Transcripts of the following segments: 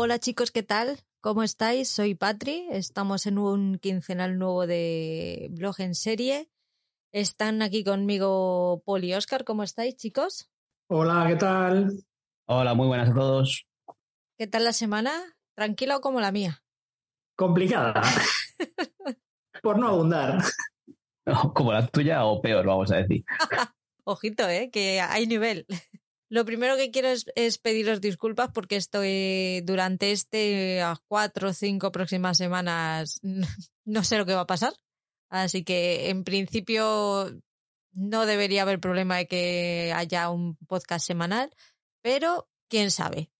Hola chicos, ¿qué tal? ¿Cómo estáis? Soy Patri, estamos en un quincenal nuevo de blog en serie. Están aquí conmigo Paul y Oscar, ¿cómo estáis chicos? Hola, ¿qué tal? Hola, muy buenas a todos. ¿Qué tal la semana? ¿Tranquila o como la mía? Complicada. Por no abundar. Como la tuya o peor, vamos a decir. Ojito, ¿eh? Que hay nivel. Lo primero que quiero es, pediros disculpas porque estoy durante este cuatro o cinco próximas semanas no sé lo que va a pasar. Así que en principio no debería haber problema de que haya un podcast semanal, pero quién sabe.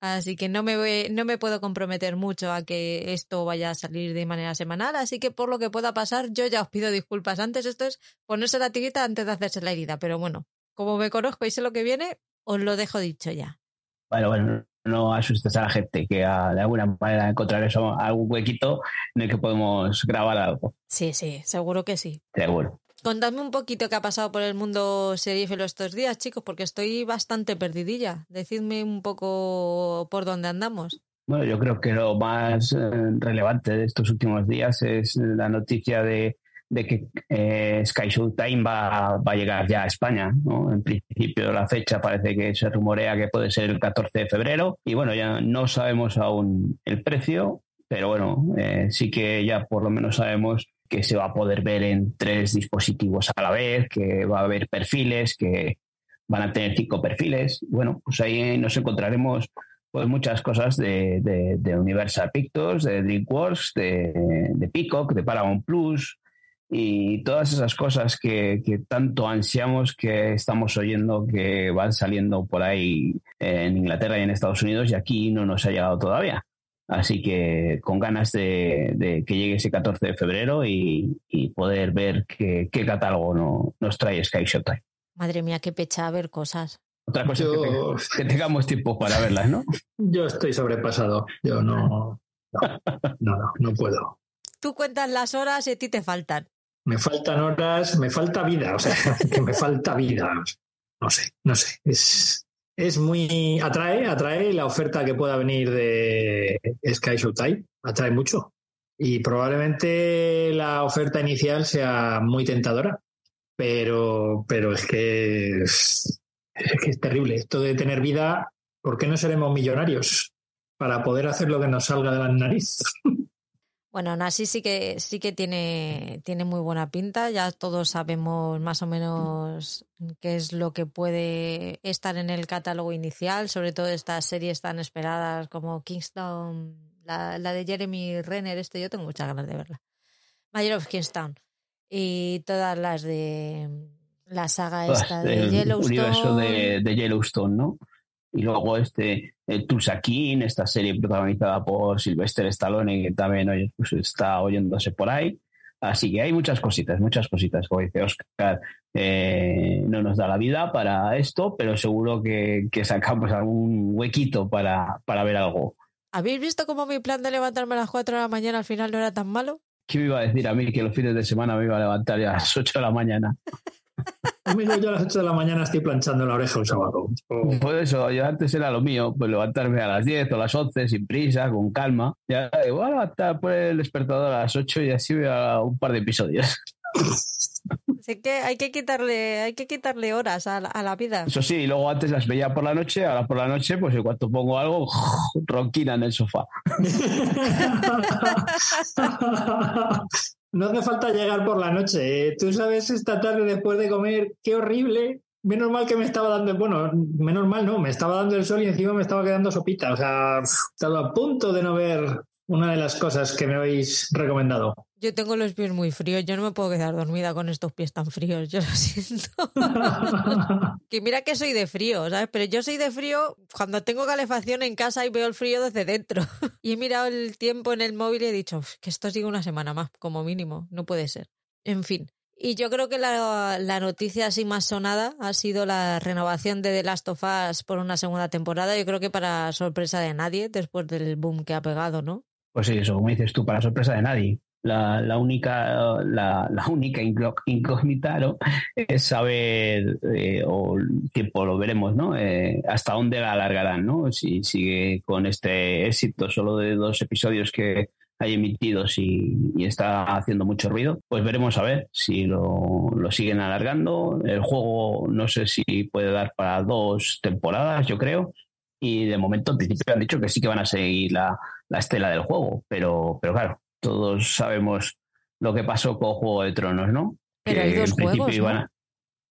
Así que no me, voy, no me puedo comprometer mucho a que esto vaya a salir de manera semanal. Así que por lo que pueda pasar, yo ya os pido disculpas antes. Esto es ponerse la tirita antes de hacerse la herida. Pero bueno, como me conozco y sé lo que viene, os lo dejo dicho ya. Bueno, bueno, no asustes a la gente, que a, de alguna manera encontraré algún huequito en el que podemos grabar algo. Sí, sí, seguro que sí. Seguro. Contadme un poquito qué ha pasado por el mundo seriéfilo estos días, chicos, porque estoy bastante perdidilla. Decidme un poco por dónde andamos. Bueno, yo creo que lo más eh, relevante de estos últimos días es la noticia de, de que eh, Sky Showtime va, va a llegar ya a España. ¿no? En principio la fecha parece que se rumorea que puede ser el 14 de febrero y bueno, ya no sabemos aún el precio, pero bueno, eh, sí que ya por lo menos sabemos que se va a poder ver en tres dispositivos a la vez, que va a haber perfiles, que van a tener cinco perfiles. Bueno, pues ahí nos encontraremos pues muchas cosas de, de, Universal Pictures, de DreamWorks, de, de, Peacock, de Paramount Plus y todas esas cosas que, que, tanto ansiamos que estamos oyendo que van saliendo por ahí en Inglaterra y en Estados Unidos y aquí no nos ha llegado todavía. Así que con ganas de, de, que llegue ese 14 de febrero y, y poder ver qué, qué catálogo no, nos trae Sky Showtime. Madre mía, qué pecha ver cosas. Otra cosa Yo... es que, que, tengamos tiempo para verlas, ¿no? Yo estoy sobrepasado. Yo no, no, no, no puedo. Tú cuentas las horas y a ti te faltan. Me faltan horas, me falta vida, o sea, que me falta vida. No sé, no sé. Es, es muy. Atrae, atrae la oferta que pueda venir de Sky Showtime. Atrae mucho. Y probablemente la oferta inicial sea muy tentadora. Pero, pero es que es, es que es terrible. Esto de tener vida, ¿por qué no seremos millonarios? Para poder hacer lo que nos salga de la nariz. Bueno, aún así sí que sí que tiene, tiene muy buena pinta. Ya todos sabemos más o menos qué es lo que puede estar en el catálogo inicial, sobre todo estas series tan esperadas como Kingston, la, la de Jeremy Renner, este yo tengo muchas ganas de verla. Mayor of Kingstown. Y todas las de la saga esta de Yellowstone. universo de, de Yellowstone, ¿no? Y luego este el Tulsa King, esta serie protagonizada por Sylvester Stallone que también pues está oyéndose por ahí. Así que hay muchas cositas, muchas cositas. Como dice Oscar, eh, no nos da la vida para esto, pero seguro que, que sacamos algún huequito para, para, ver algo. ¿Habéis visto cómo mi plan de levantarme a las 4 de la mañana al final no era tan malo? ¿Qué me iba a decir a mí que los fines de semana me iba a levantar ya a las 8 de la mañana? Amigo, yo a las 8 de la mañana estoy planchando la oreja un sábado. Oh. Por eso, yo antes era lo mío, pues levantarme a las 10 o a las 11 sin prisa, con calma. Ya voy a levantar por el despertador a las 8 y así voy a un par de episodios. Así que hay que quitarle, hay que quitarle horas a la, a la, vida. Eso sí, y luego antes las veía por la noche, ahora por la noche, pues en cuanto pongo algo, ronquina en el sofá. no hace falta llegar por la noche. ¿eh? Tú sabes esta tarde después de comer, qué horrible. Menos mal que me estaba dando, bueno, menos mal no, me estaba dando el sol y encima me estaba quedando sopita. O sea, estaba a punto de no ver una de las cosas que me habéis recomendado. Yo tengo los pies muy fríos, yo no me puedo quedar dormida con estos pies tan fríos, yo lo siento. que mira que soy de frío, ¿sabes? Pero yo soy de frío cuando tengo calefacción en casa y veo el frío desde dentro. y he mirado el tiempo en el móvil y he dicho que esto sigue una semana más, como mínimo, no puede ser. En fin. Y yo creo que la, la, noticia así más sonada ha sido la renovación de The Last of Us por una segunda temporada. Yo creo que para sorpresa de nadie, después del boom que ha pegado, ¿no? Pues sí, eso, como dices tú, para sorpresa de nadie. La, la, única, la, la única incógnita ¿no? es saber, eh, o tiempo lo veremos, ¿no? Eh, hasta dónde la alargarán, ¿no? Si sigue con este éxito solo de dos episodios que hay emitidos y, y está haciendo mucho ruido, pues veremos a ver si lo, lo, siguen alargando. El juego no sé si puede dar para dos temporadas, yo creo. Y de momento, en principio, han dicho que sí que van a seguir la, la estela del juego, pero, pero claro, todos sabemos lo que pasó con Juego de Tronos, ¿no? Pero hay dos juegos, ¿no?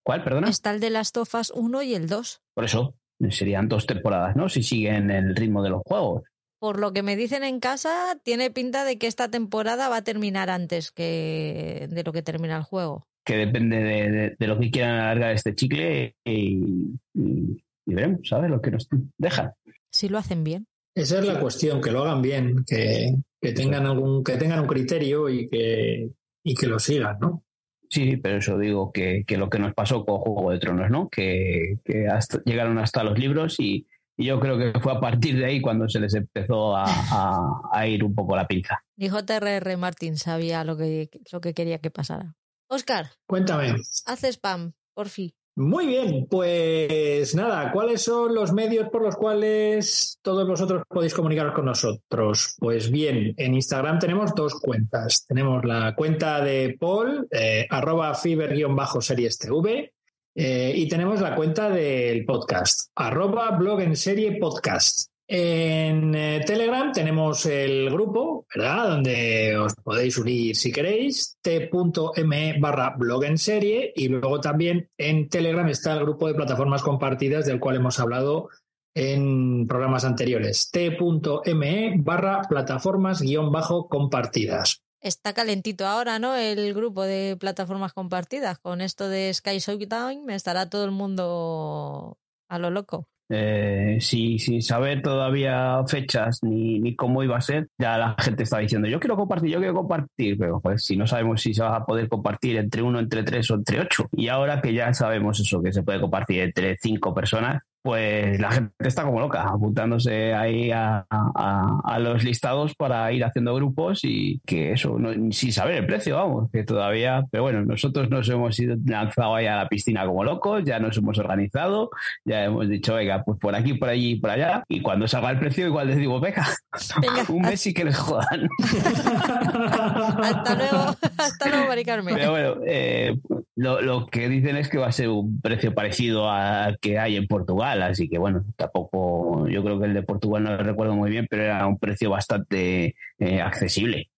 ¿Cuál, perdona? Está el de las tofas 1 y el 2. Por eso, serían dos temporadas, ¿no? Si siguen el ritmo de los juegos. Por lo que me dicen en casa, tiene pinta de que esta temporada va a terminar antes que de lo que termina el juego. Que depende de, de, de lo que quieran alargar este chicle y, y, y veremos, ¿sabes? Lo que nos dejan. Si lo hacen bien. Esa es la cuestión, que lo hagan bien, que, que tengan algún, que tengan un criterio y que, y que lo sigan, ¿no? Sí, pero eso digo que, que lo que nos pasó con Juego de Tronos, ¿no? Que, que hasta, llegaron hasta los libros y, y, yo creo que fue a partir de ahí cuando se les empezó a, a, a ir un poco la pinza. Dijo TRR Martín, sabía lo que, lo que quería que pasara. Oscar. Cuéntame. Haz spam, por fin. Muy bien, pues nada, ¿cuáles son los medios por los cuales todos vosotros podéis comunicaros con nosotros? Pues bien, en Instagram tenemos dos cuentas. Tenemos la cuenta de Paul, eh, arroba fiber-series TV, eh, y tenemos la cuenta del podcast, arroba blog en serie podcast. En eh, Telegram tenemos el grupo, ¿verdad? Donde os podéis unir si queréis, t.me barra blog en serie y luego también en Telegram está el grupo de plataformas compartidas del cual hemos hablado en programas anteriores, t.me barra plataformas guion bajo compartidas. Está calentito ahora, ¿no? El grupo de plataformas compartidas. Con esto de Sky Showtime estará todo el mundo a lo loco. Eh, si, sin saber todavía fechas ni, ni, cómo iba a ser, ya la gente está diciendo, yo quiero compartir, yo quiero compartir, pero pues si no sabemos si se va a poder compartir entre uno, entre tres o entre ocho. Y ahora que ya sabemos eso, que se puede compartir entre cinco personas, pues la gente está como loca, apuntándose ahí a, a, a, los listados para ir haciendo grupos y que eso, no, sin saber el precio, vamos, que todavía, pero bueno, nosotros nos hemos ido lanzado ahí a la piscina como locos, ya nos hemos organizado, ya hemos dicho, venga, pues por aquí, por allí, por allá, y cuando salga el precio igual les digo, venga, un mes y que les jodan. hasta luego, hasta luego, Mari Carmen. Pero bueno, eh, lo, lo que dicen es que va a ser un precio parecido al que hay en Portugal así que bueno, tampoco, yo creo que el de Portugal no lo recuerdo muy bien, pero era un precio bastante eh, accesible.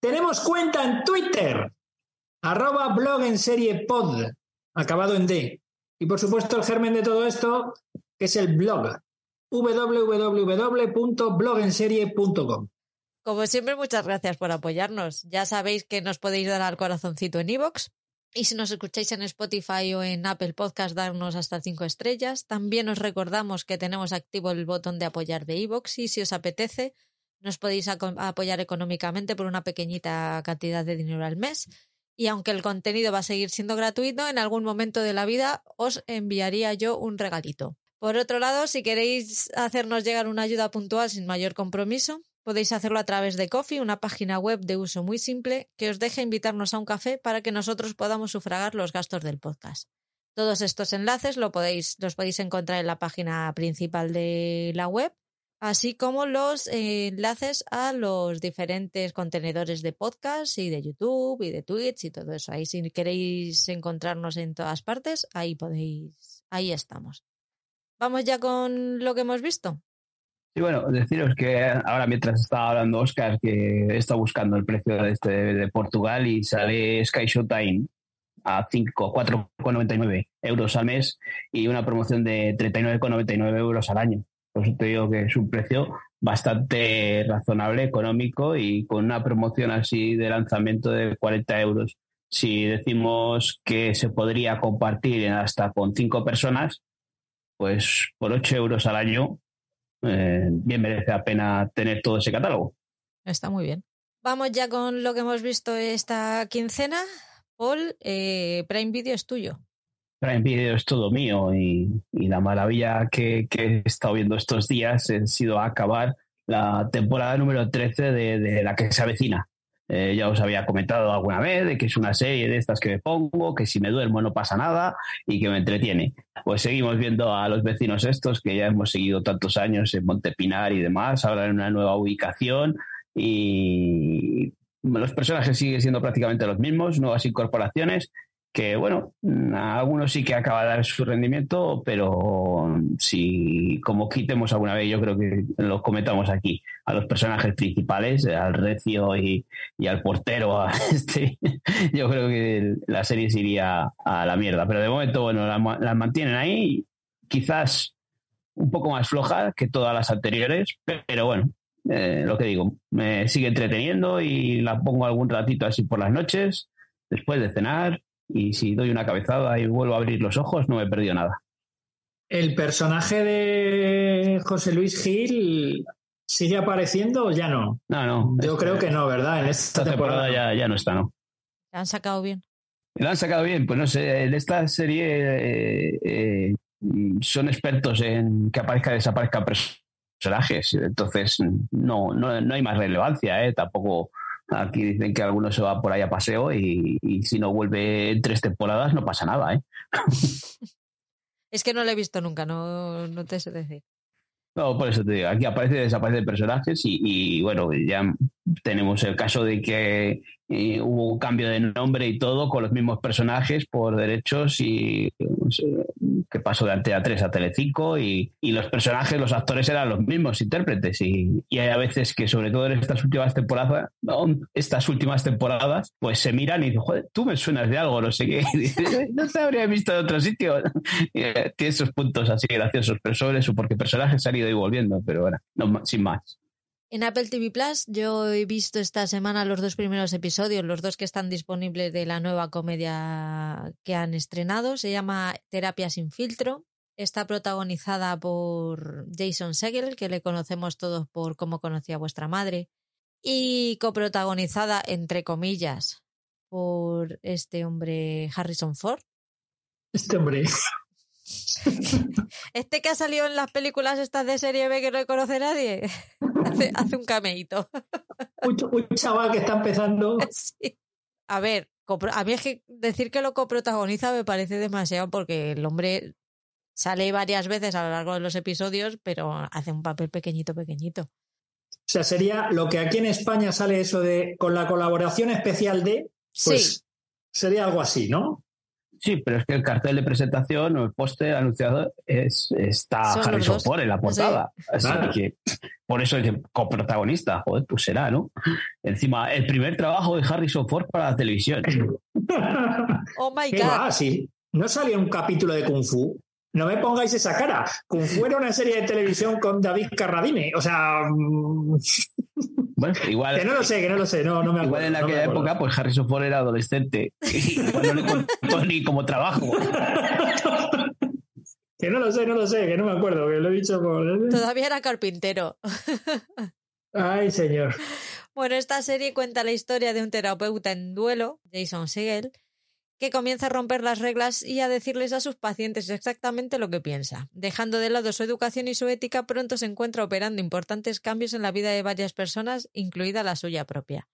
Tenemos cuenta en Twitter, arroba blog en serie pod, acabado en D. Y por supuesto el germen de todo esto, que es el blog, www.blogenserie.com. Como siempre, muchas gracias por apoyarnos. Ya sabéis que nos podéis dar al corazoncito en iVoox, y si nos escucháis en Spotify o en Apple Podcast, darnos hasta cinco estrellas. También os recordamos que tenemos activo el botón de apoyar de iVoox y si os apetece, nos podéis apoyar económicamente por una pequeñita cantidad de dinero al mes. Y aunque el contenido va a seguir siendo gratuito, en algún momento de la vida os enviaría yo un regalito. Por otro lado, si queréis hacernos llegar una ayuda puntual sin mayor compromiso, Podéis hacerlo a través de Coffee, una página web de uso muy simple que os deja invitarnos a un café para que nosotros podamos sufragar los gastos del podcast. Todos estos enlaces lo podéis, los podéis encontrar en la página principal de la web, así como los eh, enlaces a los diferentes contenedores de podcast y de YouTube y de Twitch y todo eso. Ahí si queréis encontrarnos en todas partes, ahí podéis, ahí estamos. Vamos ya con lo que hemos visto. Y bueno, deciros que ahora mientras estaba hablando Oscar, que estado buscando el precio de, este, de Portugal y sale Sky Showtime a 5, 4,99 euros al mes y una promoción de 39,99 euros al año. Por eso te digo que es un precio bastante razonable, económico y con una promoción así de lanzamiento de 40 euros. Si decimos que se podría compartir hasta con cinco personas, pues por 8 euros al año eh, bien merece la pena tener todo ese catálogo. Está muy bien. Vamos ya con lo que hemos visto esta quincena. Paul, eh, Prime Video es tuyo. Prime Video es todo mío y, y la maravilla que, que, he estado viendo estos días ha sido acabar la temporada número 13 de, de, la que se avecina. Eh, ya os había comentado alguna vez de que es una serie de estas que me pongo, que si me duermo no pasa nada y que me entretiene. Pues seguimos viendo a los vecinos estos que ya hemos seguido tantos años en Montepinar y demás, ahora en una nueva ubicación y los personajes siguen siendo prácticamente los mismos, nuevas incorporaciones que bueno, a algunos sí que acaba de dar su rendimiento, pero si como quitemos alguna vez, yo creo que lo comentamos aquí, a los personajes principales, al Recio y, al portero, este, yo creo que la serie se iría a la mierda. Pero de momento, bueno, las mantienen ahí, quizás un poco más floja que todas las anteriores, pero bueno, eh, lo que digo, me sigue entreteniendo y la pongo algún ratito así por las noches, después de cenar y si doy una cabezada y vuelvo a abrir los ojos, no me he perdido nada. ¿El personaje de José Luis Gil sigue apareciendo o ya no? No, no. Yo creo que no, ¿verdad? En esta, temporada, ya, ya no está, ¿no? ¿La han sacado bien? ¿La han sacado bien? Pues no sé, en esta serie eh, eh, son expertos en que aparezca y desaparezca personajes, entonces no, no, no hay más relevancia, ¿eh? Tampoco Aquí dicen que alguno se va por ahí a paseo y, si no vuelve tres temporadas no pasa nada, ¿eh? es que no lo he visto nunca, no, no te sé decir. No, por eso te digo, aquí aparece y desaparece personajes y, y, bueno, ya tenemos el caso de que hubo un cambio de nombre y todo con los mismos personajes por derechos y que pasó de Antena 3 a Telecinco y, y los personajes, los actores eran los mismos intérpretes y, hay a veces que sobre todo en estas últimas temporadas, estas últimas temporadas, pues se miran y dicen, joder, tú me suenas de algo, no sé qué, no te habría visto en otro sitio. Tiene esos puntos así graciosos, pero sobre eso, porque personajes han ido y volviendo, pero bueno, no, sin más. En Apple TV Plus yo he visto esta semana los dos primeros episodios, los dos que están disponibles de la nueva comedia que han estrenado. Se llama Terapia sin filtro. Está protagonizada por Jason Segel, que le conocemos todos por Cómo conocía vuestra madre, y coprotagonizada, entre comillas, por este hombre Harrison Ford. Este hombre. Este que ha salido en las películas estas de serie B que no conoce nadie, hace, un cameíto. Un, chaval que está empezando. A ver, a mí es que decir que lo coprotagoniza me parece demasiado porque el hombre sale varias veces a lo largo de los episodios, pero hace un papel pequeñito, pequeñito. O sea, sería lo que aquí en España sale eso de con la colaboración especial de, pues sería algo así, ¿no? Sí, pero es que el cartel de presentación o el póster anunciado es, está Harrison Ford en la portada. Así que por eso es coprotagonista. Joder, pues será, ¿no? Encima, el primer trabajo de Harrison Ford para la televisión. oh my God. sí. ¿No salió un capítulo de Kung Fu? No me pongáis esa cara. Kung Fu era una serie de televisión con David Carradine. O sea. Mm, bueno, igual. Que no lo sé, que no lo sé, no, no me acuerdo. Igual en aquella época, pues Harrison Ford era adolescente. Y no le contó ni como trabajo. que no lo sé, no lo sé, que no me acuerdo, que lo he dicho por. Todavía era carpintero. Ay, señor. Bueno, esta serie cuenta la historia de un terapeuta en duelo, Jason Segel, que comienza a romper las reglas y a decirles a sus pacientes exactamente lo que piensa. Dejando de lado su educación y su ética, pronto se encuentra operando importantes cambios en la vida de varias personas, incluida la suya propia.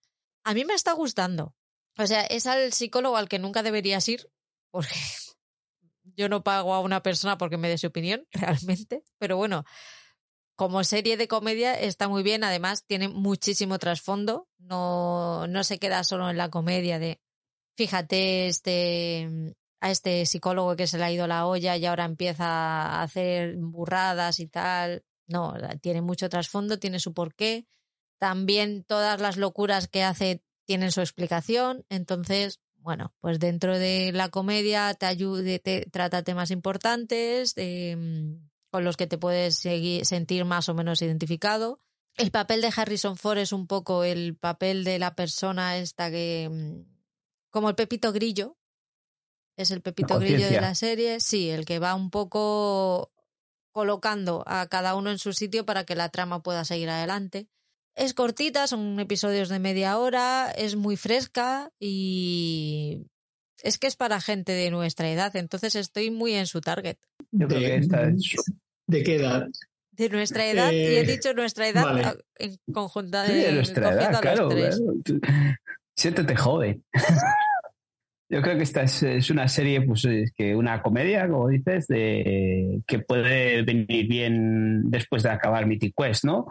A mí me está gustando. O sea, es al psicólogo al que nunca deberías ir, porque yo no pago a una persona porque me dé su opinión, realmente. Pero bueno, como serie de comedia está muy bien, además tiene muchísimo trasfondo, no, no se queda solo en la comedia de fíjate, este, a este psicólogo que se le ha ido la olla y ahora empieza a hacer burradas y tal. No, tiene mucho trasfondo, tiene su porqué. También todas las locuras que hace tienen su explicación. Entonces, bueno, pues dentro de la comedia te ayude, te trata temas importantes em, con los que te puedes seguir, sentir más o menos identificado. El papel de Harrison Ford es un poco el papel de la persona esta que em, como el Pepito Grillo. Es el Pepito Grillo de la serie. Sí, el que va un poco colocando a cada uno en su sitio para que la trama pueda seguir adelante. Es cortita, son episodios de media hora, es muy fresca y es que es para gente de nuestra edad, entonces estoy muy en su target. ¿De, ¿De qué edad? De nuestra edad, y he Eh, dicho nuestra edad vale. en conjunta Sí, de nuestra edad, claro. Siéntete joven. Yo creo que esta es, es una serie, pues es que una comedia, como dices, de que puede venir bien después de acabar Mythic Quest, ¿no?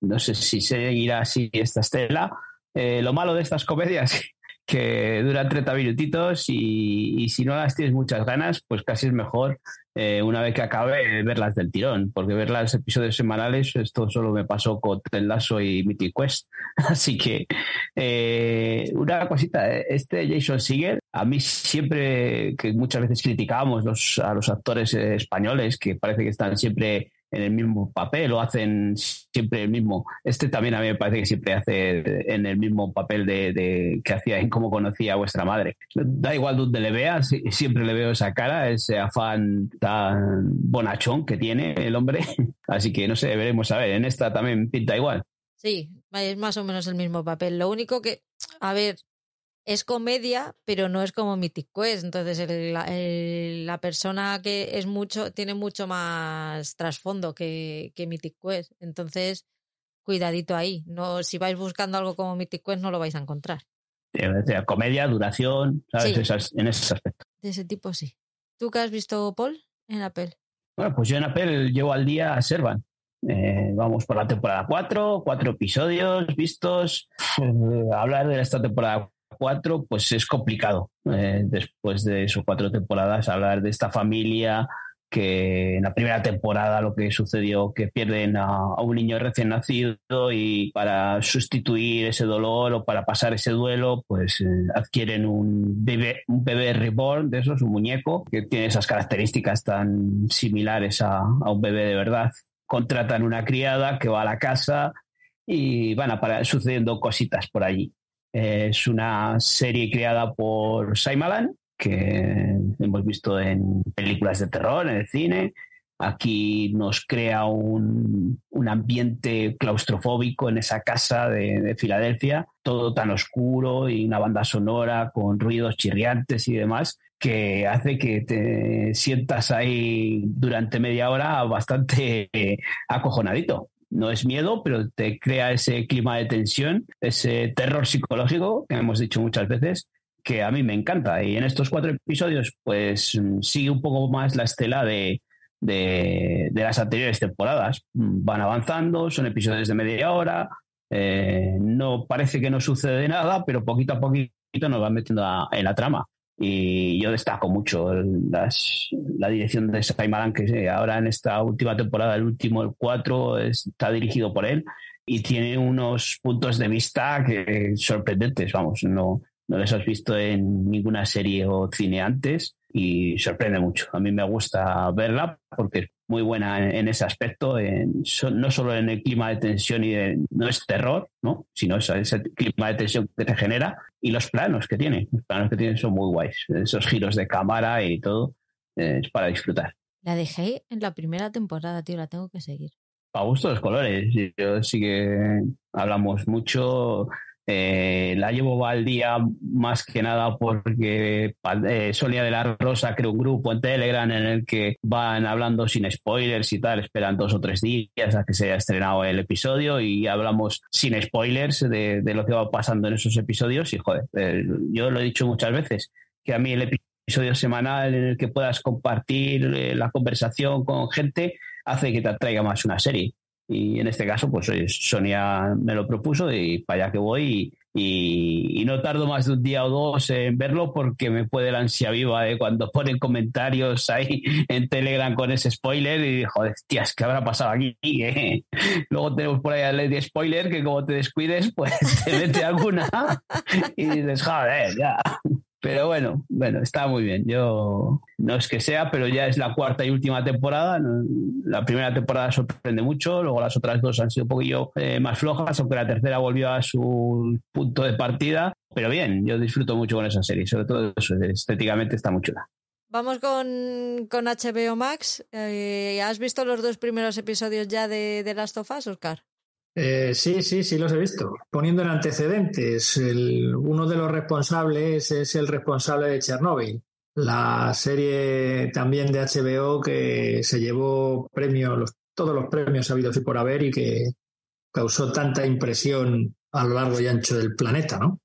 No sé si seguirá así esta estela. Eh, lo malo de estas comedias que duran 30 minutitos y, y si no las tienes muchas ganas, pues casi es mejor eh, una vez que acabe verlas del tirón, porque ver los episodios semanales, esto solo me pasó con Ted Lasso y Mythic Quest. Así que eh, una cosita, eh, este Jason Seeger, a mí siempre, que muchas veces criticábamos a los actores españoles, que parece que están siempre en el mismo papel o hacen siempre el mismo. Este también a mí me parece que siempre hace en el mismo papel de, de- que hacía en cómo conocía a vuestra madre. Da igual donde le veas, si- siempre le veo esa cara, ese afán tan bonachón que tiene el hombre. Así que no sé, veremos a ver. En esta también pinta igual. Sí, es más o menos el mismo papel. Lo único que, a ver, es comedia, pero no es como Mythic Quest. Entonces, el- la- el- la persona que es mucho, tiene mucho más trasfondo que, que Mythic Quest. Entonces, cuidadito ahí. No, si vais buscando algo como Mythic Quest, no lo vais a encontrar. O sea, comedia, duración, ¿sabes? Sí. Esas- en ese aspecto. De ese tipo, sí. ¿Tú qué has visto, Paul, en Apple? Bueno, pues yo en Apple llevo al día a Servan. Eh, vamos por la temporada 4, cuatro episodios vistos. Eh, hablar de esta temporada 4 pues es complicado. Eh, después de sus cuatro temporadas, hablar de esta familia que en la primera temporada lo que sucedió que pierden a, a un niño recién nacido y para sustituir ese dolor o para pasar ese duelo pues eh, adquieren un bebé un bebé reborn de esos un muñeco que tiene esas características tan similares a, a un bebé de verdad contratan una criada que va a la casa y van a parar sucediendo cositas por allí es una serie creada por Shyamalan que hemos visto en películas de terror, en el cine. Aquí nos crea un, un ambiente claustrofóbico en esa casa de, de Filadelfia, todo tan oscuro y una banda sonora con ruidos chirriantes y demás, que hace que te sientas ahí durante media hora bastante eh, acojonadito. No es miedo, pero te crea ese clima de tensión, ese terror psicológico que hemos dicho muchas veces, que a mí me encanta. Y en estos cuatro episodios, pues mm, sigue un poco más la estela de, de, las anteriores temporadas. Van avanzando, son episodios de media hora, eh, no parece que no sucede nada, pero poquito a poquito nos van metiendo en la trama. Y yo destaco mucho las- la dirección de Shyamalan, que ahora en esta última temporada, el último, el 4, está dirigido por él y tiene unos puntos de vista que sorprendentes, vamos, no, no les has visto en ninguna serie o cine antes y sorprende mucho. A mí me gusta verla porque muy buena en, en ese aspecto, en- so- no solo en el clima de tensión y de, no es terror, ¿no? sino ese, ese clima de tensión que te genera y los planos que tiene. Los planos que tiene son muy guays, esos giros de cámara y todo eh, es para disfrutar. La dejé en la primera temporada, tío, la tengo que seguir. a gusto los colores. Yo sí que hablamos mucho. Eh, la llevo al día más que nada porque eh, Sonia de la Rosa creó un grupo en Telegram en el que van hablando sin spoilers y tal, esperan dos o tres días a que se haya estrenado el episodio y hablamos sin spoilers de, lo que va pasando en esos episodios y joder, eh, yo lo he dicho muchas veces, que a mí el episodio semanal en el que puedas compartir eh, la conversación con gente hace que te atraiga más una serie. Y en este caso, pues Sonia me lo propuso y para allá que voy. Y, no tardo más de un día o dos en verlo porque me puede la ansia viva de cuando ponen comentarios ahí en Telegram con ese spoiler y joder, tías, ¿qué habrá pasado aquí? eh? Luego tenemos por ahí a Lady Spoiler que como te descuides, pues te mete alguna y dices, joder, ya. Pero bueno, bueno, está muy bien. Yo no es que sea, pero ya es la cuarta y última temporada. La primera temporada sorprende mucho, luego las otras dos han sido un poquillo eh, más flojas, aunque la tercera volvió a su punto de partida. Pero bien, yo disfruto mucho con esa serie, sobre todo eso, estéticamente está muy chula. Vamos con, con HBO Max. Eh, ¿Has visto los dos primeros episodios ya de, de Last of Us, Oscar? Eh, sí, sí, sí los he visto. Poniendo en antecedentes, el- uno de los responsables es el responsable de Chernobyl, la serie también de HBO que se llevó premio, los todos los premios habidos y por haber y que causó tanta impresión a lo largo y ancho del planeta, ¿no?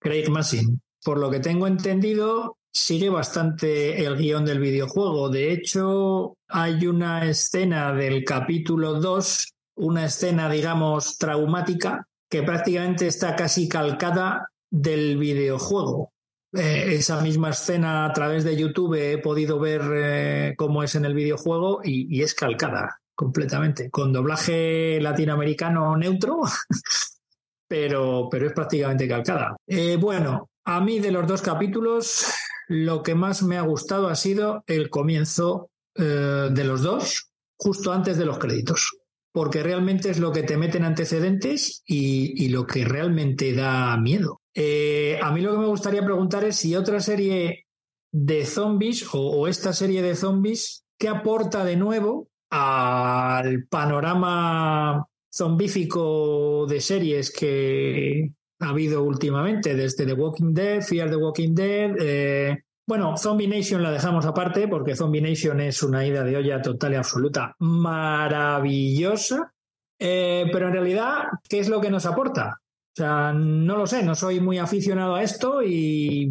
Craig Massin. Por lo que tengo entendido, sigue bastante el guion del videojuego. De hecho, hay una escena del capítulo 2, una escena, digamos, traumática, que prácticamente está casi calcada del videojuego. Eh, esa misma escena a través de YouTube he podido ver eh, cómo es en el videojuego y, es calcada completamente, con doblaje latinoamericano neutro, pero, pero es prácticamente calcada. Eh, bueno, a mí de los dos capítulos lo que más me ha gustado ha sido el comienzo de los dos, justo antes de los créditos porque realmente es lo que te meten antecedentes y, lo que realmente da miedo. Eh, a mí lo que me gustaría preguntar es si otra serie de zombies o, esta serie de zombies, ¿qué aporta de nuevo al panorama zombífico de series que ha habido últimamente, desde The Walking Dead, Fear the Walking Dead, eh, bueno, Zombie Nation la dejamos aparte porque Zombie Nation es una ida de olla total y absoluta maravillosa, eh, pero en realidad, ¿qué es lo que nos aporta? O sea, no lo sé, no soy muy aficionado a esto y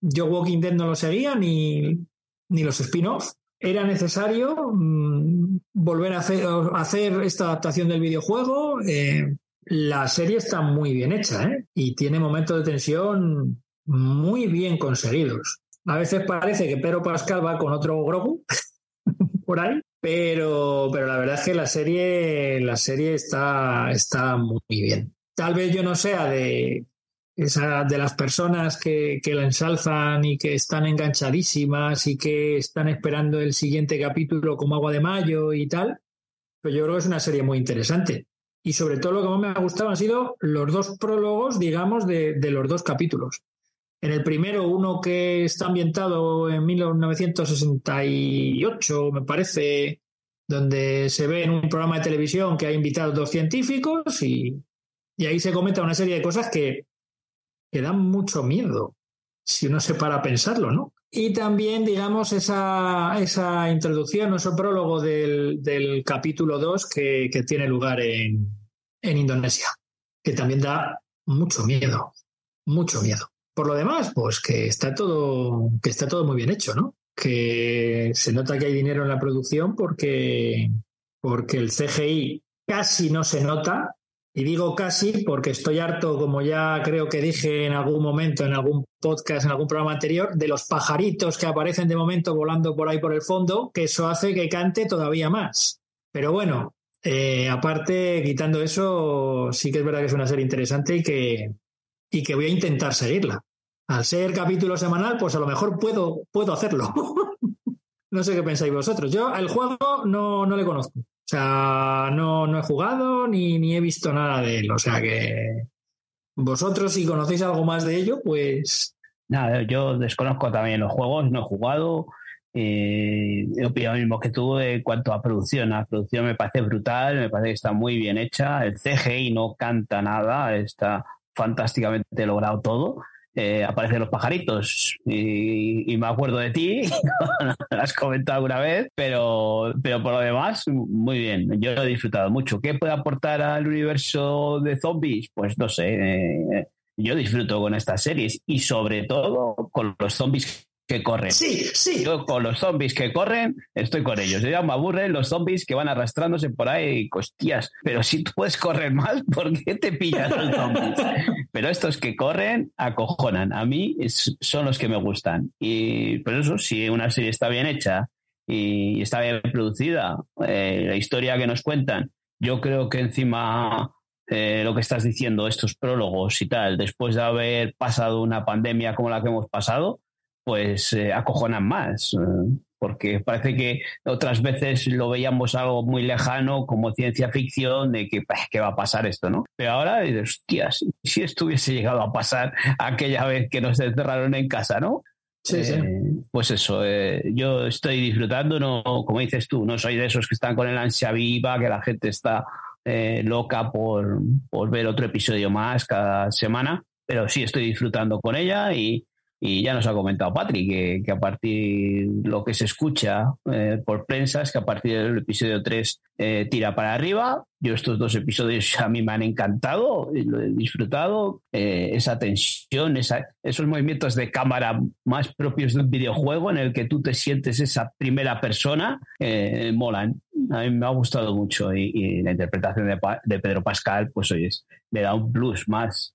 yo Walking Dead no lo seguía ni, ni los spin-offs. Era necesario mm, volver a hacer, esta adaptación del videojuego. Eh, la serie está muy bien hecha ¿eh? y tiene momentos de tensión muy bien conseguidos. A veces parece que Pedro Pascal va con otro Grogu por ahí, pero, pero la verdad es que la serie, la serie está, está muy bien. Tal vez yo no sea de, esa, de las personas que, que, la ensalzan y que están enganchadísimas y que están esperando el siguiente capítulo como agua de mayo y tal, pero yo creo que es una serie muy interesante. Y sobre todo lo que más me ha gustado han sido los dos prólogos, digamos, de, de los dos capítulos. En el primero, uno que está ambientado en 1968, me parece, donde se ve en un programa de televisión que ha invitado dos científicos y, ahí se comenta una serie de cosas que, dan mucho miedo, si uno se para a pensarlo, ¿no? Y también, digamos, esa, esa introducción, ese prólogo del, capítulo 2 que, que, tiene lugar en, en Indonesia, que también da mucho miedo, mucho miedo. Por lo demás, pues que está todo, que está todo muy bien hecho, ¿no? Que se nota que hay dinero en la producción porque, porque el CGI casi no se nota. Y digo casi porque estoy harto, como ya creo que dije en algún momento, en algún podcast, en algún programa anterior, de los pajaritos que aparecen de momento volando por ahí por el fondo, que eso hace que cante todavía más. Pero bueno, eh, aparte, quitando eso, sí que es verdad que es una serie interesante y que, y que voy a intentar seguirla. Al ser capítulo semanal, pues a lo mejor puedo, puedo hacerlo. no sé qué pensáis vosotros. Yo el juego no, no le conozco. O sea, no, no he jugado ni, ni he visto nada de él. O sea que vosotros, si conocéis algo más de ello, pues. Nada, yo desconozco también los juegos, no he jugado. Eh, he opinado mismo que tú en cuanto a producción. La producción me parece brutal, me parece que está muy bien hecha. El CGI no canta nada, está fantásticamente logrado todo. Eh, aparecen los pajaritos y, me acuerdo de ti, lo has comentado alguna vez, pero, pero por lo demás, muy bien, yo lo he disfrutado mucho. ¿Qué puede aportar al universo de zombies? Pues no sé, eh, yo disfruto con estas series y sobre todo con los zombies que corren. Sí, sí. Yo con los zombies que corren, estoy con ellos. Yo ya me aburren los zombies que van arrastrándose por ahí, hostias. Pero si tú puedes correr mal, ¿por qué te pillan los zombies? Pero estos que corren, acojonan. A mí son los que me gustan. Y por eso, si una serie está bien hecha y está bien producida, eh, la historia que nos cuentan, yo creo que encima eh, lo que estás diciendo, estos prólogos y tal, después de haber pasado una pandemia como la que hemos pasado, pues eh, acojonan más, eh, porque parece que otras veces lo veíamos algo muy lejano como ciencia ficción de que ¿qué va a pasar esto, ¿no? Pero ahora, hostias, si esto hubiese llegado a pasar aquella vez que nos encerraron en casa, ¿no? Sí, sí. Eh, pues eso, yo estoy disfrutando, no, como dices tú, no soy de esos que están con el ansia viva, que la gente está loca por, por ver otro episodio más cada semana, pero sí estoy disfrutando con ella y, Y ya nos ha comentado Patrick que, a partir lo que se escucha eh, por prensa es que a partir del episodio 3 eh, tira para arriba. Yo estos dos episodios a mí me han encantado, lo he disfrutado. Eh, esa tensión, esos movimientos de cámara más propios de un videojuego en el que tú te sientes esa primera persona, molan. A mí me ha gustado mucho y, la interpretación de, de, Pedro Pascal, pues oye, le da un plus más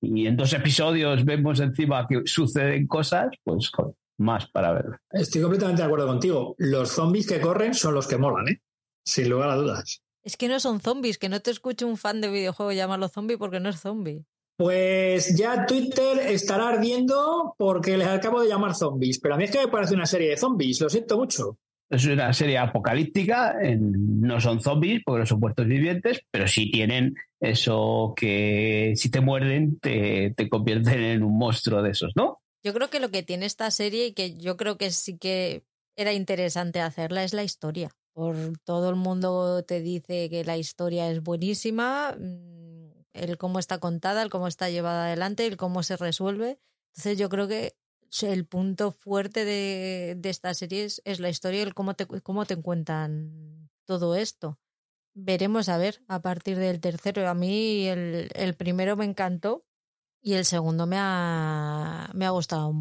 y en dos episodios vemos encima que suceden cosas, pues más para ver. Estoy completamente de acuerdo contigo. Los zombies que corren son los que molan, ¿eh? Sin lugar a dudas. Es que no son zombies, que no te escuche un fan de videojuego llamarlo zombie porque no es zombie. Pues ya Twitter estará ardiendo porque les acabo de llamar zombies, pero a mí es que me parece una serie de zombies, lo siento mucho. Es una serie apocalíptica, no son zombies porque no son puertos vivientes, pero sí tienen eso que si te muerden te, te convierten en un monstruo de esos, ¿no? Yo creo que lo que tiene esta serie y que yo creo que sí que era interesante hacerla es la historia. Por todo el mundo te dice que la historia es buenísima, mm, el cómo está contada, el cómo está llevada adelante, el cómo se resuelve. Entonces yo creo que el punto fuerte de, de esta serie es, la historia y el cómo te, cómo te encuentran todo esto. Veremos a ver a partir del tercero. A mí el, el primero me encantó y el segundo me ha, me ha gustado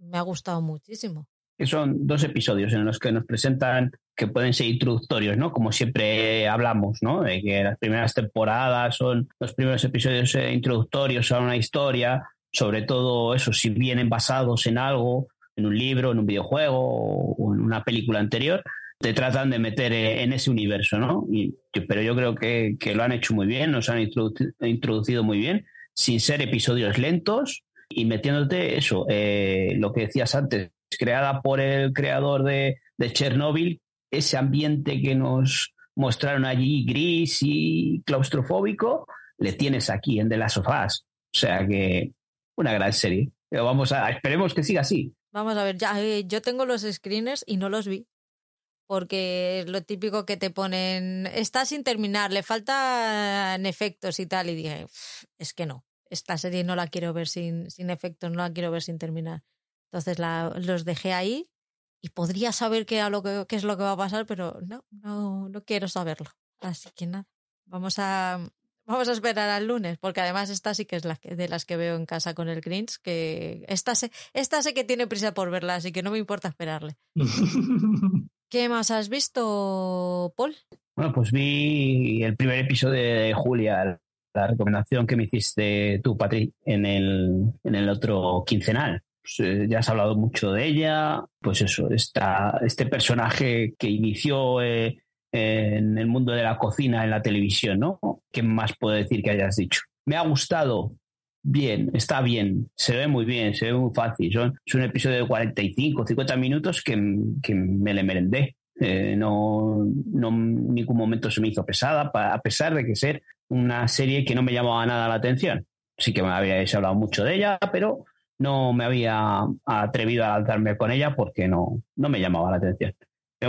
me ha gustado muchísimo. Que son dos episodios en los que nos presentan que pueden ser introductorios, ¿no? Como siempre hablamos, ¿no? De que las primeras temporadas son los primeros episodios eh, introductorios a una historia, sobre todo eso, si vienen basados en algo, en un libro, en un videojuego o en una película anterior, te tratan de meter eh, en ese universo, ¿no? Pero yo creo que, lo han hecho muy bien, nos han introducido muy bien, sin ser episodios lentos y metiéndote eso, eh, lo que decías antes, creada por el creador de, de Chernobyl, ese ambiente que nos mostraron allí gris y claustrofóbico, le tienes aquí en The Last of Us. O sea que una gran serie. Vamos a, esperemos que siga así. Vamos a ver, ya, eh, yo tengo los screeners y no los vi. Porque es lo típico que te ponen, está sin terminar, le faltan efectos y tal. Y dije, es que no, esta serie no la quiero ver sin, sin efectos, no la quiero ver sin terminar. Entonces los dejé ahí y podría saber qué, lo que, qué es lo que va a pasar, pero no, no, no quiero saberlo. Así que nada, vamos a, Vamos a esperar al lunes, porque además esta sí que es la de las que veo en casa con el Greens, que esta sé, esta sé que tiene prisa por verla, así que no me importa esperarle. ¿Qué más has visto, Paul? Bueno, pues vi el primer episodio de Julia, la recomendación que me hiciste tú, Patrick, en el, en el otro quincenal. Pues, eh, ya has hablado mucho de ella, pues eso, está este personaje que inició eh, en el mundo de la cocina, en la televisión, ¿no? ¿Qué más puedo decir que hayas dicho? Me ha gustado, bien, está bien, se ve muy bien, se ve muy fácil. Son, es un episodio de 45, 50 minutos que, que me le merendé. Eh, no, no en ningún momento se me hizo pesada, a pesar de que ser una serie que no me llamaba nada la atención. Sí que me habíais hablado mucho de ella, pero no me había atrevido a lanzarme con ella porque no, no me llamaba la atención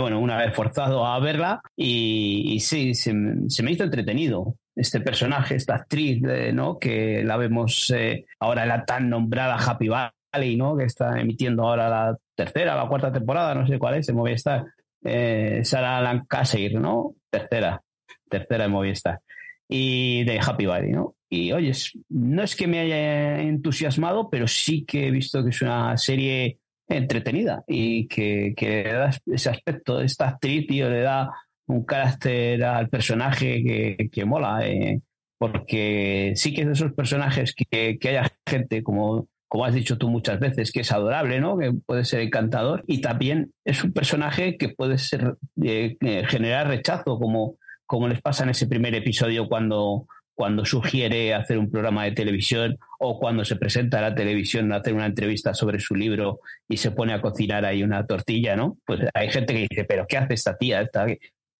bueno, una vez forzado a verla y, sí, se, me hizo entretenido este personaje, esta actriz, eh, ¿no? Que la vemos eh, ahora en la tan nombrada Happy Valley, ¿no? Que está emitiendo ahora la tercera, la cuarta temporada, no sé cuál es, en Movistar. Eh, Sarah Lancaster, ¿no? Tercera, tercera en Movistar. Y de Happy Valley, ¿no? Y oye, no es que me haya entusiasmado, pero sí que he visto que es una serie entretenida y que, le da ese aspecto, esta actriz, tío, le da un carácter al personaje que, que mola, eh, porque sí que es de esos personajes que, que haya gente como como has dicho tú muchas veces, que es adorable, ¿no? Que puede ser encantador y también es un personaje que puede ser eh, eh, generar rechazo, como, como les pasa en ese primer episodio cuando cuando sugiere hacer un programa de televisión o cuando se presenta a la televisión a hacer una entrevista sobre su libro y se pone a cocinar ahí una tortilla, ¿no? Pues hay gente que dice, pero ¿qué hace esta tía esta,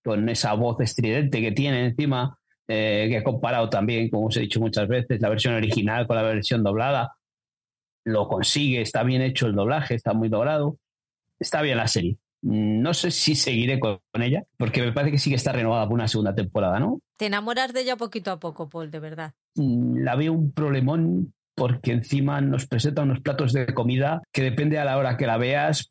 con esa voz estridente que tiene encima? Eh, que he comparado también, como os he dicho muchas veces, la versión original con la versión doblada. Lo consigue, está bien hecho el doblaje, está muy logrado. Está bien la serie. No sé si seguiré con ella, porque me parece que sí que está renovada por una segunda temporada, ¿no? Te enamoras de ella poquito a poco, Paul, de verdad. Mm, la veo un problemón porque encima nos presenta unos platos de comida que depende a la hora que la veas,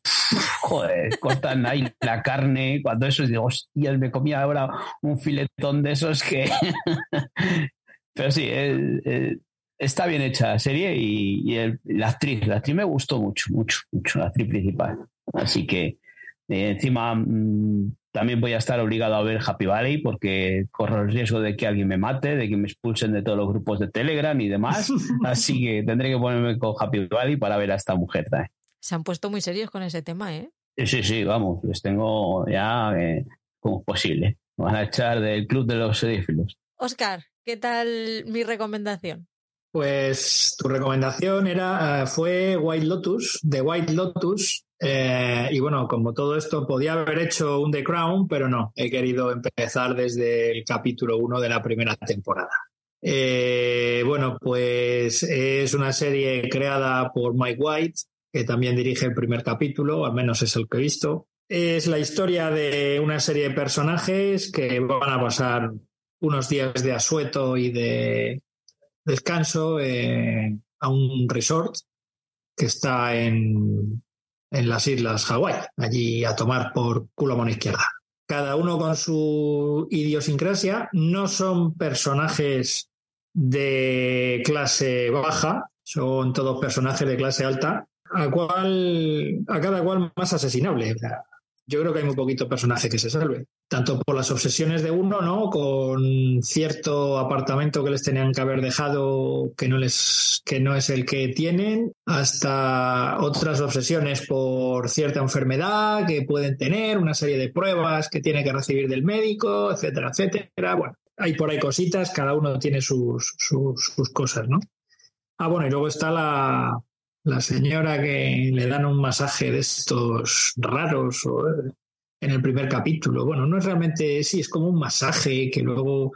joder, cortan ahí la carne, cuando eso digo, hostia, me comía ahora un filetón de esos que... Pero sí, está bien hecha la serie y, la actriz, la actriz me gustó mucho, mucho, mucho, la actriz principal. Así que eh, encima mm, también voy a estar obligado a ver Happy Valley porque corro el riesgo de que alguien me mate, de que me expulsen de todos los grupos de Telegram y demás. Así que tendré que ponerme con Happy Valley para ver a esta mujer. Se han puesto muy serios con ese tema, ¿eh? Sí, sí, vamos, les tengo ya eh, como posible. van a echar del club de los edífilos. Oscar, ¿qué tal mi recomendación? Pues tu recomendación era, eh, fue White Lotus, de White Lotus, eh, y bueno, como todo esto podía haber hecho un The Crown, pero no, he querido empezar desde el capítulo 1 de la primera temporada. Eh, bueno, pues es una serie creada por Mike White, que también dirige el primer capítulo, al menos es el que he visto. Es la historia de una serie de personajes que van a pasar unos días de asueto y de descanso eh, a un resort que está en, en las islas Hawái, allí a tomar por culo mano izquierda. Cada uno con su idiosincrasia, no son personajes de clase baja, son todos personajes de clase alta, a, cual, a cada cual más asesinable yo creo que hay muy poquito personaje que se salve. Tanto por las obsesiones de uno, ¿no? Con cierto apartamento que les tenían que haber dejado que no les, que no es el que tienen, hasta otras obsesiones por cierta enfermedad que pueden tener, una serie de pruebas que tiene que recibir del médico, etcétera, etcétera. Bueno, hay por ahí cositas, cada uno tiene sus, sus, sus cosas, ¿no? Ah, bueno, y luego está la, la señora que le dan un masaje de estos raros en el primer capítulo. Bueno, no es realmente, sí, es como un masaje que luego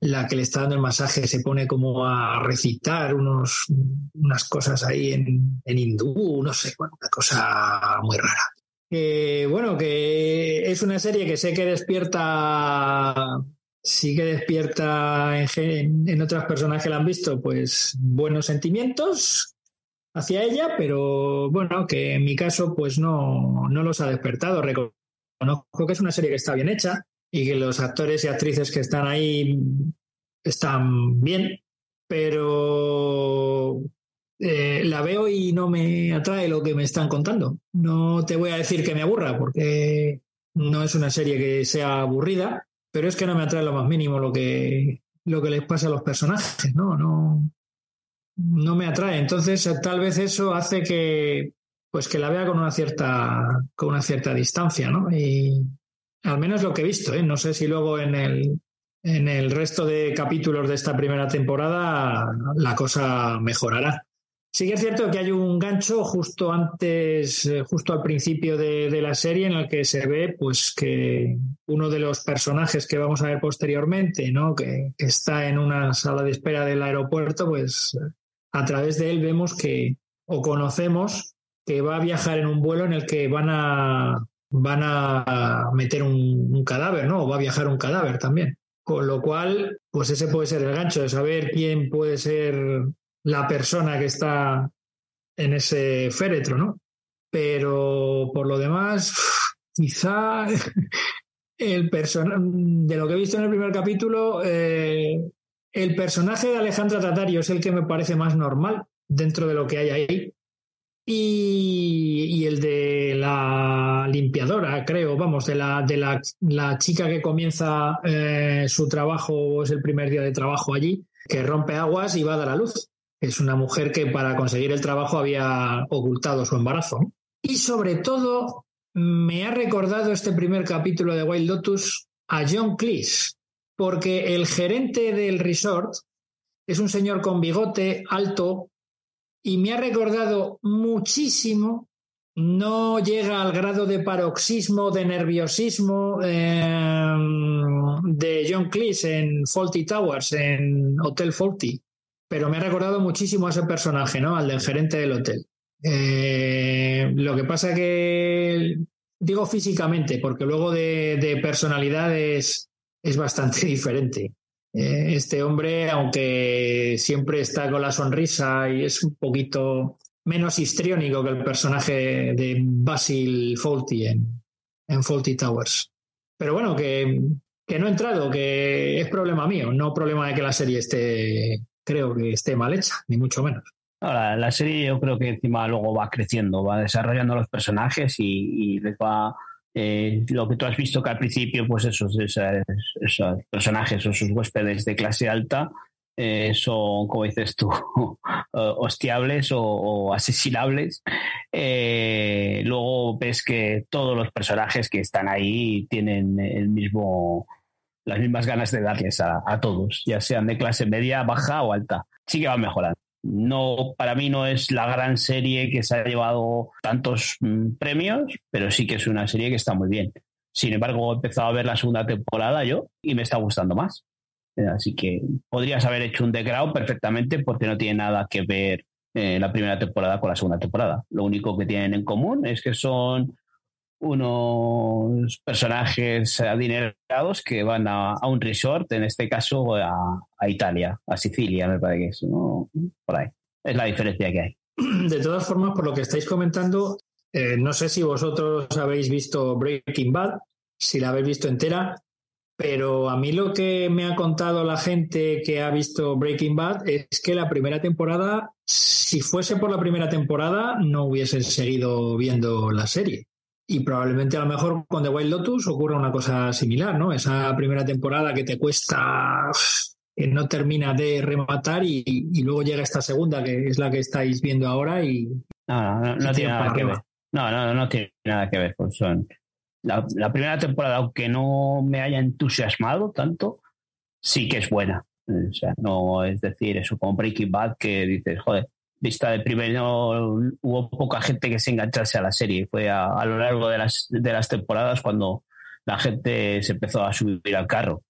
la que le está dando el masaje se pone como a recitar unos, unas cosas ahí en, en hindú, no sé, una cosa muy rara. bueno, que es una serie que sé que despierta, sí que despierta en, en otras personas que la han visto, pues buenos sentimientos, hacia ella, pero bueno, que en mi caso pues no, no los ha despertado. Reconozco que es una serie que está bien hecha y que los actores y actrices que están ahí están bien, pero eh, la veo y no me atrae lo que me están contando. No te voy a decir que me aburra, porque no es una serie que sea aburrida, pero es que no me atrae lo más mínimo lo que, lo que les pasa a los personajes, ¿no? No, no me atrae. Entonces, tal vez eso hace que, pues que la vea con una cierta, con una cierta distancia, ¿no? Y al menos lo que he visto, ¿eh? No sé si luego en el, en el resto de capítulos de esta primera temporada la cosa mejorará. Sí que es cierto que hay un gancho justo antes, eh, justo al principio de, la serie, en el que se ve pues que uno de los personajes que vamos a ver posteriormente, ¿no? que, que está en una sala de espera del aeropuerto, pues a través de él vemos que, o conocemos, que va a viajar en un vuelo en el que van a, van a meter un, cadáver, ¿no? O va a viajar un cadáver también. Con lo cual, pues ese puede ser el gancho de saber quién puede ser la persona que está en ese féretro, ¿no? Pero por lo demás, quizá el personaje, de lo que he visto en el primer capítulo, eh, el personaje de Alejandra Tatario es el que me parece más normal dentro de lo que hay ahí. Y, el de la limpiadora, creo, vamos, de la, de la, chica que comienza eh, su trabajo, es el primer día de trabajo allí, que rompe aguas y va a dar a luz. Es una mujer que para conseguir el trabajo había ocultado su embarazo. Y sobre todo, me ha recordado este primer capítulo de Wild Lotus a John Cleese, porque el gerente del resort es un señor con bigote alto y me ha recordado muchísimo, no llega al grado de paroxismo, de nerviosismo em, de John Cleese en Faulty Towers, en Hotel Faulty, pero me ha recordado muchísimo a ese personaje, ¿no? Al del gerente del hotel. Eh, lo que pasa que digo físicamente, porque luego de, de personalidades es bastante diferente. Eh, este hombre, aunque siempre está con la sonrisa y es un poquito menos histriónico que el personaje de Basil Fawlty en, en Fawlty Towers. Pero bueno, que, que no he entrado, que es problema mío, no problema de que la serie esté, creo que esté mal hecha, ni mucho menos. la, serie yo creo que encima luego va creciendo, va desarrollando los personajes y, les va eh, lo que tú has visto que al principio, pues esos, esos, personajes o sus huéspedes de clase alta eh, son, como dices tú, hostiables o, asesinables. Eh, luego ves que todos los personajes que están ahí tienen el mismo, las mismas ganas de darles a, a todos, ya sean de clase media, baja o alta. Sí que van mejorando. No, para mí no es la gran serie que se ha llevado tantos mm, premios, pero sí que es una serie que está muy bien. Sin embargo, he empezado a ver la segunda temporada yo y me está gustando más. Eh, así que podrías haber hecho un The perfectamente porque no tiene nada que ver eh, la primera temporada con la segunda temporada. Lo único que tienen en común es que son unos personajes adinerados que van a, un resort, en este caso a, Italia, a Sicilia, me parece que es, Por ahí. Es la diferencia que hay. De todas formas, por lo que estáis comentando, eh, no sé si vosotros habéis visto Breaking Bad, si la habéis visto entera, pero a mí lo que me ha contado la gente que ha visto Breaking Bad es que la primera temporada, si fuese por la primera temporada, no hubiesen seguido viendo la serie y probablemente a lo mejor con The Wild Lotus ocurra una cosa similar, ¿no? Esa primera temporada que te cuesta, que no termina de rematar y, luego llega esta segunda, que es la que estáis viendo ahora y... No, no, no, tiene nada que ver. No, no, no tiene nada que ver. Pues son... La, la, primera temporada, aunque no me haya entusiasmado tanto, sí que es buena. O sea, no es decir, eso como Breaking Bad que dices, joder, vista de primero hubo poca gente que se enganchase a la serie. Fue a, lo largo de las, de las temporadas cuando la gente se empezó a subir al carro.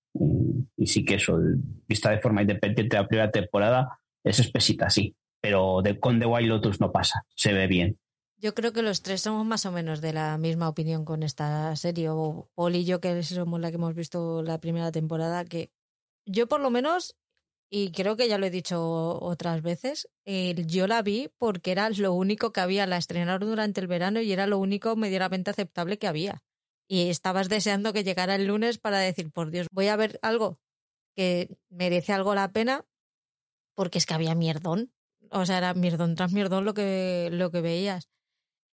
Y, sí que eso, vista de forma independiente la primera temporada, es espesita, sí. Pero de, con The Wild Lotus no pasa, se ve bien. Yo creo que los tres somos más o menos de la misma opinión con esta serie. O Paul y yo, que somos la que hemos visto la primera temporada, que yo por lo menos y creo que ya lo he dicho otras veces, yo la vi porque era lo único que había, la estrenaron durante el verano y era lo único medianamente aceptable que había. Y estabas deseando que llegara el lunes para decir, por Dios, voy a ver algo que merece algo la pena, porque es que había mierdón. O sea, era mierdón tras mierdón lo que, lo que veías.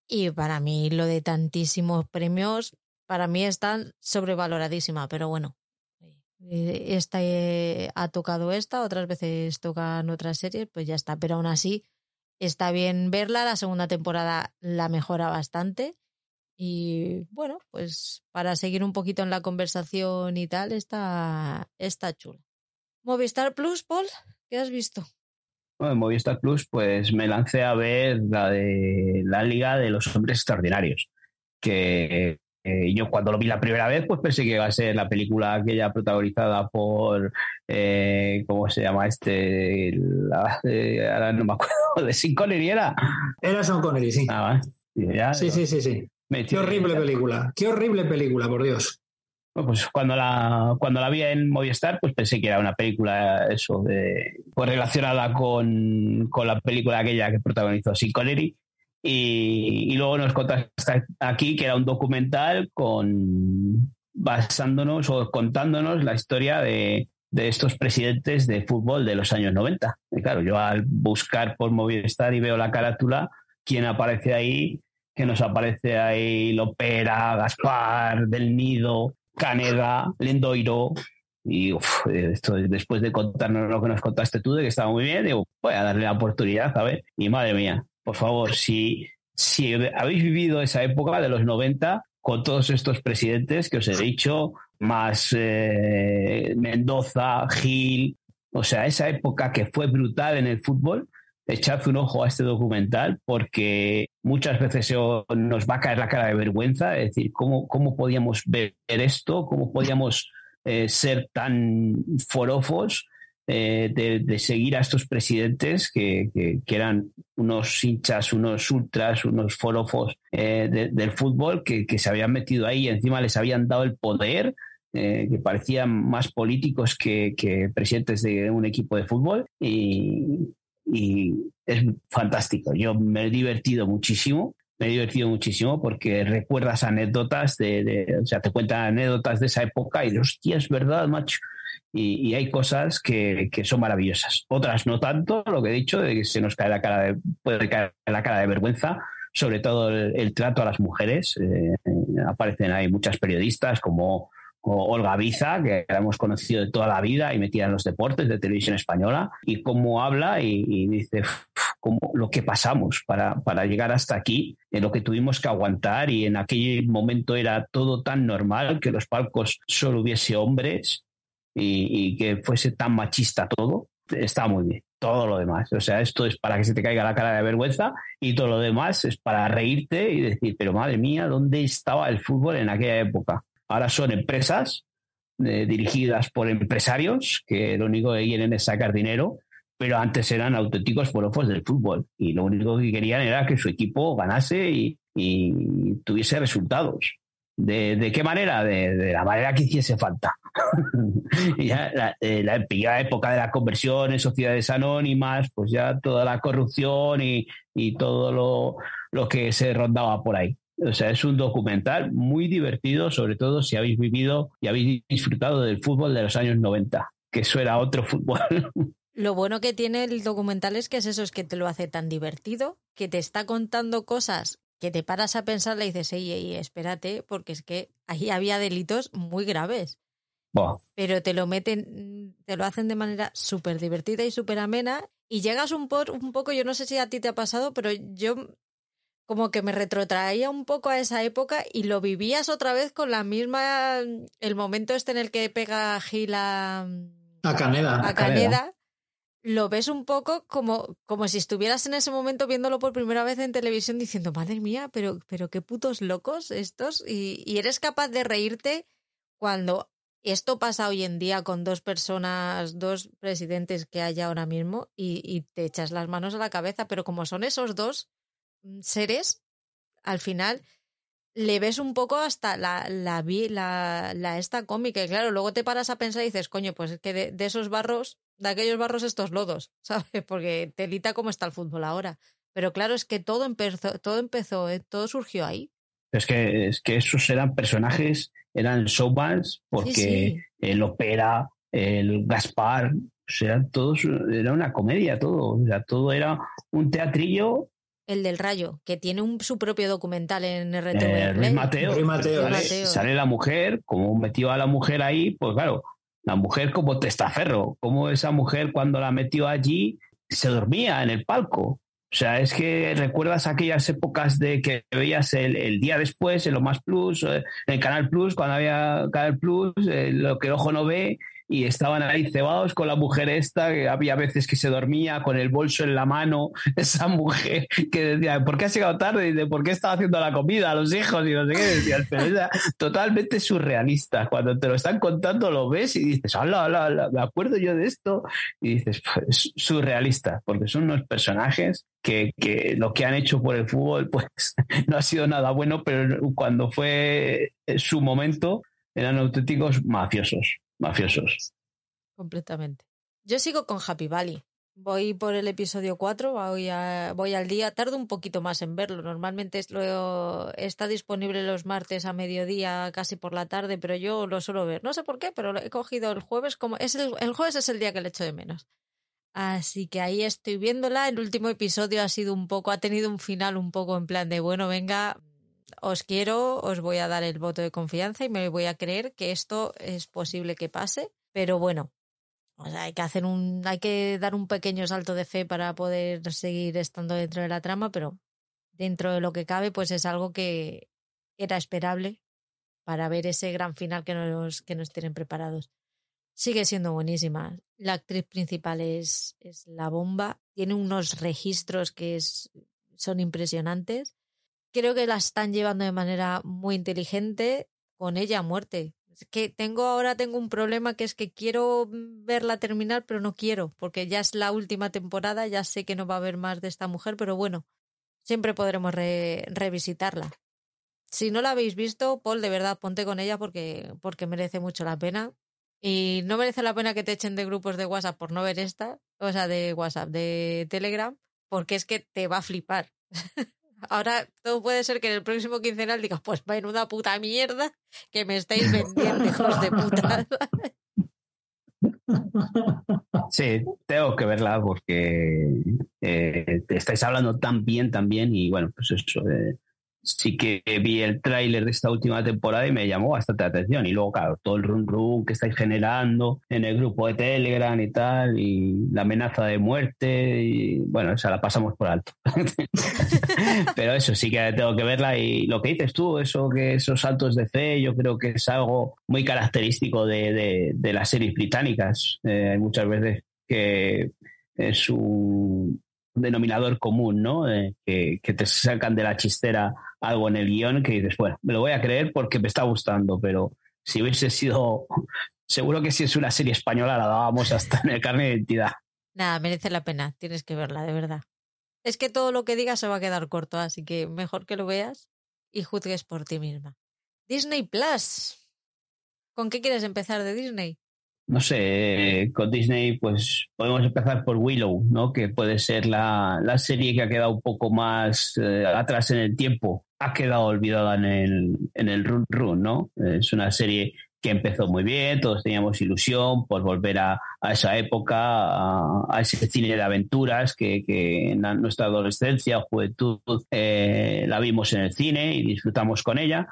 Y para mí lo de tantísimos premios, para mí están sobrevaloradísima, pero bueno, esta eh, ha tocado esta, otras veces tocan otras series, pues ya está. Pero aún así está bien verla. La segunda temporada la mejora bastante. Y bueno, pues para seguir un poquito en la conversación y tal, está, está chula. Movistar Plus, Paul, ¿qué has visto? Bueno, en Movistar Plus, pues me lancé a ver la de la Liga de los Hombres Extraordinarios, que eh, yo cuando lo vi la primera vez, pues pensé que iba a ser la película aquella protagonizada por, eh, ¿cómo se llama este? ahora no me acuerdo, de Sin Connery era. Era Sean Connery, sí. Ah, sí, sí, sí, sí. Qué horrible película, qué horrible película, por Dios. pues cuando la, cuando la vi en Movistar, pues pensé que era una película eso de, pues relacionada con, con la película aquella que protagonizó Sin Connery y, luego nos contaste aquí que era un documental con basándonos o contándonos la historia de, de estos presidentes de fútbol de los años 90. Y claro, yo al buscar por Movistar y veo la carátula, ¿quién aparece ahí? Que nos aparece ahí Lopera, Gaspar, Del Nido, Caneda, Lendoiro. Y esto, después de contarnos lo que nos contaste tú, de que estaba muy bien, digo, voy a darle la oportunidad, a ver. Y madre mía, por favor, si, si habéis vivido esa época de los 90 con todos estos presidentes que os he dicho, más eh, Mendoza, Gil, o sea, esa época que fue brutal en el fútbol, echad un ojo a este documental porque muchas veces nos va a caer la cara de vergüenza, es decir, cómo, cómo podíamos ver esto, cómo podíamos eh, ser tan forofos eh, de, seguir a estos presidentes que, eran unos hinchas, unos ultras, unos forofos eh, del fútbol que, se habían metido ahí y encima les habían dado el poder eh, que parecían más políticos que, presidentes de un equipo de fútbol y, es fantástico. Yo me he divertido muchísimo me he divertido muchísimo porque recuerdas anécdotas de, o sea, te cuentan anécdotas de esa época y hostia, es verdad, macho. Y, hay cosas que, son maravillosas. Otras no tanto, lo que he dicho, de que se nos cae la cara de, puede caer la cara de vergüenza, sobre todo el, trato a las mujeres. Eh, aparecen ahí muchas periodistas como Olga Biza, que la hemos conocido de toda la vida y metida en los deportes de televisión española, y cómo habla y, dice cómo, lo que pasamos para, para, llegar hasta aquí, en lo que tuvimos que aguantar y en aquel momento era todo tan normal que los palcos solo hubiese hombres y, que fuese tan machista todo, está muy bien. Todo lo demás. O sea, esto es para que se te caiga la cara de vergüenza y todo lo demás es para reírte y decir, pero madre mía, ¿dónde estaba el fútbol en aquella época? Ahora son empresas eh, dirigidas por empresarios que lo único que quieren es sacar dinero, pero antes eran auténticos forofos del fútbol y lo único que querían era que su equipo ganase y, tuviese resultados. ¿De, qué manera? De, la manera que hiciese falta. ya la, eh, la, época de la conversión en sociedades anónimas, pues ya toda la corrupción y, todo lo, lo, que se rondaba por ahí. O sea, es un documental muy divertido, sobre todo si habéis vivido y habéis disfrutado del fútbol de los años 90, que eso era otro fútbol. Lo bueno que tiene el documental es que es eso, es que te lo hace tan divertido, que te está contando cosas que te paras a pensar y dices, ey, ey, espérate, porque es que ahí había delitos muy graves. Pero te lo meten, te lo hacen de manera súper divertida y súper amena. Y llegas un, por, un poco, yo no sé si a ti te ha pasado, pero yo como que me retrotraía un poco a esa época y lo vivías otra vez con la misma, el momento este en el que pega Gil a, a Caneda. A Caneda, lo ves un poco como, como si estuvieras en ese momento viéndolo por primera vez en televisión diciendo, madre mía, pero, pero qué putos locos estos. Y, eres capaz de reírte cuando esto pasa hoy en día con dos personas, dos presidentes que hay ahora mismo y, te echas las manos a la cabeza, pero como son esos dos, seres, al final le ves un poco hasta la, la, la, la esta cómica. Y claro, luego te paras a pensar y dices, coño, pues es que de, esos barros, de aquellos barros estos lodos, ¿sabes? Porque telita cómo está el fútbol ahora. Pero claro, es que todo empezó, todo empezó, ¿eh? todo surgió ahí. Es que, es que esos eran personajes, eran showmans, porque el Opera, el Gaspar, o sea, todos, era una comedia todo, o sea, todo era un teatrillo el del Rayo, que tiene un, su propio documental en RTV. Eh, Luis Mateo. Sale, la mujer, como metió a la mujer ahí, pues claro, la mujer como testaferro, como esa mujer cuando la metió allí se dormía en el palco. O sea, es que recuerdas aquellas épocas de que veías el, día después en lo más plus, eh, en el Canal Plus, cuando había Canal Plus, eh, lo que el ojo no ve, y estaban ahí cebados con la mujer esta, que había veces que se dormía con el bolso en la mano, esa mujer que decía, ¿por qué has llegado tarde? Y de, ¿por qué estaba haciendo la comida a los hijos? Y no sé qué, pero es totalmente surrealista. Cuando te lo están contando lo ves y dices, hola, hola, me acuerdo yo de esto. Y dices, pues, surrealista, porque son unos personajes que, que, lo que han hecho por el fútbol pues no ha sido nada bueno, pero cuando fue su momento eran auténticos mafiosos mafiosos. Completamente. Yo sigo con Happy Valley. Voy por el episodio 4, voy, voy al día, tardo un poquito más en verlo. Normalmente está disponible los martes a mediodía, casi por la tarde, pero yo lo suelo ver. No sé por qué, pero he cogido el jueves como es el, el jueves es el día que le echo de menos. Así que ahí estoy viéndola. El último episodio ha sido un poco, ha tenido un final un poco en plan de bueno, venga, os quiero, os voy a dar el voto de confianza y me voy a creer que esto es posible que pase, pero bueno, hay que hacer un, hay que dar un pequeño salto de fe para poder seguir estando dentro de la trama, pero dentro de lo que cabe, pues es algo que era esperable para ver ese gran final que nos, que tienen preparados. Sigue siendo buenísima. La actriz principal es, es la bomba. Tiene unos registros que son impresionantes creo que la están llevando de manera muy inteligente con ella a muerte. Es que tengo ahora tengo un problema que es que quiero verla terminar, pero no quiero, porque ya es la última temporada, ya sé que no va a haber más de esta mujer, pero bueno, siempre podremos revisitarla. si no la habéis visto, Paul, de verdad, ponte con ella porque, porque merece mucho la pena. Y no merece la pena que te echen de grupos de WhatsApp por no ver esta, o sea, de WhatsApp, de Telegram, porque es que te va a flipar. Ahora todo puede ser que en el próximo quincenal digas, pues una puta mierda que me estáis vendiendo, hijos de puta. Sí, tengo que verla porque eh, estáis hablando tan bien, tan bien y bueno, pues eso, eh, sí que vi el tráiler de esta última temporada y me llamó bastante la atención. Y luego, claro, todo el run run que estáis generando en el grupo de Telegram y tal, y la amenaza de muerte, y bueno, esa la pasamos por alto. Pero eso sí que tengo que verla. Y lo que dices tú, eso que esos saltos de fe, yo creo que es algo muy característico de, de, las series británicas. Eh, hay muchas veces que es un denominador común, ¿no? Eh, que, que, te sacan de la chistera algo en el guion que dices, bueno, me lo voy a creer porque me está gustando, pero si hubiese sido, seguro que si es una serie española la dábamos hasta en el carne de identidad. Nada, merece la pena, tienes que verla, de verdad. Es que todo lo que digas se va a quedar corto, así que mejor que lo veas y juzgues por ti misma. Disney Plus. ¿Con qué quieres empezar de Disney? no sé, con Disney, pues podemos empezar por Willow, ¿no? Que puede ser la, serie que ha quedado un poco más eh, atrás en el tiempo. Ha quedado olvidada en el, en el Run Run, ¿no? Es una serie que empezó muy bien, todos teníamos ilusión por volver a, esa época, a, ese cine de aventuras que, en nuestra adolescencia o juventud eh, la vimos en el cine y disfrutamos con ella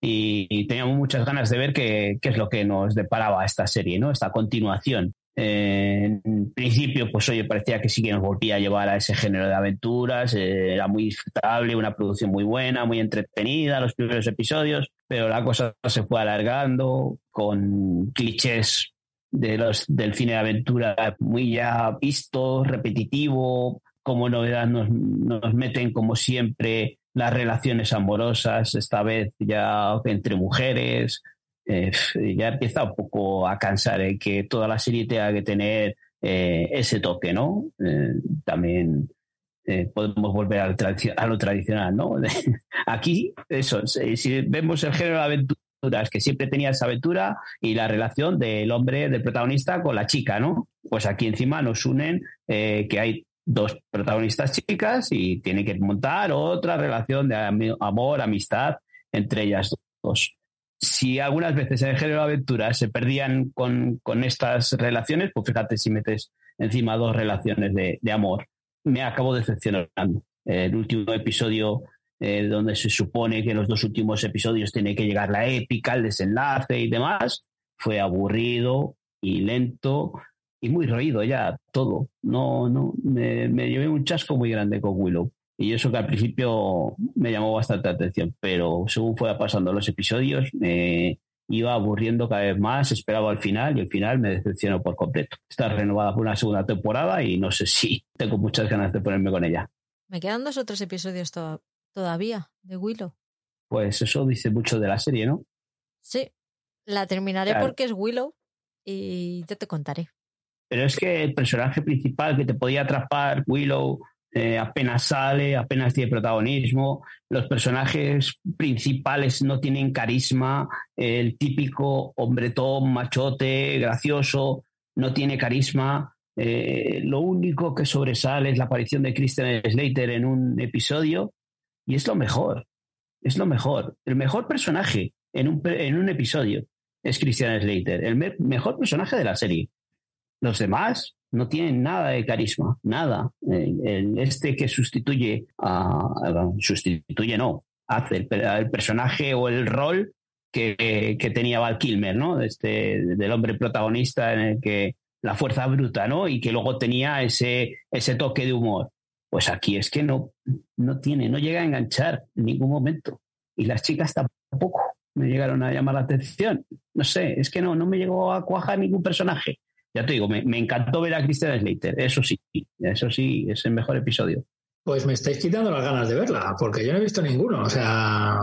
y, teníamos muchas ganas de ver qué, qué, es lo que nos deparaba esta serie, ¿no? Esta continuación. Eh, en principio, pues oye, parecía que sí que nos volvía a llevar a ese género de aventuras, eh, era muy disfrutable, una producción muy buena, muy entretenida, los primeros episodios, pero la cosa se fue alargando con clichés de los, del cine de aventura muy ya visto, repetitivo, como novedad nos, nos meten como siempre las relaciones amorosas, esta vez ya entre mujeres, eh, ya empieza un poco a cansar ¿eh? que toda la serie tenga que tener eh, ese toque, ¿no? también podemos volver a lo tradicional, ¿no? Aquí, eso, si vemos el género de aventuras, que siempre tenía esa aventura y la relación del hombre, del protagonista con la chica, ¿no? Pues aquí encima nos unen que hay dos protagonistas chicas y tiene que montar otra relación de amor, amistad entre ellas dos. Si algunas veces en el género de aventura se perdían con, estas relaciones, pues fíjate si metes encima dos relaciones de, amor. Me acabo decepcionando. El último episodio eh, donde se supone que los dos últimos episodios tiene que llegar la épica, el desenlace y demás, fue aburrido y lento y muy roído ya todo. No, no, me, llevé un chasco muy grande con Willow. Y eso que al principio me llamó bastante atención, pero según fue pasando los episodios, me iba aburriendo cada vez más, esperaba al final y al final me decepcionó por completo. Está renovada por una segunda temporada y no sé si tengo muchas ganas de ponerme con ella. Me quedan dos o tres episodios todavía de Willow. Pues eso dice mucho de la serie, ¿no? Sí, la terminaré porque es Willow y yo te contaré. Pero es que el personaje principal que te podía atrapar, Willow, eh, apenas sale, apenas tiene protagonismo. Los personajes principales no tienen carisma. El típico hombretón, machote, gracioso, no tiene carisma. Eh, lo único que sobresale es la aparición de Christian Slater en un episodio y es lo mejor. Es lo mejor. El mejor personaje en un, en un episodio es Christian Slater, el mejor personaje de la serie. Los demás no tienen nada de carisma, nada. Este que sustituye a, sustituye no, hace el, personaje o el rol que, que, tenía Val Kilmer, ¿no? Este, del hombre protagonista en el que la fuerza bruta, ¿no? Y que luego tenía ese, ese toque de humor. Pues aquí es que no, no tiene, no llega a enganchar en ningún momento. Y las chicas tampoco me llegaron a llamar la atención. No sé, es que no, no me llegó a cuajar ningún personaje ya te digo, me, encantó ver a Christian Slater, eso sí, eso sí, es el mejor episodio. Pues me estáis quitando las ganas de verla, porque yo no he visto ninguno, o sea...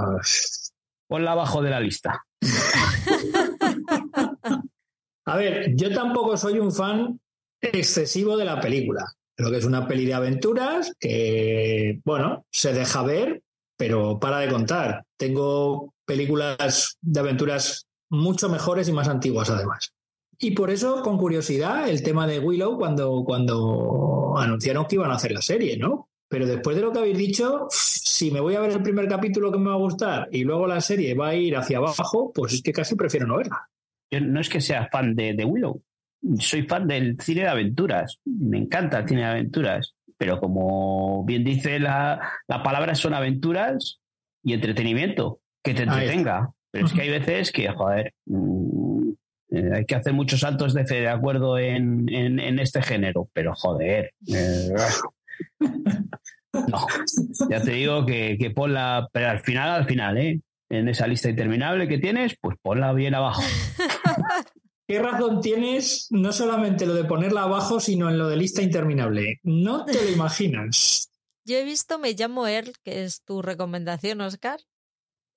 Ponla abajo de la lista. a ver, yo tampoco soy un fan excesivo de la película. Creo que es una peli de aventuras que, bueno, se deja ver, pero para de contar. Tengo películas de aventuras mucho mejores y más antiguas además. Y por eso, con curiosidad, el tema de Willow cuando, cuando anunciaron que iban a hacer la serie, ¿no? Pero después de lo que habéis dicho, si me voy a ver el primer capítulo que me va a gustar y luego la serie va a ir hacia abajo, pues es que casi prefiero no verla. Yo no es que sea fan de, de Willow, soy fan del cine de aventuras. Me encanta el cine de aventuras. Pero como bien dice la, la palabra, son aventuras y entretenimiento. Que te entretenga. Pero es que hay veces que, joder, mm, eh, hay que hacer muchos saltos de fe de acuerdo en, en, este género. Pero joder. Eh, no. Ya te digo que, que ponla, pero al final, al final, ¿eh? En esa lista interminable que tienes, pues ponla bien abajo. ¿Qué razón tienes no solamente lo de ponerla abajo, sino en lo de lista interminable? No te lo imaginas. Yo he visto Me llamo Earl, que es tu recomendación, Oscar.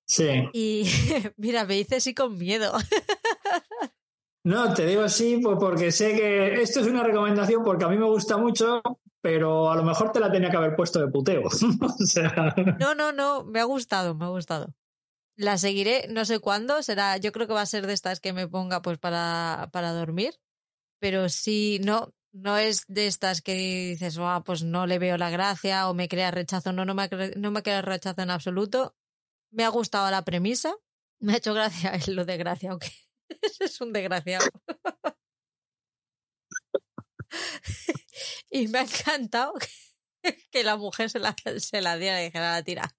Sí. Y mira, me dice sí con miedo. No, te digo sí pues porque sé que esto es una recomendación porque a mí me gusta mucho, pero a lo mejor te la tenía que haber puesto de puteo. No, no, no, me ha gustado, me ha gustado. La seguiré, no sé cuándo, será, yo creo que va a ser de estas que me ponga pues para, para dormir, pero sí, no, no es de estas que dices, oh, pues no le veo la gracia o me crea rechazo, no, no me, no me crea rechazo en absoluto. Me ha gustado la premisa, me ha hecho gracia lo de gracia, aunque es un desgraciado. y me ha encantado que, la mujer se la, se la diera y dijera la tira.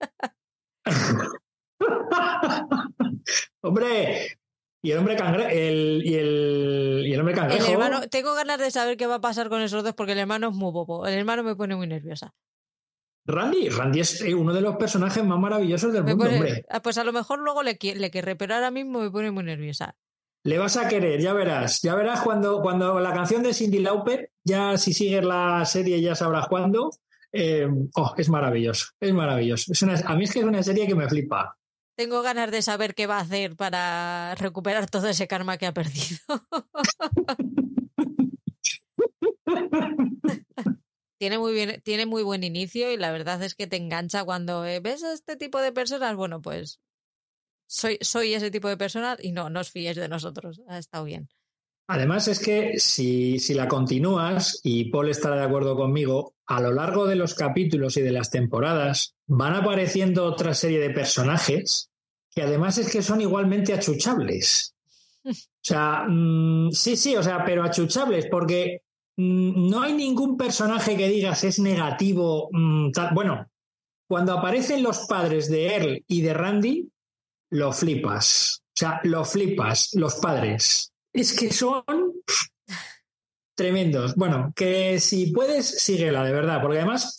hombre, y el hombre cangre el, y, el, y el hombre cangrejo. El hermano, tengo ganas de saber qué va a pasar con esos dos porque el hermano es muy bobo. El hermano me pone muy nerviosa. Randy, Randy es eh, uno de los personajes más maravillosos del mundo, hombre. Ah, pues a lo mejor luego le, le querré, pero ahora mismo me pone muy nerviosa. Le vas a querer, ya verás. Ya verás cuando, cuando la canción de Cindy Lauper, ya si sigues la serie ya sabrás cuándo. Eh, oh, es maravilloso, es maravilloso. Es una, a mí es que es una serie que me flipa. Tengo ganas de saber qué va a hacer para recuperar todo ese karma que ha perdido. tiene muy bien, tiene muy buen inicio y la verdad es que te engancha cuando eh, ves a este tipo de personas. Bueno, pues soy, soy ese tipo de personas y no, no os fíes de nosotros. Ha estado bien. Además es que si, si, la continúas, y Paul estará de acuerdo conmigo, a lo largo de los capítulos y de las temporadas van apareciendo otra serie de personajes que además es que son igualmente achuchables. O sea, mm, sí, sí, o sea, pero achuchables, porque mm, no hay ningún personaje que digas es negativo. Mm, bueno, cuando aparecen los padres de Earl y de Randy, lo flipas. O sea, lo flipas, los padres. Es que son tremendos. Bueno, que si puedes, síguela, de verdad, porque además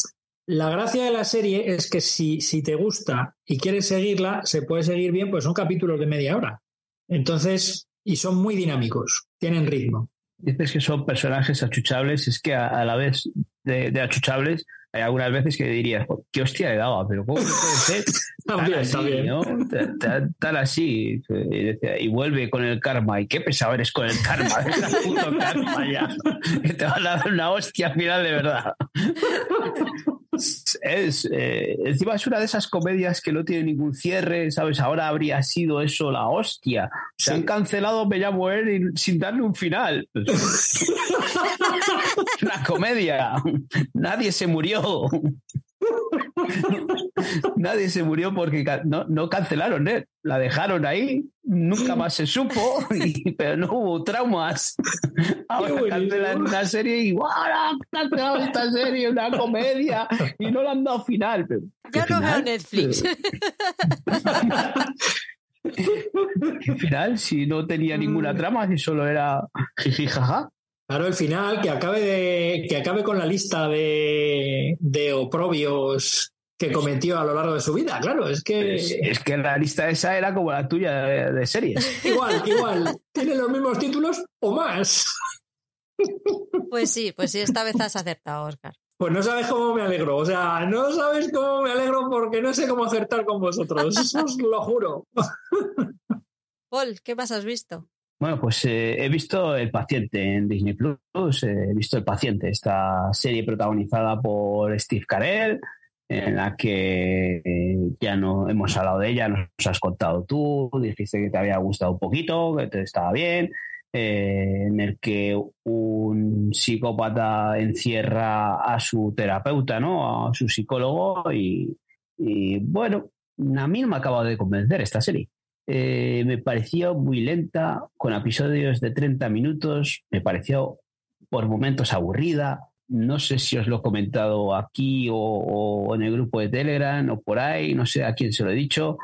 la gracia de la serie es que si, si te gusta y quieres seguirla, se puede seguir bien, pues son capítulos de media hora. Entonces, y son muy dinámicos, tienen ritmo. Dices que son personajes achuchables, es que a, la vez de, achuchables hay algunas veces que dirías, ¿qué hostia le daba? Pero ¿cómo puede ser tan así, ¿no? Tan, así. Y vuelve con el karma. ¿Y qué pesado eres con el karma? Es puto karma ya. Que te van a dar una hostia al final de verdad es, eh, encima es una de esas comedias que no tiene ningún cierre, ¿sabes? Ahora habría sido eso la hostia. Se han cancelado Me llamo él sin darle un final. Una comedia. Nadie se murió. Nadie se murió porque no, no cancelaron, ¿eh? la dejaron ahí, nunca más se supo, pero no hubo traumas. Ahora cancelan una serie y ¡guau! cancelado esta serie, una comedia, y no le han dado final. ya no veo Netflix. ¿Qué final? Si no tenía ninguna trama, si solo era jiji jaja. Claro, el final, que acabe, de, que acabe con la lista de, de oprobios que cometió a lo largo de su vida, claro, es que... Es, que la lista esa era como la tuya de, series. igual, igual, tiene los mismos títulos o más. Pues sí, pues sí, esta vez has acertado, Oscar. Pues no sabes cómo me alegro, o sea, no sabes cómo me alegro porque no sé cómo acertar con vosotros, os lo juro. Paul, ¿qué más has visto? Bueno, pues eh, he visto El Paciente en Disney Plus, eh, he visto El Paciente, esta serie protagonizada por Steve Carell, en la que eh, ya no hemos hablado de ella, nos has contado tú, dijiste que te había gustado un poquito, que te estaba bien, eh, en el que un psicópata encierra a su terapeuta, ¿no? A su psicólogo y, bueno, a mí no me acaba de convencer esta serie. Eh, me pareció muy lenta, con episodios de 30 minutos, me pareció por momentos aburrida, no sé si os lo he comentado aquí o, en el grupo de Telegram o por ahí, no sé a quién se lo he dicho.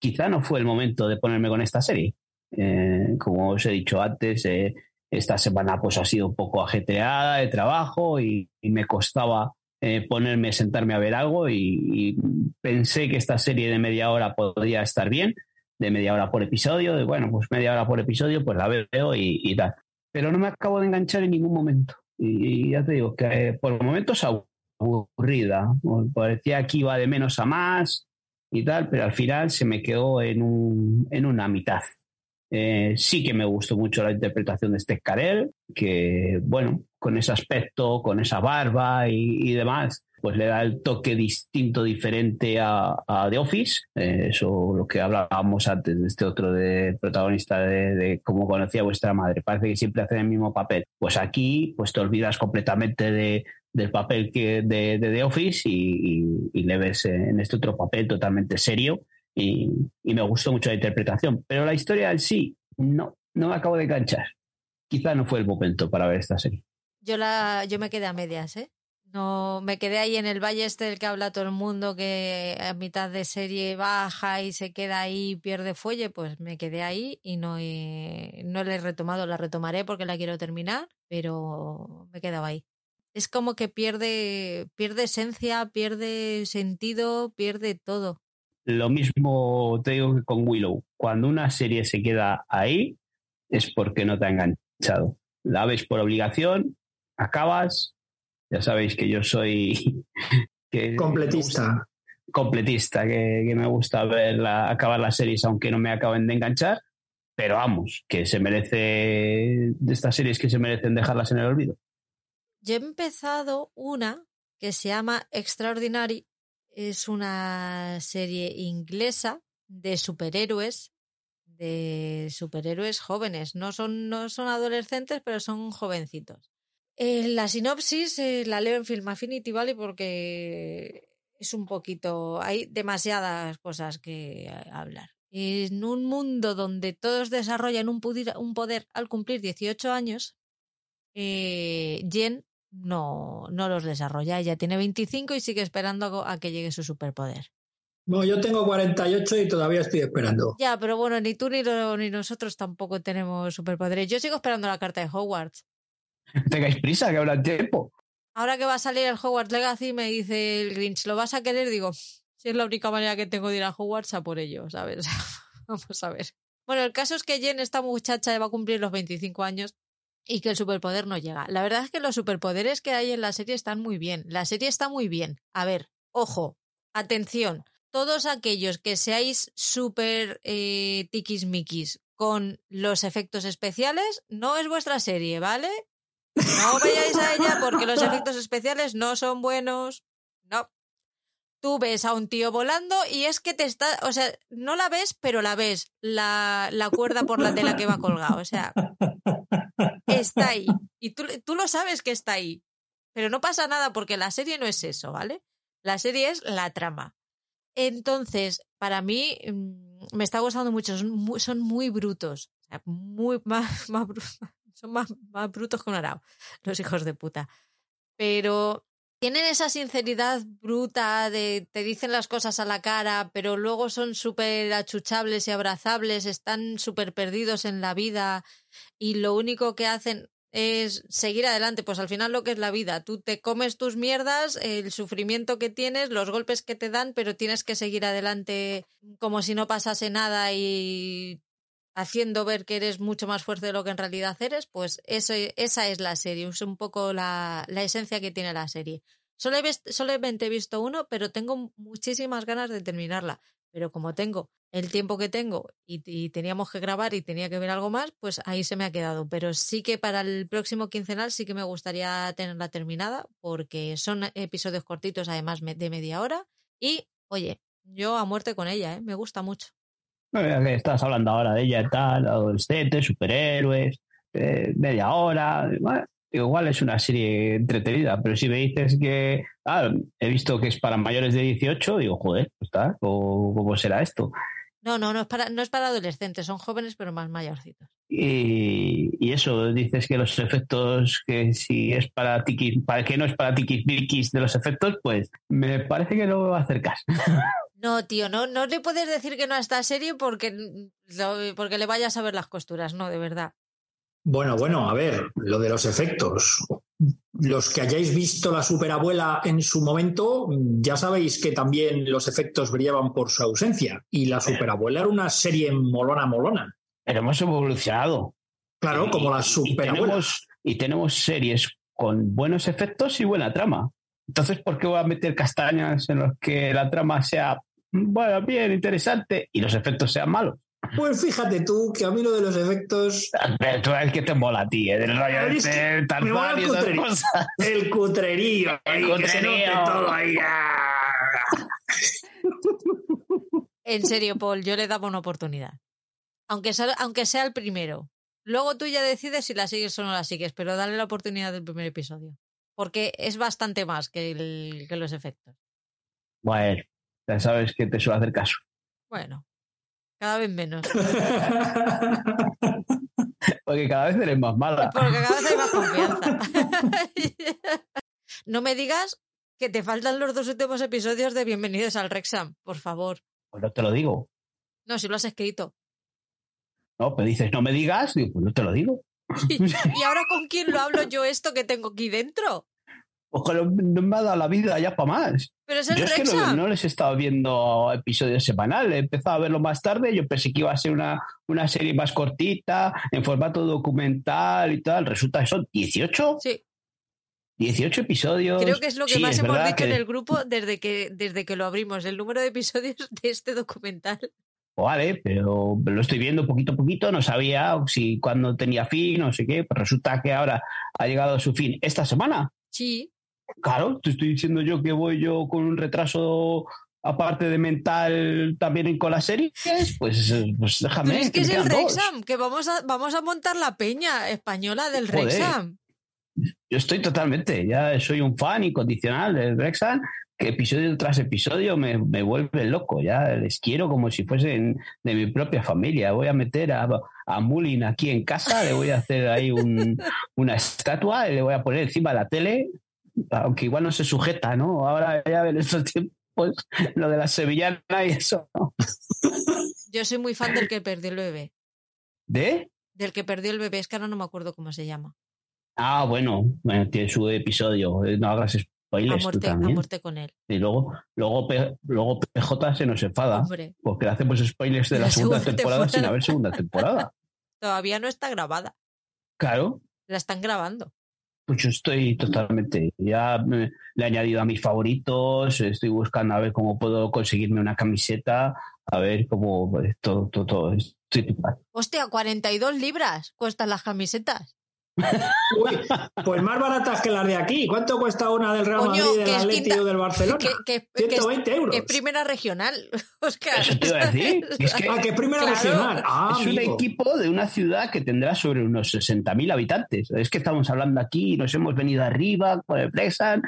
Quizá no fue el momento de ponerme con esta serie. Eh, como os he dicho antes, eh, esta semana pues ha sido un poco ajetreada de trabajo y, me costaba eh, ponerme, sentarme a ver algo y, pensé que esta serie de media hora podría estar bien, de media hora por episodio, de bueno, pues media hora por episodio, pues la veo y, y tal. Pero no me acabo de enganchar en ningún momento. Y, ya te digo que por momentos aburrida. Parecía que iba de menos a más y tal, pero al final se me quedó en, un, en una mitad. Eh, sí que me gustó mucho la interpretación de este Carell, que, bueno, con ese aspecto, con esa barba y, demás, pues le da el toque distinto, diferente a, The Office. Eh, eso lo que hablábamos antes de este otro de protagonista de, cómo conocía vuestra madre. Parece que siempre hace el mismo papel. Pues aquí, pues te olvidas completamente de, del papel que de, The Office y, y, le ves en este otro papel totalmente serio y, me gustó mucho la interpretación. Pero la historia en sí, no, no me acabo de enganchar. Quizá no fue el momento para ver esta serie. Yo, la, yo me quedé a medias, ¿eh? No, me quedé ahí en el valle este que habla todo el mundo, que a mitad de serie baja y se queda ahí y pierde fuelle, pues me quedé ahí y no, no la he retomado, la retomaré porque la quiero terminar, pero me he quedado ahí. Es como que pierde, pierde esencia, pierde sentido, pierde todo. Lo mismo te digo que con Willow. Cuando una serie se queda ahí es porque no te ha enganchado. La ves por obligación, acabas. Ya sabéis que yo soy completista. completista, que, me gusta ver acabar las series aunque no me acaben de enganchar. Pero vamos, que se merece de estas series que se merecen dejarlas en el olvido. Yo he empezado una que se llama Extraordinary es una serie inglesa de superhéroes, de superhéroes jóvenes. No son, no son adolescentes, pero son jovencitos. Eh, la sinopsis eh, la leo en Film Affinity, ¿vale? Porque es un poquito. Hay demasiadas cosas que hablar. En un mundo donde todos desarrollan un, un poder al cumplir 18 años, eh, Jen no, no los desarrolla. Ella tiene 25 y sigue esperando a que llegue su superpoder. No, yo tengo 48 y todavía estoy esperando. Ya, pero bueno, ni tú ni, ni nosotros tampoco tenemos superpoderes. Yo sigo esperando la carta de Hogwarts. Tengáis prisa, que el tiempo. Ahora que va a salir el Hogwarts Legacy, me dice el Grinch, ¿lo vas a querer? Digo, si es la única manera que tengo de ir a Hogwarts, a por ello, ¿sabes? Vamos a ver. Bueno, el caso es que Jen, esta muchacha, va a cumplir los 25 años y que el superpoder no llega. La verdad es que los superpoderes que hay en la serie están muy bien. La serie está muy bien. A ver, ojo, atención. Todos aquellos que seáis súper eh, tiquismiquis con los efectos especiales, no es vuestra serie, ¿vale? No vayáis a ella porque los efectos especiales no son buenos. No. Tú ves a un tío volando y es que te está, o sea, no la ves, pero la ves, la, la cuerda por la tela que va colgado. O sea, está ahí. Y tú, tú lo sabes que está ahí. Pero no pasa nada porque la serie no es eso, ¿vale? La serie es la trama. Entonces, para mí mm, me está gustando mucho. Son muy, brutos. muy más, más, son más, más brutos que un arao, los hijos de puta. Pero tienen esa sinceridad bruta de te dicen las cosas a la cara, pero luego son súper achuchables y abrazables, están súper perdidos en la vida y lo único que hacen es seguir adelante, pues al final lo que es la vida, tú te comes tus mierdas, el sufrimiento que tienes, los golpes que te dan, pero tienes que seguir adelante como si no pasase nada y haciendo ver que eres mucho más fuerte de lo que en realidad eres, pues eso, esa es la serie, es un poco la, la esencia que tiene la serie. Solo he solamente he visto uno, pero tengo muchísimas ganas de terminarla. Pero como tengo el tiempo que tengo y, y teníamos que grabar y tenía que ver algo más, pues ahí se me ha quedado. Pero sí que para el próximo quincenal sí que me gustaría tenerla terminada porque son episodios cortitos, además de media hora. Y, oye, yo a muerte con ella, ¿eh? me gusta mucho. Estás hablando ahora de ella y tal, adolescentes, superhéroes, eh, media hora. Igual es una serie entretenida, pero si me dices que ah, he visto que es para mayores de 18, digo, joder, pues está, ¿cómo, cómo será esto? No, no, no es para, no es para adolescentes, son jóvenes pero más mayorcitos. Y, y eso, dices que los efectos, que si es para tiki, para que no es para tiquis de los efectos, pues me parece que no va a hacer caso. No, tío, no, no le puedes decir que no a esta serie porque, lo- porque le vayas a ver las costuras, no, de verdad. Bueno, bueno, a ver, lo de los efectos. Los que hayáis visto la superabuela en su momento, ya sabéis que también los efectos brillaban por su ausencia. Y la superabuela era una serie molona, molona. Pero hemos evolucionado. Claro, Y- como la superabuela. y tenemos series con buenos efectos y buena trama. Entonces, ¿por qué voy a meter castañas en los que la trama sea, bueno, bien, interesante y los efectos sean malos? Pues fíjate tú que a mí lo de los efectos, Pero tú eres el que te mola a ti, ¿eh? del rollo Es que este, tal me mola cual y el cutrerío. cosas. el cutrerío, El ahí, que se note cutrerío. todo ahí. ah. En serio, Paul, yo le daba una oportunidad. Aunque sea, aunque sea el primero. Luego tú ya decides si la sigues o no la sigues, pero dale la oportunidad del primer episodio. Porque es bastante más que, el- que los efectos. Bueno, ya sabes que te suelo hacer caso. Bueno, cada vez menos. Porque cada vez eres más mala. Porque cada vez hay más confianza. no me digas que te faltan los dos últimos episodios de Bienvenidos al Rexham, por favor. Pues no te lo digo. No, si lo has escrito. No, pero dices, no me digas, digo, pues no te lo digo. ¿Y ahora con quién lo hablo yo esto que tengo aquí dentro? Ojalá no me ha dado la vida ya para más. Pero es el Yo es que no, les he estado viendo episodios semanales, he empezado a verlo más tarde, yo pensé que iba a ser una, una serie más cortita, en formato documental y tal, resulta que son 18, Sí, 18 episodios. creo que es lo que Sí, más hemos dicho en que- el grupo desde que, desde que lo abrimos, el número de episodios de este documental. Vale, pero lo estoy viendo poquito a poquito, no sabía si cuándo tenía fin, no sé qué, pues resulta que ahora ha llegado a su fin esta semana. Sí, Claro, te estoy diciendo yo que voy yo con un retraso aparte de mental también con las series, pues, pues déjame. pero es que es el dos. Rexham, que vamos a, vamos a montar la peña española del Joder. Rexham. Yo estoy totalmente, ya soy un fan incondicional del Brexham, que episodio tras episodio me, me vuelve loco, ya les quiero como si fuesen de mi propia familia. Voy a meter a, a Mulin aquí en casa, le voy a hacer ahí un- una estatua y le voy a poner encima la tele, aunque igual no se sujeta, ¿no? Ahora ya en estos tiempos lo de la sevillana y eso. ¿no? Yo soy muy fan del que perdió el bebé. ¿De? Del que perdió el bebé, es que ahora no me acuerdo cómo se llama. Ah, bueno, bueno, tiene su episodio, eh, no hagas A spoilers tú muerte, a también. muerte con él. Y luego, luego, luego PJ se nos enfada. Hombre, Porque le hacemos spoilers de De la, segunda, segunda temporada, sin haber segunda temporada. todavía no está grabada. Claro, La están grabando. Pues yo estoy totalmente. Ya le he añadido a mis favoritos, estoy buscando a ver cómo puedo conseguirme una camiseta, a ver cómo pues, todo, todo, todo. Estoy. Hostia, 42 libras cuestan las camisetas. Uy, pues más baratas que las de aquí. ¿Cuánto cuesta una del Real Coño, Madrid, que del es Atleti quinta- o del Barcelona? Que, que- que es, 120 euros. que es primera regional. Oscar. Eso te iba a decir. Es que Ah, que es primera Claro. regional. Ah, es un equipo de una ciudad que tendrá sobre unos 60.000 habitantes. Es que estamos hablando aquí, nos hemos venido arriba con el Brexham.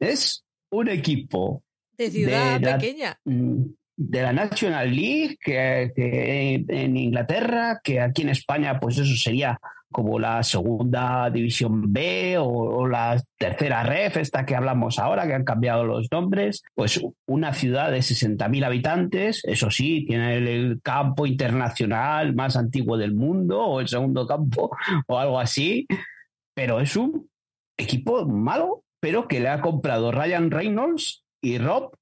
Es un equipo de ciudad de la- pequeña. mm, de la National League, que, que en Inglaterra, que aquí en España, pues eso sería como la segunda división B o, o la tercera ref, esta que hablamos ahora, que han cambiado los nombres, pues una ciudad de 60.000 habitantes, eso sí, tiene el, el campo internacional más antiguo del mundo o el segundo campo o algo así, pero es un equipo malo, pero que le ha comprado Ryan Reynolds y Rob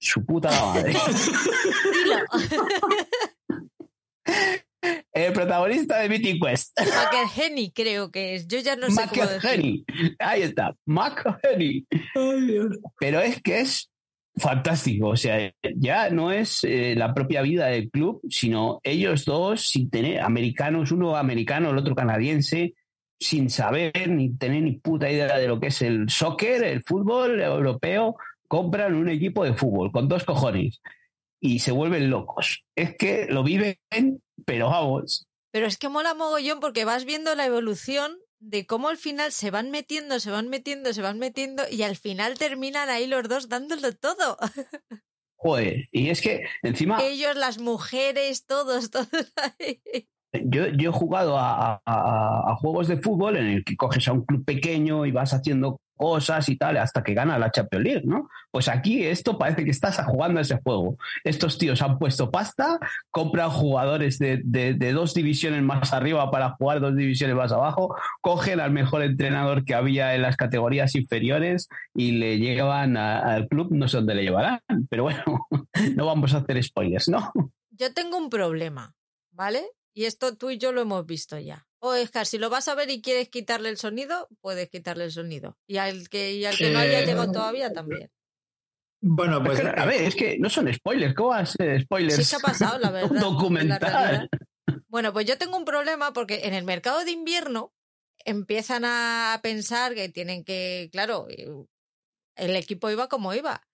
su puta madre. El protagonista de Meeting Quest. McElhenney creo que es. Yo ya no sé cómo decir. Ahí está, Dios. Pero es que es fantástico. O sea, ya no es eh, la propia vida del club, sino ellos dos, sin tener americanos, uno americano, el otro canadiense, sin saber ni tener ni puta idea de lo que es el soccer, el fútbol europeo, compran un equipo de fútbol con dos cojones y se vuelven locos. Es que lo viven, pero vamos. Pero es que mola mogollón porque vas viendo la evolución de cómo al final se van metiendo, se van metiendo, se van metiendo y al final terminan ahí los dos dándolo todo. Joder, y es que encima... Ellos, las mujeres, todos, todos ahí. Yo, yo he jugado a, a, juegos de fútbol en el que coges a un club pequeño y vas haciendo cosas y tal hasta que gana la Champions League, ¿no? Pues aquí esto parece que estás jugando a ese juego. Estos tíos han puesto pasta, compran jugadores de, de, dos divisiones más arriba para jugar dos divisiones más abajo, cogen al mejor entrenador que había en las categorías inferiores y le llevan al club, no sé dónde le llevarán, pero bueno, no vamos a hacer spoilers, ¿no? Yo tengo un problema, ¿vale? Y esto tú y yo lo hemos visto ya. O Oscar, si lo vas a ver y quieres quitarle el sonido, puedes quitarle el sonido. Y al que, al que no haya llegado todavía también. Bueno, pues. a ver, es que no son spoilers. ¿Cómo vas a spoilers? Sí, se ha pasado, la verdad. documental. bueno, pues yo tengo un problema porque en el mercado de invierno empiezan a pensar que tienen que. Claro, el equipo iba como iba.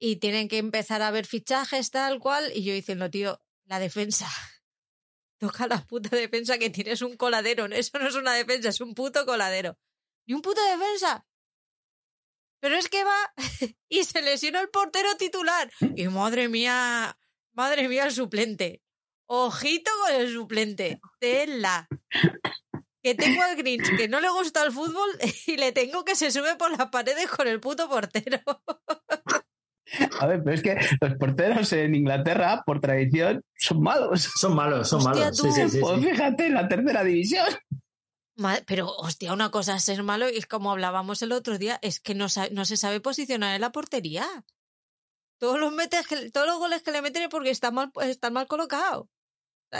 Y tienen que empezar a ver fichajes tal cual. Y yo diciendo, tío, la defensa toca la puta defensa que tienes un coladero. Eso no es una defensa, es un puto coladero. ¿Y un puto defensa? Pero es que va y se lesionó el portero titular. Y madre mía, madre mía el suplente. Ojito con el suplente. Tela. Que tengo al Grinch que no le gusta el fútbol y le tengo que se sube por las paredes con el puto portero. A ver, pero es que los porteros en Inglaterra, por tradición, son malos. Son malos, son malos. Sí, sí, sí, pues fíjate, en la tercera división. Pero, hostia, una cosa es ser malo y como hablábamos el otro día, es que no, no se sabe posicionar en la portería. Todos los, metes, todos los goles que le meten es porque están mal, están mal colocados.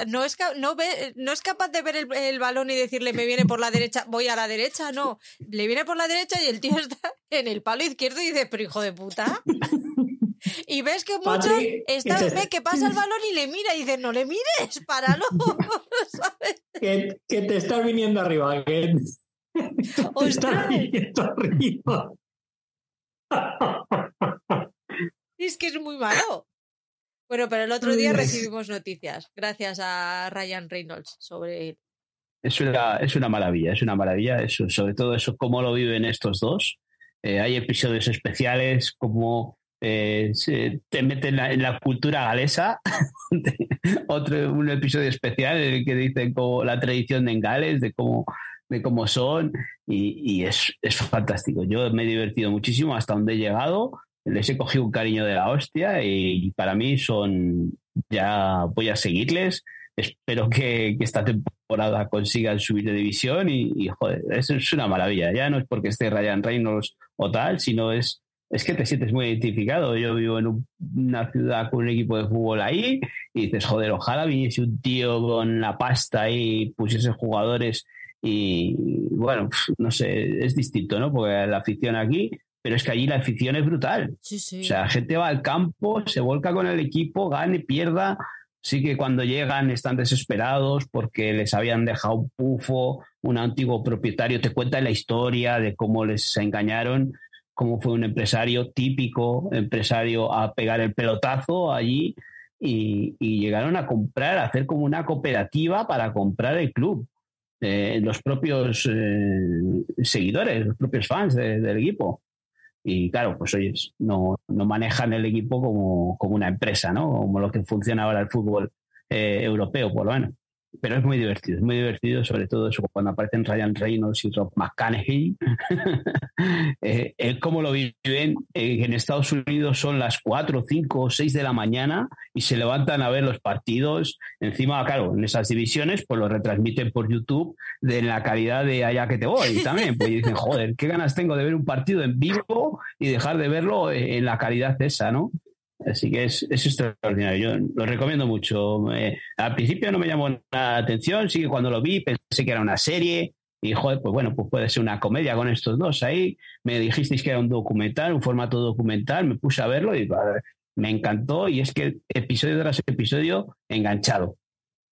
No es, no, ve, no es capaz de ver el, el, balón y decirle me viene por la derecha, voy a la derecha, no. Le viene por la derecha y el tío está en el palo izquierdo y dice, pero hijo de puta. Y ves que muchos está, ve que pasa el balón y le mira y dice, no le mires, páralo. ¿sabes? Que, que, te estás viniendo arriba, que te estás viniendo arriba. Es que es muy malo. Bueno, pero el otro día recibimos noticias, gracias a Ryan Reynolds, sobre él. Es una, es una maravilla, es una maravilla, eso, sobre todo eso, cómo lo viven estos dos. Eh, hay episodios especiales, como eh, te meten en la, cultura galesa. Otro un episodio especial en el que dicen como la tradición de en Gales, de cómo, de cómo son, y, es, es, fantástico. Yo me he divertido muchísimo hasta donde he llegado. Les he cogido un cariño de la hostia y para mí son, ya voy a seguirles. Espero que, esta temporada consigan subir de división y, es, una maravilla. Ya no es porque esté Ryan Reynolds o tal, sino es es que te sientes muy identificado. Yo vivo en una ciudad con un equipo de fútbol ahí y dices, joder, ojalá viniese un tío con la pasta y pusiese jugadores y bueno, no sé, es distinto, ¿no? Porque la afición aquí, pero es que allí la afición es brutal. Sí, sí. O sea, la gente va al campo, se volca con el equipo, gane, pierda. Sí que cuando llegan están desesperados porque les habían dejado un pufo, un antiguo propietario te cuenta la historia de cómo les engañaron como fue un empresario típico, empresario a pegar el pelotazo allí y, llegaron a comprar, a hacer como una cooperativa para comprar el club. Eh, los propios eh, seguidores, los propios fans del equipo. Y claro, pues oye, no, no manejan el equipo como, como, una empresa, ¿no? Como lo que funciona ahora el fútbol eh, europeo, por lo menos pero es muy divertido, es muy divertido, sobre todo eso cuando aparecen Ryan Reynolds y Rob McCannahy, eh, eh, cómo lo viven, eh, en Estados Unidos son las 4, 5 o 6 de la mañana y se levantan a ver los partidos, encima, claro, en esas divisiones, pues lo retransmiten por YouTube de la calidad de allá que te voy también, pues dicen, joder, qué ganas tengo de ver un partido en vivo y dejar de verlo en la calidad esa, ¿no? Así que es, extraordinario. Yo lo recomiendo mucho. al principio no me llamó la atención, sí que cuando lo vi pensé que era una serie, Y joder, pues bueno, pues puede ser una comedia con estos dos ahí. Me dijisteis que era un documental, un formato documental, me puse a verlo y me encantó y es que episodio tras episodio enganchado.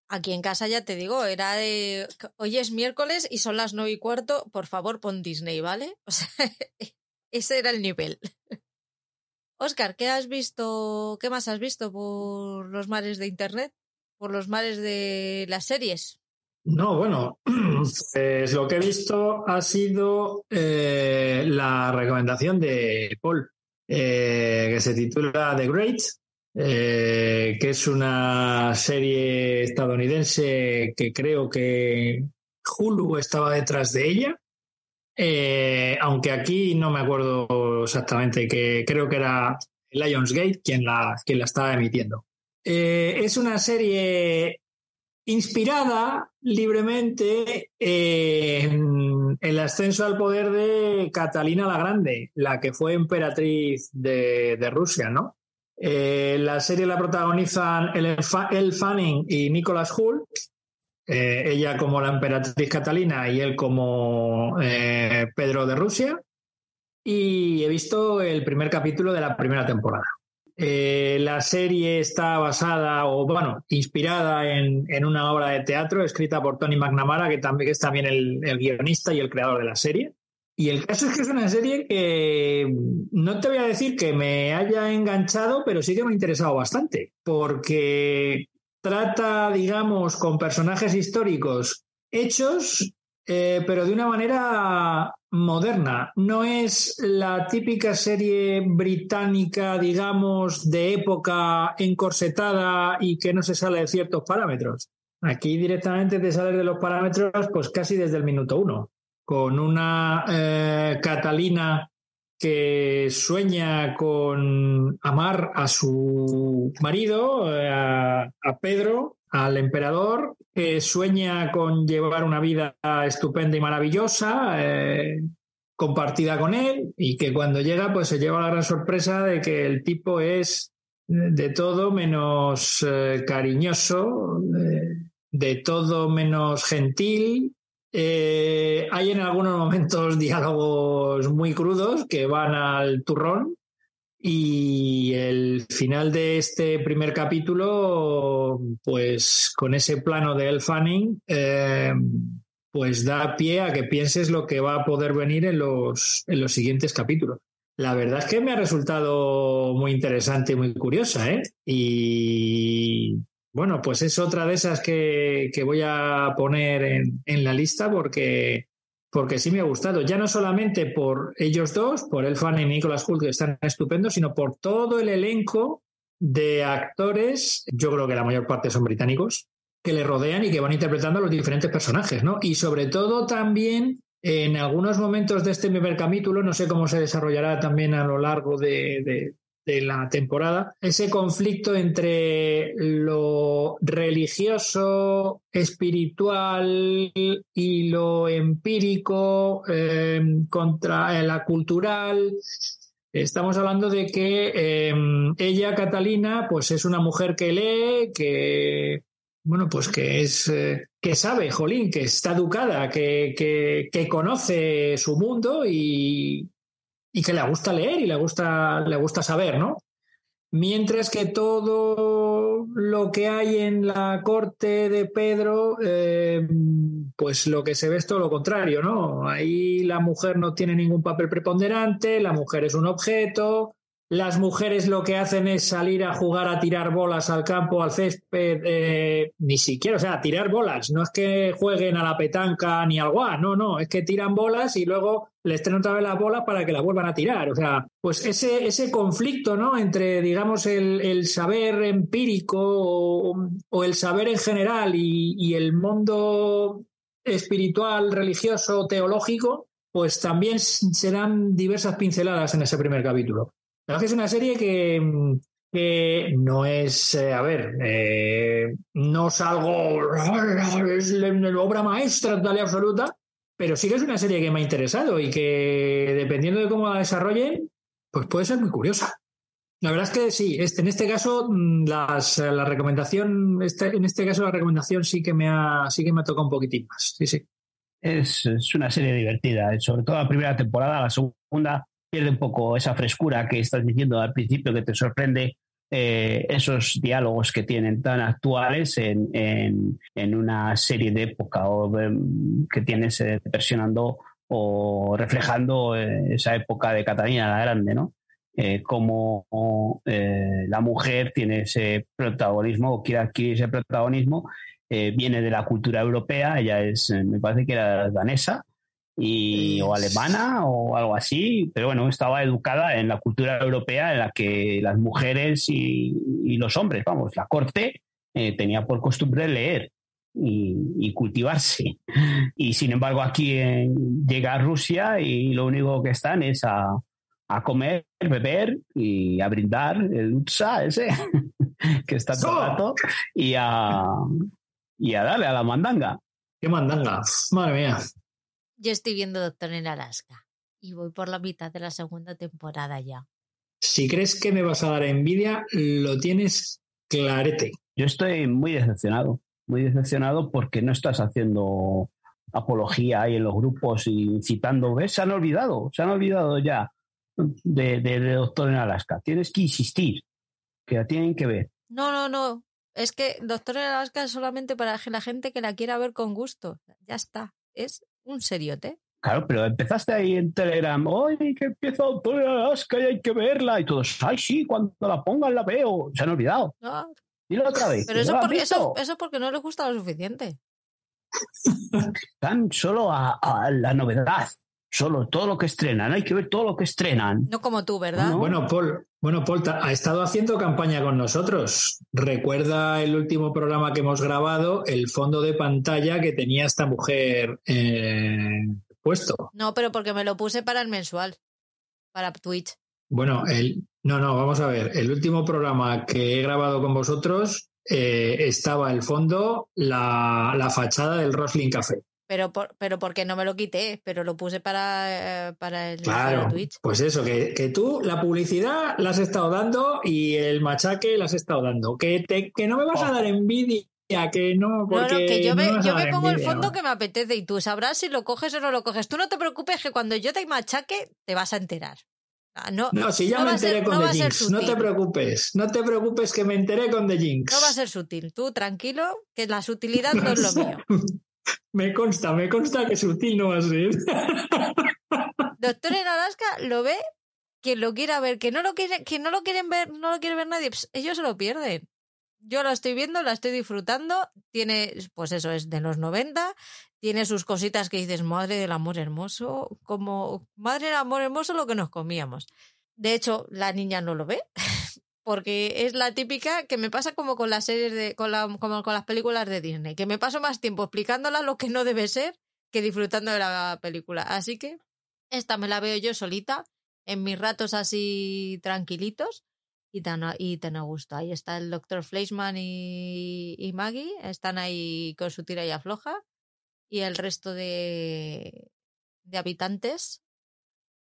Aquí en casa ya te digo, era de hoy es miércoles y son las nueve y cuarto, por favor pon Disney, ¿vale? Ese era el nivel. Oscar, ¿qué has visto? ¿Qué más has visto por los mares de internet? ¿Por los mares de las series? No, bueno, pues lo que he visto ha sido eh, la recomendación de Paul, eh, que se titula The Great, eh, que es una serie estadounidense que creo que Hulu estaba detrás de ella. Aunque aquí no me acuerdo exactamente, que creo que era Lionsgate quien la, quien la estaba emitiendo. es una serie inspirada libremente en el ascenso al poder de Catalina la Grande, la que fue emperatriz de, Rusia, ¿no? Eh, la serie la protagonizan Elle Fanning y Nicholas Hull, eh, ella como la emperatriz Catalina y él como eh, Pedro de Rusia. Y he visto el primer capítulo de la primera temporada. Eh, la serie está basada, o bueno, inspirada en, una obra de teatro escrita por Tony McNamara, que, también, es también el, guionista y el creador de la serie. Y el caso es que es una serie que no te voy a decir que me haya enganchado, pero sí que me ha interesado bastante, porque trata, digamos, con personajes históricos hechos, eh, pero de una manera moderna. No es la típica serie británica, digamos, de época encorsetada y que no se sale de ciertos parámetros. Aquí directamente te sales de los parámetros, pues casi desde el minuto uno, con una eh, Catalina que sueña con amar a su marido, eh, a Pedro, al emperador, que sueña con llevar una vida estupenda y maravillosa, eh, compartida con él, y que cuando llega, pues se lleva la gran sorpresa de que el tipo es de todo menos eh, cariñoso, de todo menos gentil. Eh, hay en algunos momentos diálogos muy crudos que van al turrón, y el final de este primer capítulo, pues con ese plano de El Fanning, eh, pues da pie a que pienses lo que va a poder venir en los, en los siguientes capítulos. La verdad es que me ha resultado muy interesante y muy curiosa, ¿eh? Y bueno, pues es otra de esas que, que voy a poner en, en la lista porque porque sí me ha gustado, ya no solamente por ellos dos, por El Fan y Nicolas Hoult, que están estupendos, sino por todo el elenco de actores, yo creo que la mayor parte son británicos, que le rodean y que van interpretando a los diferentes personajes, ¿no? Y sobre todo también en algunos momentos de este primer capítulo, no sé cómo se desarrollará también a lo largo de, de la temporada, ese conflicto entre lo religioso, espiritual y lo empírico eh, contra la cultural. Estamos hablando de que eh, ella, Catalina, pues es una mujer que lee, que bueno, pues que es eh, que sabe, Jolín, que está educada, que, que conoce su mundo y, y que le gusta leer y le gusta, le gusta saber, ¿no? Mientras que todo lo que hay en la corte de Pedro, eh, pues lo que se ve es todo lo contrario, ¿no? Ahí la mujer no tiene ningún papel preponderante, la mujer es un objeto, las mujeres lo que hacen es salir a jugar a tirar bolas al campo, al césped, eh, ni siquiera, o sea, tirar bolas. No es que jueguen a la petanca ni al guá, no, no, es que tiran bolas y luego les traen otra vez las bolas para que las vuelvan a tirar. O sea, pues ese, ese conflicto, ¿no? Entre, digamos, el, saber empírico o, el saber en general y, y el mundo espiritual, religioso, teológico, pues también serán diversas pinceladas en ese primer capítulo. La que es una serie que, no es, eh, a ver, eh, no es algo, es la obra maestra total y absoluta, pero sí que es una serie que me ha interesado y que dependiendo de cómo la desarrollen, pues puede ser muy curiosa. La verdad es que sí, este, en este caso mm, las, la recomendación, este, en este caso la recomendación sí que me ha, sí que me ha tocado un poquitín más. Sí, sí. es, es, una serie divertida, sobre todo la primera temporada, la segunda pierde un poco esa frescura que estás diciendo al principio, que te sorprende eh, esos diálogos que tienen tan actuales en, en, en una serie de época o em, que tienes eh, versionando o reflejando eh, esa época de Catalina la Grande, ¿no? Eh, como eh, la mujer tiene ese protagonismo o quiere adquirir ese protagonismo, eh, viene de la cultura europea, ella es, me parece que era danesa, y, o alemana o algo así, pero bueno, estaba educada en la cultura europea en la que las mujeres y, y los hombres, vamos, la corte eh, tenía por costumbre leer y, y, cultivarse. Y sin embargo aquí eh, llega Rusia y lo único que están es a, a comer, beber y a brindar el utsa ese que está todo el rato y a, y a darle a la mandanga. ¿Qué mandanga? Madre mía. Yo estoy viendo Doctor en Alaska y voy por la mitad de la segunda temporada ya. Si crees que me vas a dar envidia, lo tienes clarete. Yo estoy muy decepcionado, muy decepcionado porque no estás haciendo apología ahí en los grupos y citando, ¿ves? Se han olvidado, se han olvidado ya de, de, de Doctor en Alaska. Tienes que insistir, que la tienen que ver. No, no, no. Es que Doctor en Alaska es solamente para la gente que la quiera ver con gusto. Ya está. Es un seriote. Claro, pero empezaste ahí en Telegram, ¡ay, que empieza Doctor en Alaska y hay que verla! Y todos, ¡ay, sí, cuando la pongan la veo! Se han olvidado. No, Dilo otra vez. pero ¿no eso, porque, eso, eso porque no les gusta lo suficiente. Están solo a, a la novedad. Solo todo lo que estrenan. Hay que ver todo lo que estrenan. No como tú, ¿verdad? No. Bueno, Paul, bueno, Paul ta- ha estado haciendo campaña con nosotros. Recuerda el último programa que hemos grabado, el fondo de pantalla que tenía esta mujer eh, puesto. No, pero porque me lo puse para el mensual. Para Twitch. Bueno, el, no, no, vamos a ver. El último programa que he grabado con vosotros eh, estaba el fondo, la, la fachada del Roslin Café. Pero, por, pero porque no me lo quité, pero lo puse para, eh, para el Claro, para Twitch. pues eso, que, que tú la publicidad la has estado dando y el machaque la has estado dando. Que, te, que no me vas a dar envidia, que no, No, no, porque que yo no me, yo me pongo el fondo ¿no? que me apetece y tú sabrás si lo coges o no lo coges. Tú no te preocupes que cuando yo te machaque te vas a enterar. Ah, No, No, si ya no me ser- enteré con no The Jinx, no te preocupes, no te preocupes que me enteré con The Jinx. no va a ser sutil. Tú tranquilo, que la sutilidad no es lo mío. Me consta, me consta que sutil no va a ser. Doctor en Alaska lo ve quien lo quiera ver, que no lo quiere, que no lo quieren ver, no lo quiere ver nadie, pues ellos se lo pierden. Yo la estoy viendo, la estoy disfrutando, tiene, pues eso, es de los 90, tiene sus cositas que dices, madre del amor hermoso, como madre del amor hermoso lo que nos comíamos. De hecho, la niña no lo ve, porque es la típica que me pasa como con las series de, con la, como con las películas de Disney, que me paso más tiempo explicándola lo que no debe ser que disfrutando de la película. Así que esta me la veo yo solita, en mis ratos así tranquilitos y tan, y tan a gusto. Ahí está el doctor Fleischman y, y Maggie, están ahí con su tira y afloja. Y el resto de, de habitantes.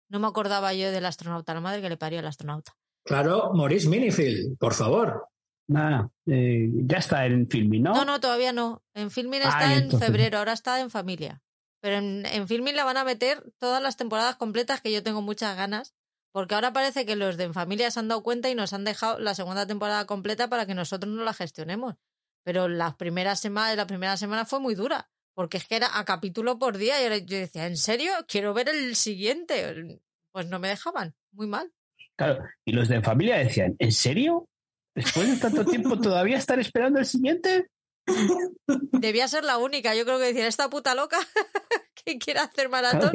No me acordaba yo del astronauta, la madre que le parió al astronauta. Claro, Maurice Minifield, por favor. Nada, eh, ya está en filming, ¿no? No, no, todavía no. En Filmin Ah, está en entonces- febrero, ahora está en familia. Pero en, en Filmin la van a meter todas las temporadas completas que yo tengo muchas ganas. Porque ahora parece que los de En Familia se han dado cuenta y nos han dejado la segunda temporada completa para que nosotros no la gestionemos. Pero las primeras semanas, la primera semana fue muy dura. Porque es que era a capítulo por día. Y ahora yo decía, ¿en serio? Quiero ver el siguiente. Pues no me dejaban. Muy mal. Claro, y los de familia decían, ¿en serio? ¿Después de tanto tiempo todavía están esperando el siguiente? Debía ser la única. Yo creo que decían, esta puta loca que quiere hacer maratón.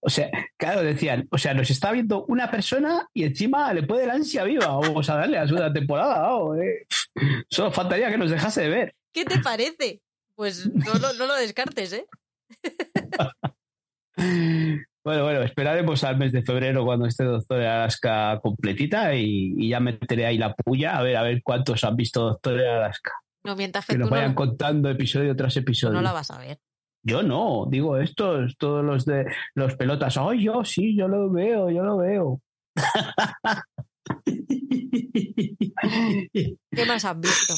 o sea, claro, decían, o sea, nos está viendo una persona y encima le puede la ansia viva. Vamos a darle a segunda temporada. vamos, eh. Solo faltaría que nos dejase de ver. ¿Qué te parece? Pues no lo descartes, ¿eh? Bueno, bueno, esperaremos al mes de febrero cuando esté Doctor Alaska completita y, y ya meteré ahí la puya a ver a ver cuántos han visto Doctor Alaska. No mientas que Que tú nos no, vayan contando episodio tras episodio. no la vas a ver. Yo no, digo estos, todos los de los pelotas. Ay, yo sí, yo lo veo, yo lo veo. ¿Qué más has visto?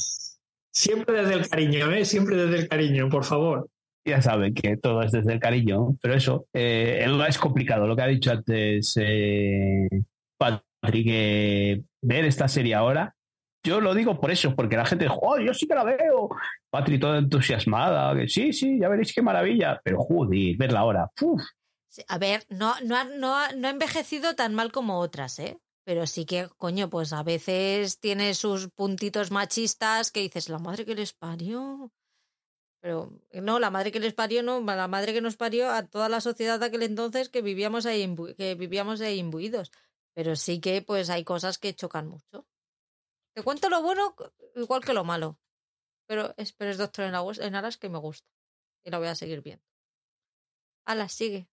Siempre desde el cariño, ¿eh? Siempre desde el cariño, por favor. Ya saben que todo es desde el cariño, pero eso eh, es complicado. Lo que ha dicho antes eh, Patrick, eh, ver esta serie ahora, yo lo digo por eso, porque la gente dice, oh, yo sí que la veo. Patrick toda entusiasmada, que sí, sí, ya veréis qué maravilla, pero joder, verla ahora. a ver, no, no, no, no ha envejecido tan mal como otras, ¿eh? Pero sí que, coño, pues a veces tiene sus puntitos machistas que dices, la madre que les parió. Pero no, la madre que les parió, no, la madre que nos parió a toda la sociedad de aquel entonces que vivíamos ahí, que vivíamos ahí imbuidos. Pero sí que pues hay cosas que chocan mucho. Te cuento lo bueno igual que lo malo. Pero es, pero es Doctor en, en Aras que me gusta. Y la voy a seguir viendo. Ala, sigue.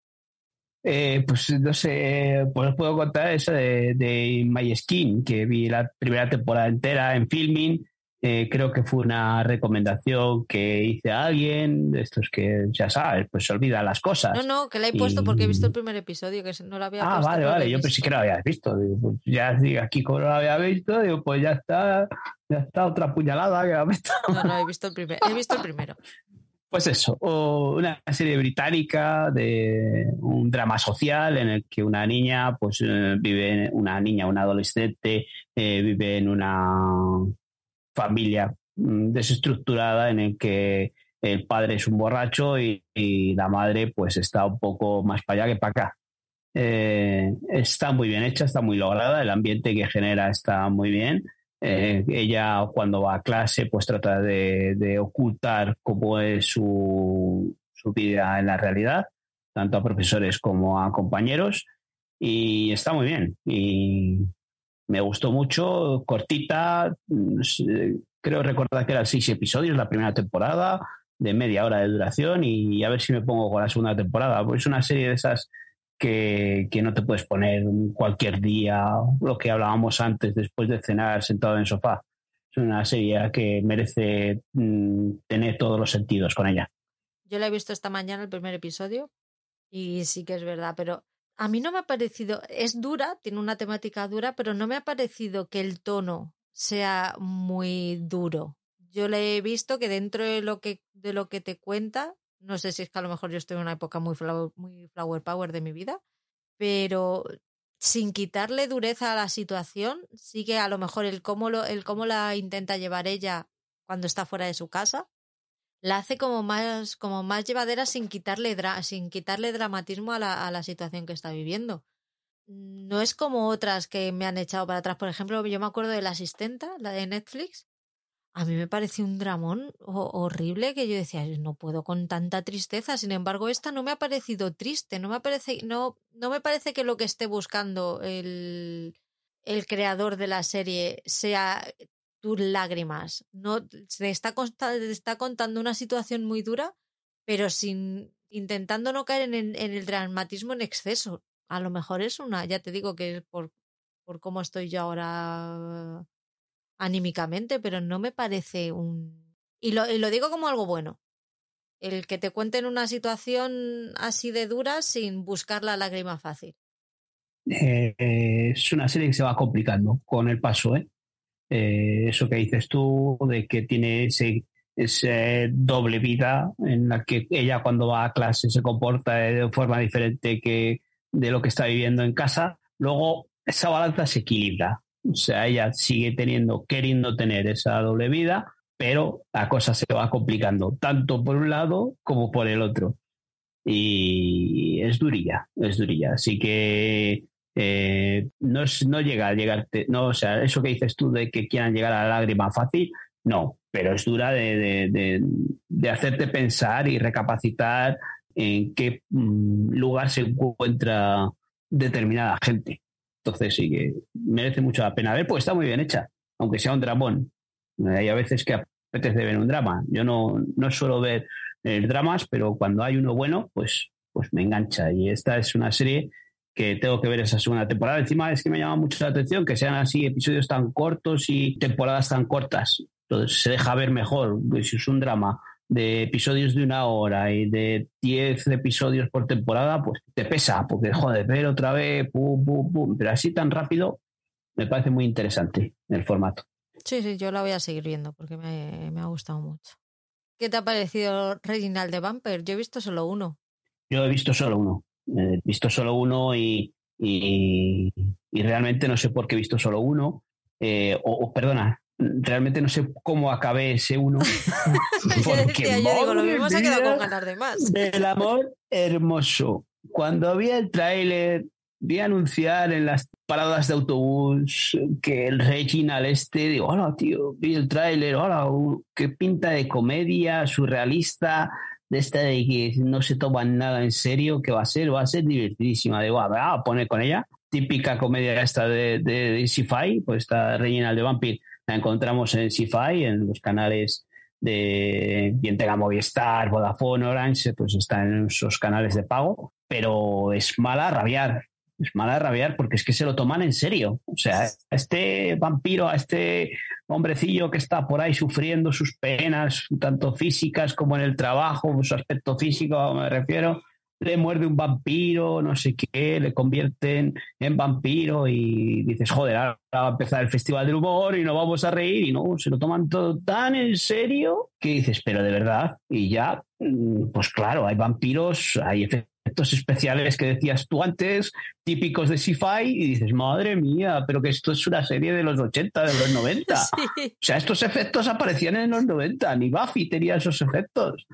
Eh, pues no sé, pues puedo contar eso de, de My Skin, que vi la primera temporada entera en filming eh, creo que fue una recomendación que hice a alguien, de estos que ya sabes, pues se olvidan las cosas. No, no, que la he puesto porque he visto el primer episodio, que no la había ah, visto. Ah, vale, vale, yo pensé que la habías visto. Digo, pues ya digo, aquí como no la había visto, digo, pues ya está, ya está otra puñalada que la visto. No, no, he visto el, primer, he visto el primero. Pues eso, una serie británica de un drama social en el que una niña, pues eh, vive, una niña, una adolescente, eh, vive en una familia mm, desestructurada en el que el padre es un borracho y, la madre pues está un poco más para allá que para acá. Eh, está muy bien hecha, está muy lograda, el ambiente que genera está muy bien. Eh, ella cuando va a clase pues trata de, ocultar cómo es su, su, vida en la realidad, tanto a profesores como a compañeros, y está muy bien. Y me gustó mucho, cortita, mm, creo recordar que eran seis episodios la primera temporada, de media hora de duración, y a ver si me pongo con la segunda temporada. Pues es una serie de esas que, no te puedes poner cualquier día, lo que hablábamos antes, después de cenar sentado en el sofá. Es una serie que merece mm, tener todos los sentidos con ella. Yo la he visto esta mañana el primer episodio y sí que es verdad, pero a mí no me ha parecido, es dura, tiene una temática dura, pero no me ha parecido que el tono sea muy duro. Yo le he visto que dentro de lo que, de lo que te cuenta, no sé si es que a lo mejor yo estoy en una época muy flower, muy flower power de mi vida, pero sin quitarle dureza a la situación, sí que a lo mejor el cómo, lo, el cómo la intenta llevar ella cuando está fuera de su casa, la hace como más, como más llevadera sin quitarle, sin quitarle dramatismo a la, a la situación que está viviendo. No es como otras que me han echado para atrás. Por ejemplo, yo me acuerdo de la asistenta, la de Netflix. A mí me pareció un dramón horrible que yo decía, no puedo con tanta tristeza. Sin embargo, esta no me ha parecido triste. No me, parece, no, no me parece que lo que esté buscando el, el creador de la serie sea tus lágrimas. No, se está, está contando una situación muy dura, pero sin intentando no caer en, el dramatismo en exceso. A lo mejor es una, ya te digo que es por, por cómo estoy yo ahora anímicamente, pero no me parece un... Y lo, y lo digo como algo bueno. El que te cuenten una situación así de dura sin buscar la lágrima fácil. Eh, es una serie que se va complicando con el paso, ¿eh? Eh, eso que dices tú, de que tiene ese, doble vida en la que ella cuando va a clase se comporta de forma diferente que de lo que está viviendo en casa, luego esa balanza se equilibra. O sea, ella sigue teniendo, queriendo tener esa doble vida, pero la cosa se va complicando, tanto por un lado como por el otro. Y es durilla, es durilla. Así que eh, no, no llega a llegarte, no, o sea, eso que dices tú de que quieran llegar a la lágrima fácil, no, pero es dura de, hacerte pensar y recapacitar en qué mm, lugar se encuentra determinada gente. Entonces sí que merece mucho la pena ver, pues está muy bien hecha, aunque sea un dramón. Hay a veces que apetece ver un drama. Yo no, no suelo ver eh, dramas, pero cuando hay uno bueno, pues, pues me engancha. Y esta es una serie que tengo que ver esa segunda temporada. Encima es que me llama mucho la atención que sean así episodios tan cortos y temporadas tan cortas. Entonces se deja ver mejor. Si es un drama de episodios de una hora y de 10 episodios por temporada, pues te pesa, porque joder, ver otra vez, pum, pum, pum. Pero así tan rápido me parece muy interesante el formato. Sí, sí, yo la voy a seguir viendo porque me, me ha gustado mucho. ¿Qué te ha parecido Reginald de Bumper? Yo he visto solo uno. Yo he visto solo uno. He visto solo uno y, y, realmente no sé por qué he visto solo uno. Eh, o, perdona, realmente no sé cómo acabé ese uno. porque yo digo, lo mismo se ha quedado con ganar de más. El amor hermoso. Cuando vi el tráiler, vi anunciar en las paradas de autobús que el Reginald este, digo, hola tío, vi el tráiler, hola, qué pinta de comedia surrealista, de esta de que no se toman nada en serio, que va a ser, va a ser divertidísima, digo, a, a poner con ella, típica comedia esta de, de, de Sci-Fi, pues esta Reginald de Vampire la encontramos en Sci-Fi, en los canales de bien tenga Movistar, Vodafone, Orange, pues está en esos canales de pago, pero es mala rabiar, es mala rabiar porque es que se lo toman en serio. O sea, a este vampiro, a este hombrecillo que está por ahí sufriendo sus penas, tanto físicas como en el trabajo, su aspecto físico me refiero, le muerde un vampiro, no sé qué, le convierten en vampiro y dices, joder, ahora va a empezar el Festival del Humor y no vamos a reír y no, se lo toman todo tan en serio que dices, pero de verdad, y ya, mm, pues claro, hay vampiros, hay efectos especiales que decías tú antes, típicos de sci-fi, y dices, madre mía, pero que esto es una serie de los 80, de los 90. O sea, estos efectos aparecían en los 90, ni Buffy tenía esos efectos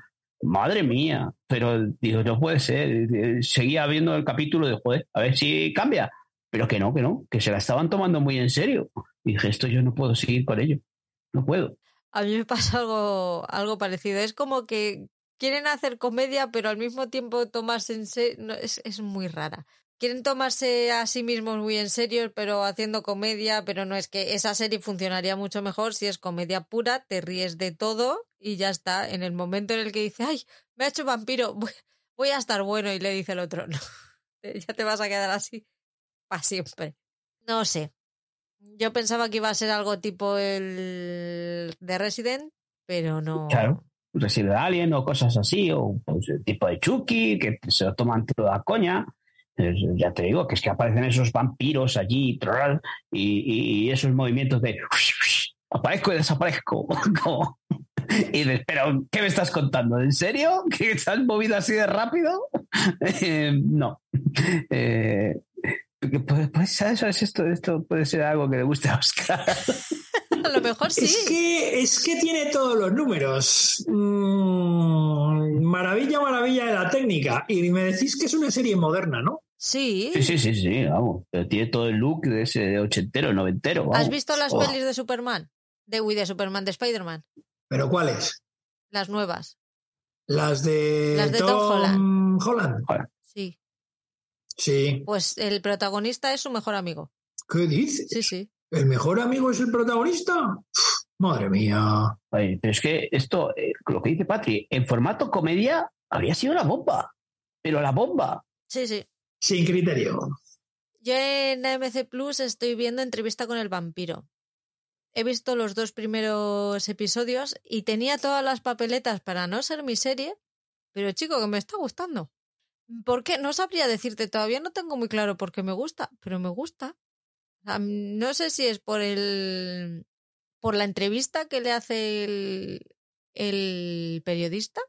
madre mía, pero digo, no puede ser. Seguía viendo el capítulo de, joder, a ver si cambia. Pero que no, que no, que se la estaban tomando muy en serio. Y dije, esto yo no puedo seguir con ello. No puedo. A mí me pasa algo, algo parecido. Es como que quieren hacer comedia, pero al mismo tiempo tomarse en serio. es, es muy rara quieren tomarse a sí mismos muy en serio, pero haciendo comedia, pero no es que esa serie funcionaría mucho mejor si es comedia pura, te ríes de todo y ya está. En el momento en el que dice, ay, me ha hecho vampiro, voy, a estar bueno y le dice el otro, no, ya te vas a quedar así para siempre. No sé. Yo pensaba que iba a ser algo tipo el de Resident, pero no. Claro. Resident Alien o cosas así, o pues, tipo de Chucky, que se lo toman toda coña ya te digo, que es que aparecen esos vampiros allí y, esos movimientos de aparezco y desaparezco. y dices, pero ¿qué me estás contando? ¿En serio? ¿Que estás movido así de rápido? Eh, no. Eh, pues, pues, ¿sabes? Esto, esto puede ser algo que le guste a Oscar. A lo mejor sí. Es que, es que tiene todos los números. Mm, maravilla, maravilla de la técnica. Y me decís que es una serie moderna, ¿no? Sí. Sí, sí, sí, vamos. Pero tiene todo el look de ese ochentero, noventero. ¿Has visto las pelis de Superman? De Wii, de Superman, de Spider-Man. ¿Pero cuáles? Las nuevas. Las de, las de Tom, Holland. Sí. Sí. Pues el protagonista es su mejor amigo. ¿Qué dices? Sí, sí. ¿El mejor amigo es el protagonista? madre mía. pero es que esto, eh, lo que dice Patri, en formato comedia habría sido la bomba. Pero la bomba. Sí, sí. Sin criterio. Yo en AMC Plus estoy viendo entrevista con el vampiro. He visto los dos primeros episodios y tenía todas las papeletas para no ser mi serie, pero chico, que me está gustando. ¿Por qué? No sabría decirte, todavía no tengo muy claro por qué me gusta, pero me gusta. No sé si es por el por la entrevista que le hace el, el periodista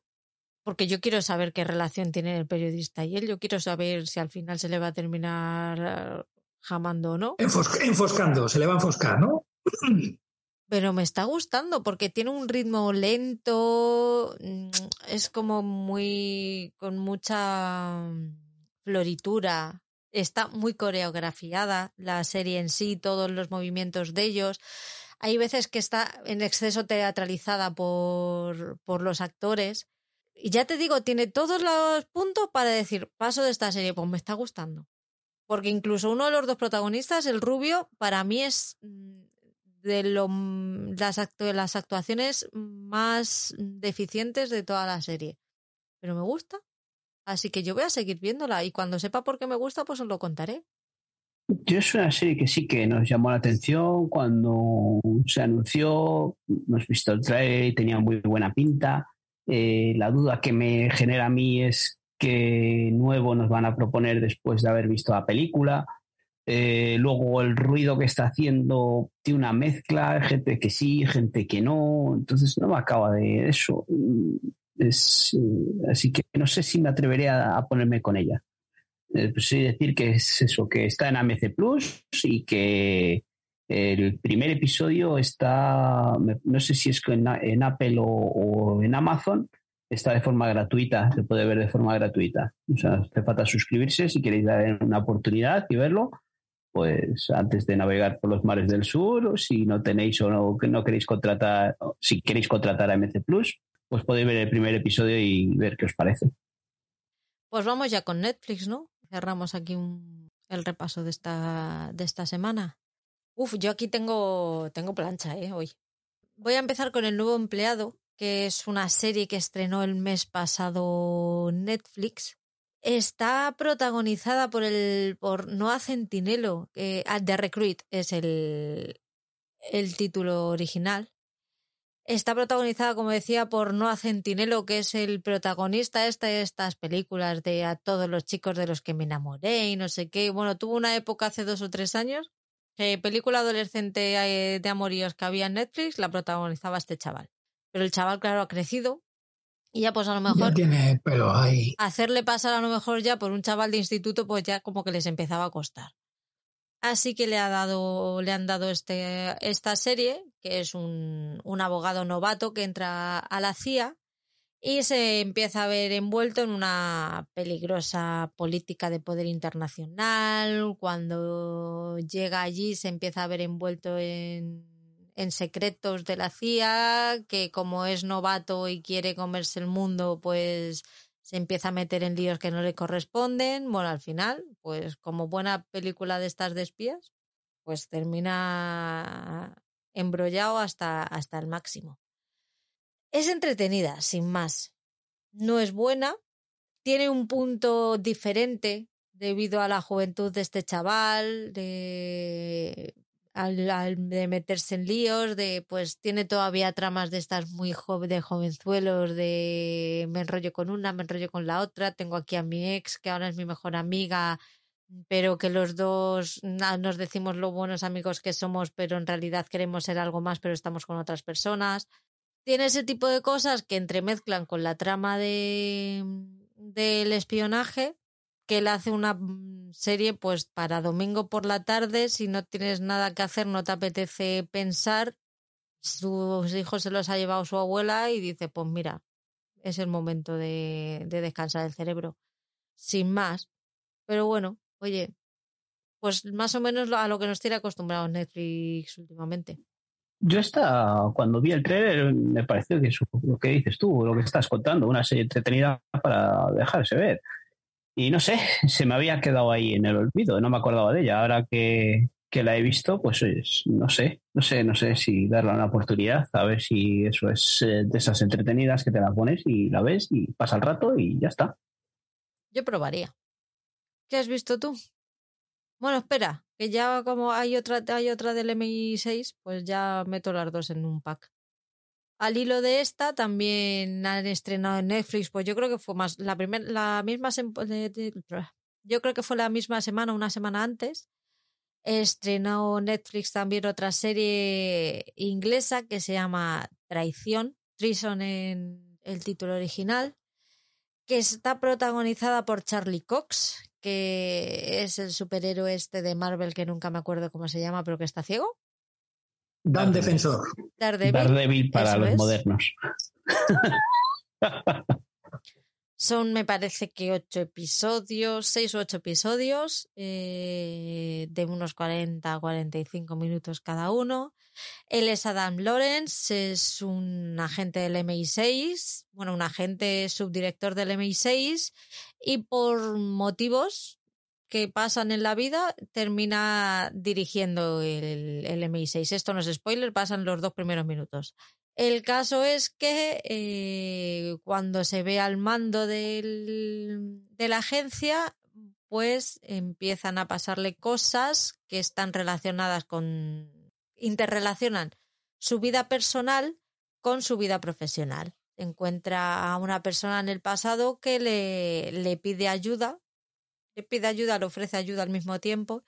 porque yo quiero saber qué relación tiene el periodista y él, yo quiero saber si al final se le va a terminar jamando o no. enfoscando, se le va a enfoscar, ¿no? Pero me está gustando porque tiene un ritmo lento, mm, es como muy con mucha floritura, está muy coreografiada la serie en sí, todos los movimientos de ellos. Hay veces que está en exceso teatralizada por, por los actores y ya te digo, tiene todos los puntos para decir, paso de esta serie, pues me está gustando. Porque incluso uno de los dos protagonistas, el rubio, para mí es mm, de lo, mm, las, las actuaciones más deficientes de toda la serie. Pero me gusta. Así que yo voy a seguir viéndola y cuando sepa por qué me gusta, pues os lo contaré. Yo es una serie que sí que nos llamó la atención cuando se anunció, hemos visto el trailer tenía muy buena pinta. Eh, la duda que me genera a mí es qué nuevo nos van a proponer después de haber visto la película. Eh, luego el ruido que está haciendo tiene una mezcla, gente que sí, gente que no, entonces no me acaba de eso. Eh, así que no sé si me atrevería a ponerme con ella. Eh, pues decir que es eso, que está en AMC Plus y que el primer episodio está, no sé si es en, Apple o, en Amazon, está de forma gratuita, se puede ver de forma gratuita. O sea, hace falta suscribirse si queréis dar una oportunidad y verlo, pues antes de navegar por los mares del sur, si no tenéis o no, no queréis contratar, si queréis contratar a MC Plus, pues podéis ver el primer episodio y ver qué os parece. Pues vamos ya con Netflix, ¿no? Cerramos aquí el repaso de esta, de esta semana. Uf, yo aquí tengo, tengo plancha, ¿eh? Hoy. Voy a empezar con el nuevo empleado, que es una serie que estrenó el mes pasado Netflix. Está protagonizada por el por Noah Centinelo, ah, The Recruit es el, el título original. Está protagonizada, como decía, por Noah Centinelo, que es el protagonista de estas películas de a todos los chicos de los que me enamoré y no sé qué. Bueno, tuvo una época hace dos o tres años película adolescente eh, de amoríos que había en Netflix la protagonizaba este chaval. Pero el chaval, claro, ha crecido y ya pues a lo mejor... tiene pelo ahí. Hacerle pasar a lo mejor ya por un chaval de instituto pues ya como que les empezaba a costar. Así que le, ha dado, le han dado este, esta serie, que es un, un abogado novato que entra a la CIA y se empieza a ver envuelto en una peligrosa política de poder internacional. Cuando llega allí se empieza a ver envuelto en, en secretos de la CIA, que como es novato y quiere comerse el mundo, pues se empieza a meter en líos que no le corresponden. Bueno, al final, pues como buena película de estas de espías, pues termina embrollado hasta, hasta el máximo. Es entretenida, sin más. No es buena, tiene un punto diferente debido a la juventud de este chaval, de, de meterse en líos, de pues tiene todavía tramas de estas muy de jovenzuelos, de me enrollo con una, me enrollo con la otra, tengo aquí a mi ex, que ahora es mi mejor amiga, pero que los dos nos decimos lo buenos amigos que somos, pero en realidad queremos ser algo más, pero estamos con otras personas. Tiene ese tipo de cosas que entremezclan con la trama de del espionaje que él hace una mm, serie pues para domingo por la tarde si no tienes nada que hacer no te apetece pensar sus hijos se los ha llevado su abuela y dice pues mira es el momento de, de descansar el cerebro sin más pero bueno oye pues más o menos a lo que nos tiene acostumbrados Netflix últimamente yo estaba, cuando vi el trailer, me pareció que lo que dices tú, lo que estás contando, una serie entretenida para dejarse ver. Y no sé, se me había quedado ahí en el olvido, no me acordaba de ella. Ahora que, que la he visto, pues no sé, no sé, no sé si darle una oportunidad, a ver si eso es eh, de esas entretenidas que te la pones y la ves y pasa el rato y ya está. Yo probaría. ¿Qué has visto tú? Bueno, espera, que ya como hay otra, hay otra del MI6, pues ya meto las dos en un pack. Al hilo de esta también han estrenado en Netflix, pues yo creo que fue más la primera, la misma yo creo que fue la misma semana, una semana antes. Estrenó Netflix también otra serie inglesa que se llama Traición, Treason en el título original, que está protagonizada por Charlie Cox, que es el superhéroe este de Marvel que nunca me acuerdo cómo se llama, pero que está ciego. Dan Defensor. Daredevil, para los modernos. Son, me parece que ocho episodios, seis o ocho episodios, eh, de unos 40 a 45 minutos cada uno. Él es Adam Lawrence, es un agente del MI6, bueno, un agente subdirector del MI6 y por motivos que pasan en la vida termina dirigiendo el, el MI6. Esto no es spoiler, pasan los dos primeros minutos. El caso es que eh, cuando se ve al mando del, de la agencia, pues empiezan a pasarle cosas que están relacionadas con interrelacionan su vida personal con su vida profesional. Encuentra a una persona en el pasado que le, le pide ayuda, le pide ayuda, le ofrece ayuda al mismo tiempo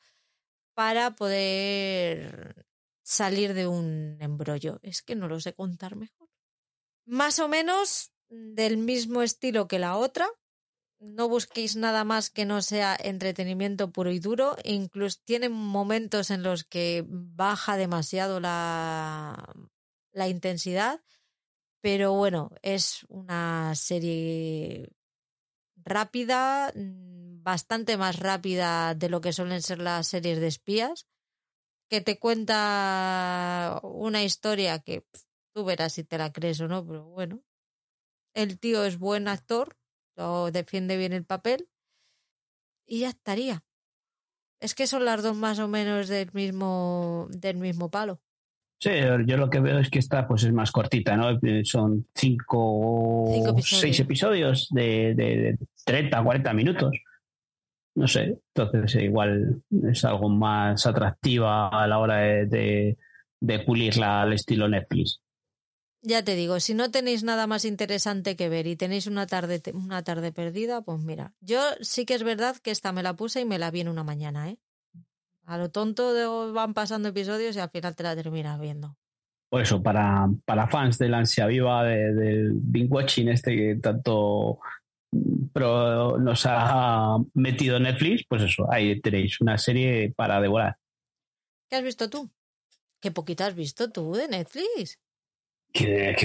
para poder salir de un embrollo. Es que no lo sé contar mejor. Más o menos del mismo estilo que la otra. No busquéis nada más que no sea entretenimiento puro y duro. Incluso tiene momentos en los que baja demasiado la, la intensidad. Pero bueno, es una serie rápida, mm, bastante más rápida de lo que suelen ser las series de espías, que te cuenta una historia que tú verás si te la crees o no, pero bueno, el tío es buen actor, lo defiende bien el papel y ya estaría. Es que son las dos más o menos del mismo, del mismo palo. Sí, yo lo que veo es que esta pues es más cortita, ¿no? Son cinco, o seis episodios de, de, 30, 40 minutos. No sé, entonces igual es algo más atractiva a la hora de, de pulirla al estilo Netflix. Ya te digo, si no tenéis nada más interesante que ver y tenéis una tarde, una tarde perdida, pues mira, yo sí que es verdad que esta me la puse y me la vi en una mañana, ¿eh? A lo tonto van pasando episodios y al final te la terminas viendo. Por eso, para, para fans de la ansia viva del Bing Watching este que tanto pero nos ha metido Netflix, pues eso, ahí tenéis una serie para devorar. ¿Qué has visto tú? ¿Qué poquito has visto tú de Netflix? Que,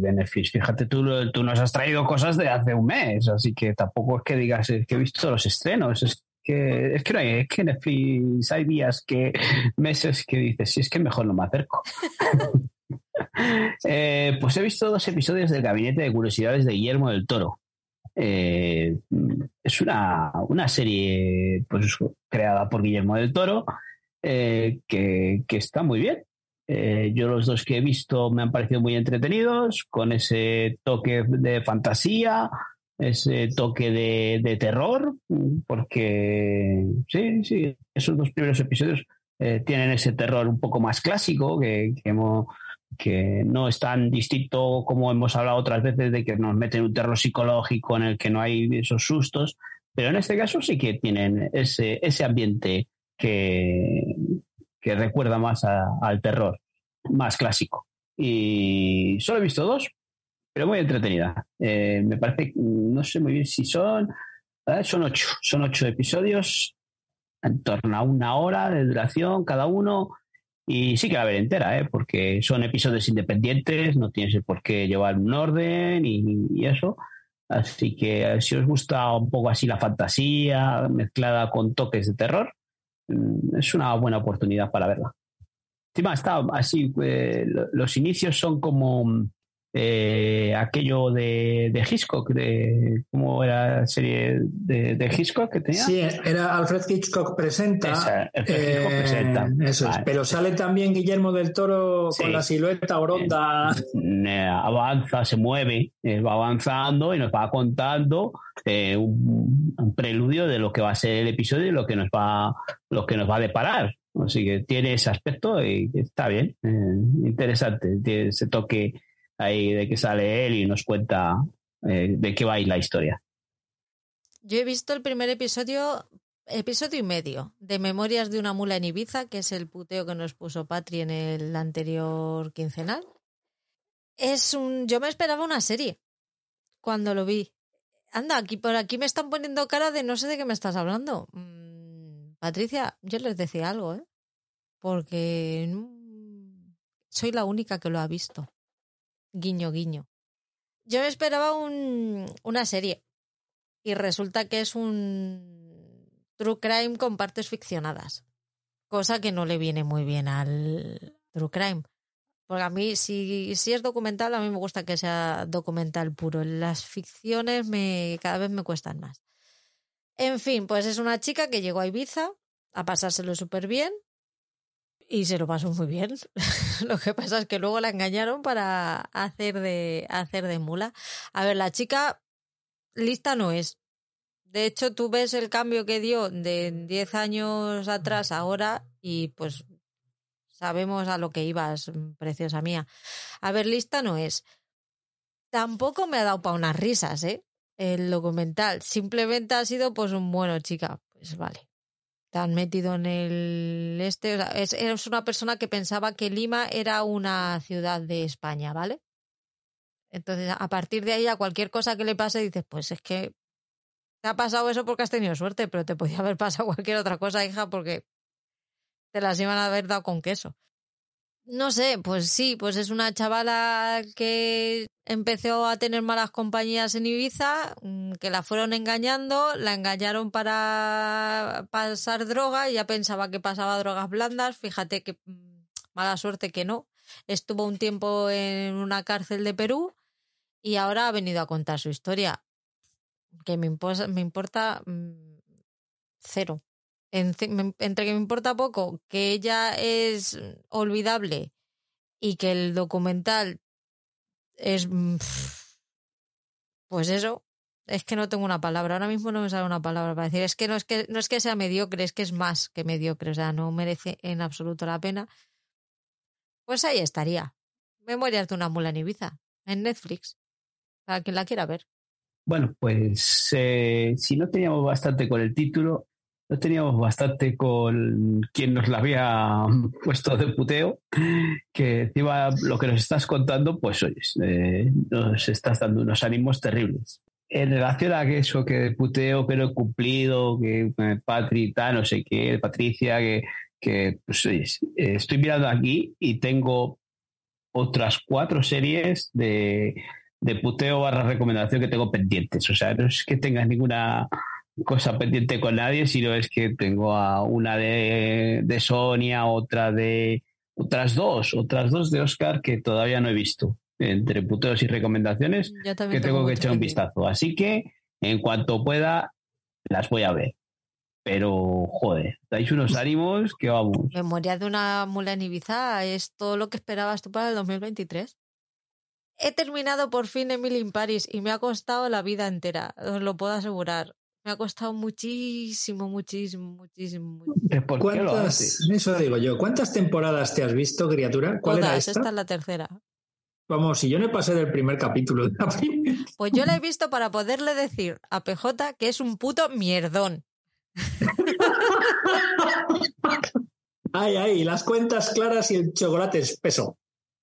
de Netflix, fíjate, tú, tú nos has traído cosas de hace un mes, así que tampoco es que digas que he visto los estrenos, es que, es que no hay, es que Netflix hay días que, meses que dices, si es que mejor no me acerco. Eh, pues he visto dos episodios del Gabinete de Curiosidades de Guillermo del Toro. Eh, es una, una, serie pues, creada por Guillermo del Toro eh, que, que, está muy bien. yo los dos que he visto me han parecido muy entretenidos, con ese toque de fantasía, ese toque de, terror, porque sí, sí, esos dos primeros episodios eh, tienen ese terror un poco más clásico, que, que, no es tan distinto como hemos hablado otras veces de que nos meten un terror psicológico en el que no hay esos sustos, pero en este caso sí que tienen ese, ese ambiente que, que recuerda más al terror, más clásico. Y solo he visto dos, pero muy entretenida. Eh, me parece, no sé muy bien si son, son ocho, son ocho episodios en torno a una hora de duración cada uno. Y sí que la ver entera, ¿eh? porque son episodios independientes, no tienes por qué llevar un orden y, eso. Así que si os gusta un poco así la fantasía mezclada con toques de terror, mm, es una buena oportunidad para verla. Encima está así, eh, los inicios son como eh, aquello de, de, Hitchcock, de cómo era la serie de, de, Hitchcock que tenía. Sí, era Alfred Hitchcock presenta. Hitchcock presenta. Eh, eso es. Pero sale también Guillermo del Toro con la silueta oronda. Eh, avanza, se mueve, va avanzando y nos va contando un, un, preludio de lo que va a ser el episodio y lo que nos va, lo que nos va a deparar. Así que tiene ese aspecto y está bien, interesante, tiene ese toque ahí de que sale él y nos cuenta eh, de qué va a la historia. Yo he visto el primer episodio, episodio y medio, de Memorias de una mula en Ibiza, que es el puteo que nos puso Patri en el anterior quincenal. Es un. Yo me esperaba una serie cuando lo vi. Anda, aquí por aquí me están poniendo cara de no sé de qué me estás hablando. Mm, Patricia, yo les decía algo, ¿eh? Porque soy la única que lo ha visto. Guiño, guiño. Yo me esperaba un, una serie y resulta que es un true crime con partes ficcionadas, cosa que no le viene muy bien al true crime. Porque a mí, si, si es documental, a mí me gusta que sea documental puro. Las ficciones me, cada vez me cuestan más. En fin, pues es una chica que llegó a Ibiza a pasárselo súper bien y se lo pasó muy bien. lo que pasa es que luego la engañaron para hacer de, hacer de mula. A ver, la chica lista no es. De hecho, tú ves el cambio que dio de 10 años atrás ahora y pues sabemos a lo que ibas, preciosa mía. A ver, lista no es. Tampoco me ha dado para unas risas, ¿eh? El documental. Simplemente ha sido pues un bueno, chica. Pues vale tan metido en el este. es, es una persona que pensaba que Lima era una ciudad de España, ¿vale? Entonces, a partir de ahí, a cualquier cosa que le pase, dices, pues es que te ha pasado eso porque has tenido suerte, pero te podía haber pasado cualquier otra cosa, hija, porque te las iban a haber dado con queso. No sé, pues sí, pues es una chavala que empezó a tener malas compañías en Ibiza, mm, que la fueron engañando, la engañaron para pasar droga, ya pensaba que pasaba drogas blandas, fíjate que mm, mala suerte que no. Estuvo un tiempo en una cárcel de Perú y ahora ha venido a contar su historia. Que me, me importa mm, cero entre que me importa poco que ella es olvidable y que el documental es mm, pues eso es que no tengo una palabra ahora mismo no me sale una palabra para decir es que no es que no es que sea mediocre es que es más que mediocre o sea no merece en absoluto la pena. Pues ahí estaría. Memorias de una mula en Ibiza en Netflix para quien la quiera ver. Bueno pues eh, si no teníamos bastante con el título no teníamos bastante con quien nos la había puesto de puteo, que encima lo que nos estás contando, pues oyes, eh, nos estás dando unos ánimos terribles. En relación a eso que puteo, que no he cumplido, que eh, no sé qué, Patricia, que, que pues oyes, eh, estoy mirando aquí y tengo otras cuatro series de, de puteo barra recomendación que tengo pendientes. O sea, no es que tengas ninguna cosa pendiente con nadie, sino es que tengo a una de, de Sonia, otra de otras dos, otras dos de Oscar que todavía no he visto, entre puteos y recomendaciones, que tengo, que echar un vistazo. Así que en cuanto pueda, las voy a ver. Pero, joder, dais unos ánimos que vamos. Memoria de una mula en Ibiza es todo lo que esperabas tú para el 2023. He terminado por fin Emily in Paris y me ha costado la vida entera, os lo puedo asegurar. Me ha costado muchísimo, muchísimo, muchísimo. ¿Cuántas, eso digo yo, ¿cuántas temporadas te has visto, criatura? ¿Cuál era esta? esta es la tercera. Vamos, si yo no pasé del primer capítulo. Pues yo la he visto para poderle decir a PJ que es un puto mierdón. ay, ay, las cuentas claras y el chocolate espeso.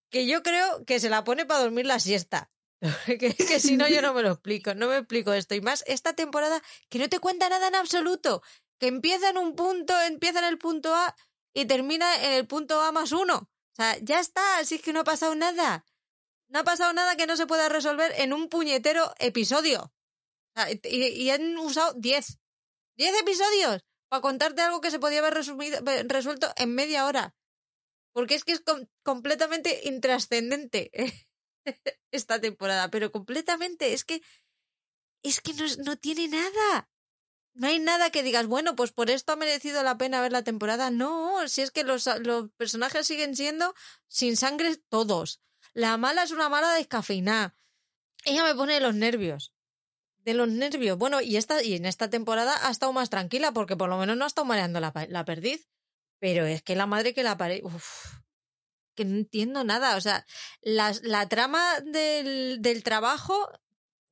Que yo creo que se la pone para dormir la siesta. que, si no, yo no me lo explico, no me explico esto. Y más esta temporada que no te cuenta nada en absoluto, que empieza en un punto, empieza en el punto A y termina en el punto A más uno. O sea, ya está, así es que no ha pasado nada. No ha pasado nada que no se pueda resolver en un puñetero episodio. y, han usado 10. 10 episodios para contarte algo que se podía haber resumido, resuelto en media hora. Porque es que es completamente intrascendente. esta temporada, pero completamente. Es que. Es que no, no tiene nada. No hay nada que digas, bueno, pues por esto ha merecido la pena ver la temporada. No, si es que los, los personajes siguen siendo sin sangre todos. La mala es una mala descafeinada. Ella me pone de los nervios. De los nervios. Bueno, y, esta, y en esta temporada ha estado más tranquila porque por lo menos no ha estado mareando la, la perdiz. Pero es que la madre que la pare que no entiendo nada. O sea, la, la trama del, del, trabajo,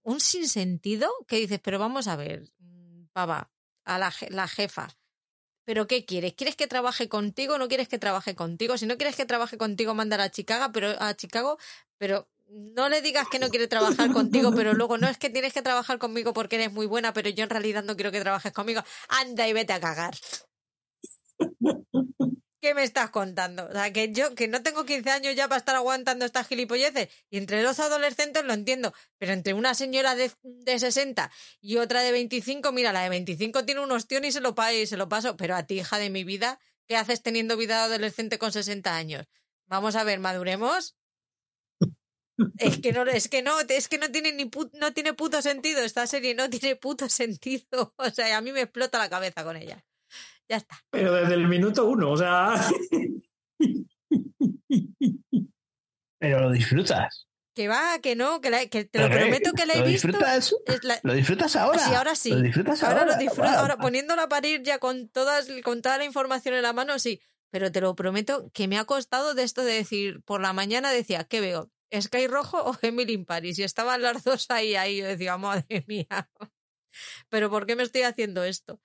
un sinsentido que dices, pero vamos a ver, mm, pava, a la, la jefa. ¿Pero qué quieres? ¿Quieres que trabaje contigo no quieres que trabaje contigo? Si no quieres que trabaje contigo, mandar a Chicago, pero a Chicago, pero no le digas que no quiere trabajar contigo, pero luego no es que tienes que trabajar conmigo porque eres muy buena, pero yo en realidad no quiero que trabajes conmigo. Anda y vete a cagar. ¿Qué me estás contando? O sea, que yo, que no tengo 15 años ya para estar aguantando estas gilipolleces. Y entre los adolescentes lo entiendo. Pero entre una señora de, de 60 y otra de 25, mira, la de 25 tiene un ostión y se lo, y se lo paso. Pero a ti, hija de mi vida, ¿qué haces teniendo vida adolescente con 60 años? Vamos a ver, maduremos. Es que no, es que no, es que no tiene ni no tiene puto sentido esta serie, no tiene puto sentido. O sea, a mí me explota la cabeza con ella. Ya está. Pero desde el minuto uno, o sea. Pero lo disfrutas. Que va, que no, que, te lo prometo que la he visto. Disfrutas, Lo disfrutas ahora. Sí, ahora sí. Lo disfrutas ahora. Ahora lo disfruto, ahora poniéndola a parir ya con, todas, con toda la información en la mano, sí. Pero te lo prometo que me ha costado de esto de decir, por la mañana decía, ¿qué veo? ¿Sky Rojo o Emily in Paris? Y estaban las dos ahí, ahí. Yo decía, madre mía. ¿Pero por qué me estoy haciendo esto?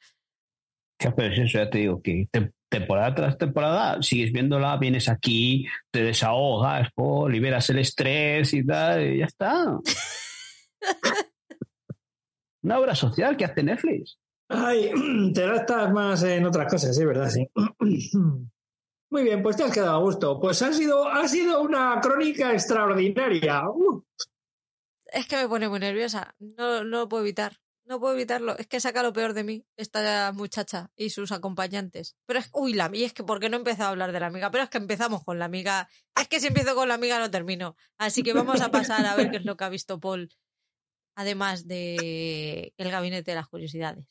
Pero es eso, ya te digo, que temporada tras temporada sigues viéndola, vienes aquí, te desahogas, liberas el estrés y tal, y ya está. Una obra social que hace Netflix. Ay, te gastas más en otras cosas, sí, ¿verdad? Sí. Muy bien, pues te has quedado a gusto. Pues ha sido, ha sido una crónica extraordinaria. Uh. Es que me pone muy nerviosa. No, no lo puedo evitar. No puedo evitarlo. Es que saca lo peor de mí esta muchacha y sus acompañantes. Pero es, uy, la y es que ¿por qué no he empezado a hablar de la amiga? Pero es que empezamos con la amiga. Es que si empiezo con la amiga no termino. Así que vamos a pasar a ver qué es lo que ha visto Paul. Además de el gabinete de las curiosidades.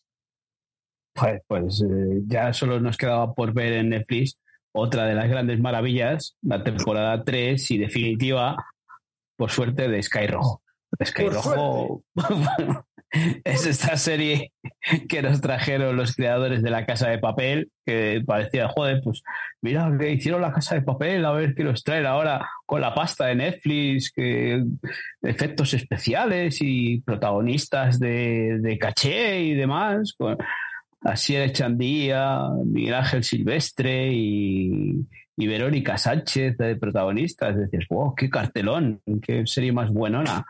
Pues, pues eh, ya solo nos quedaba por ver en Netflix otra de las grandes maravillas, la temporada 3 y definitiva, por suerte, de Sky Rojo. Sky Rojo es esta serie que nos trajeron los creadores de la Casa de Papel, que parecía, joder, pues mira que hicieron la Casa de Papel, a ver qué nos traen ahora con la pasta de Netflix, efectos especiales y protagonistas de, caché y demás. Asier Echandía, Miguel Ángel Silvestre y, Verónica Sánchez de protagonistas. Dices, wow, qué cartelón, qué serie más buenona.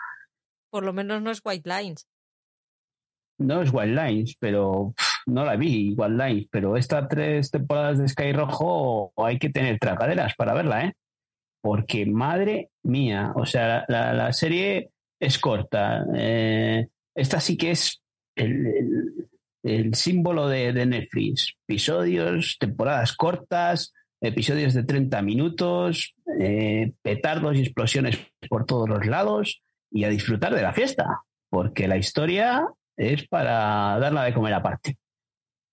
Por lo menos no es White Lines. No es White Lines, pero no la vi, White Lines. Pero estas tres temporadas de Sky Rojo hay que tener tragaderas para verla, ¿eh? Porque madre mía, o sea, la, serie es corta. Eh, esta sí que es el el símbolo de, Netflix. Episodios, temporadas cortas, episodios de 30 minutos, eh, petardos y explosiones por todos los lados y a disfrutar de la fiesta, porque la historia es para darla de comer aparte.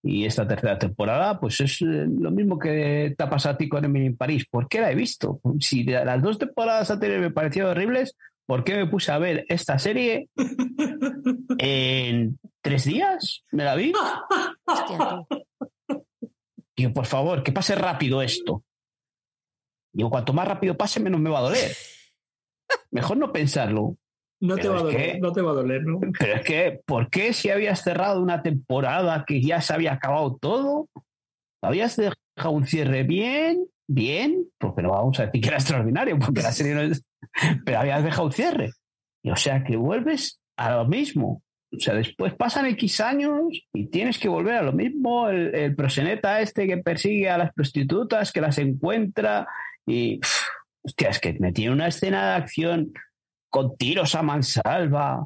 Y esta tercera temporada, pues es eh, lo mismo que te ha pasado a ti con Emily en París. ¿Por qué la he visto? Si las dos temporadas anteriores me parecieron horribles, ¿por qué me puse a ver esta serie en tres días? ¿Me la vi? Digo, por favor, que pase rápido esto. Digo, cuanto más rápido pase, menos me va a doler. Mejor no pensarlo. No te, va a doler, no te va a doler, ¿no? Pero es que, ¿por qué si habías cerrado una temporada que ya se había acabado todo? Habías dejado un cierre bien, bien, porque no vamos a decir que era extraordinario, porque la serie no es. Pero habías dejado un cierre. Y o sea que vuelves a lo mismo. O sea, después pasan X años y tienes que volver a lo mismo. El, proseneta este que persigue a las prostitutas, que las encuentra y. hostia, es que me tiene una escena de acción con tiros a mansalva,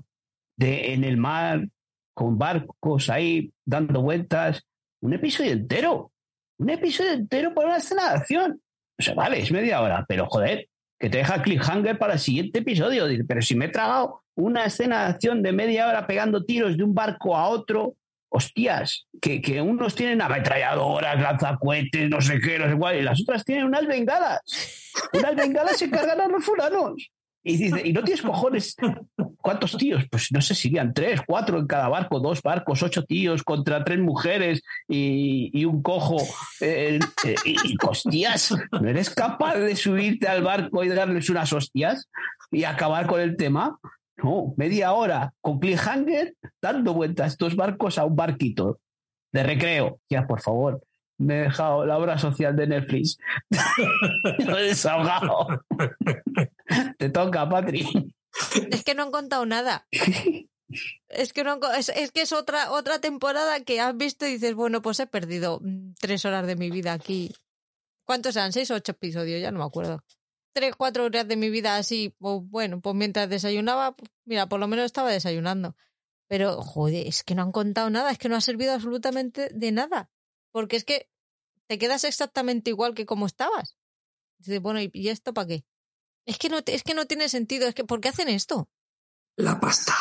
en el mar, con barcos ahí dando vueltas. Un episodio entero. Un episodio entero para una escena de acción. O sea, vale, es media hora, pero joder, que te deja cliffhanger para el siguiente episodio. Pero si me he tragado una escena de acción de media hora pegando tiros de un barco a otro, hostias, que, que unos tienen ametralladoras, lanzacuetes, no sé qué, no sé cuál, y las otras tienen unas bengalas. Unas bengalas se cargan a los fulanos. Y dice, ¿y no tienes cojones? ¿Cuántos tíos? Pues no sé si irían tres, cuatro en cada barco, dos barcos, ocho tíos contra tres mujeres y, un cojo. Eh, eh, y, hostias, ¿no eres capaz de subirte al barco y darles unas hostias y acabar con el tema? No, media hora con cliffhanger dando vueltas dos barcos a un barquito de recreo. Ya, por favor, me he dejado la obra social de Netflix. Lo he desahogado. Te toca, Patri. Es que no han contado nada. Es que, no, es, que es otra, otra temporada que has visto y dices, bueno, pues he perdido mm, tres horas de mi vida aquí. ¿Cuántos eran? ¿Seis o ocho episodios? Ya no me acuerdo. Tres, cuatro horas de mi vida así, bueno, pues mientras desayunaba, pues mira, por lo menos estaba desayunando. Pero, joder, es que no han contado nada, es que no ha servido absolutamente de nada. Porque es que te quedas exactamente igual que como estabas. Dices, bueno, ¿y esto para qué? Es que no, es que no tiene sentido. Es que, ¿por qué hacen esto? La pasta.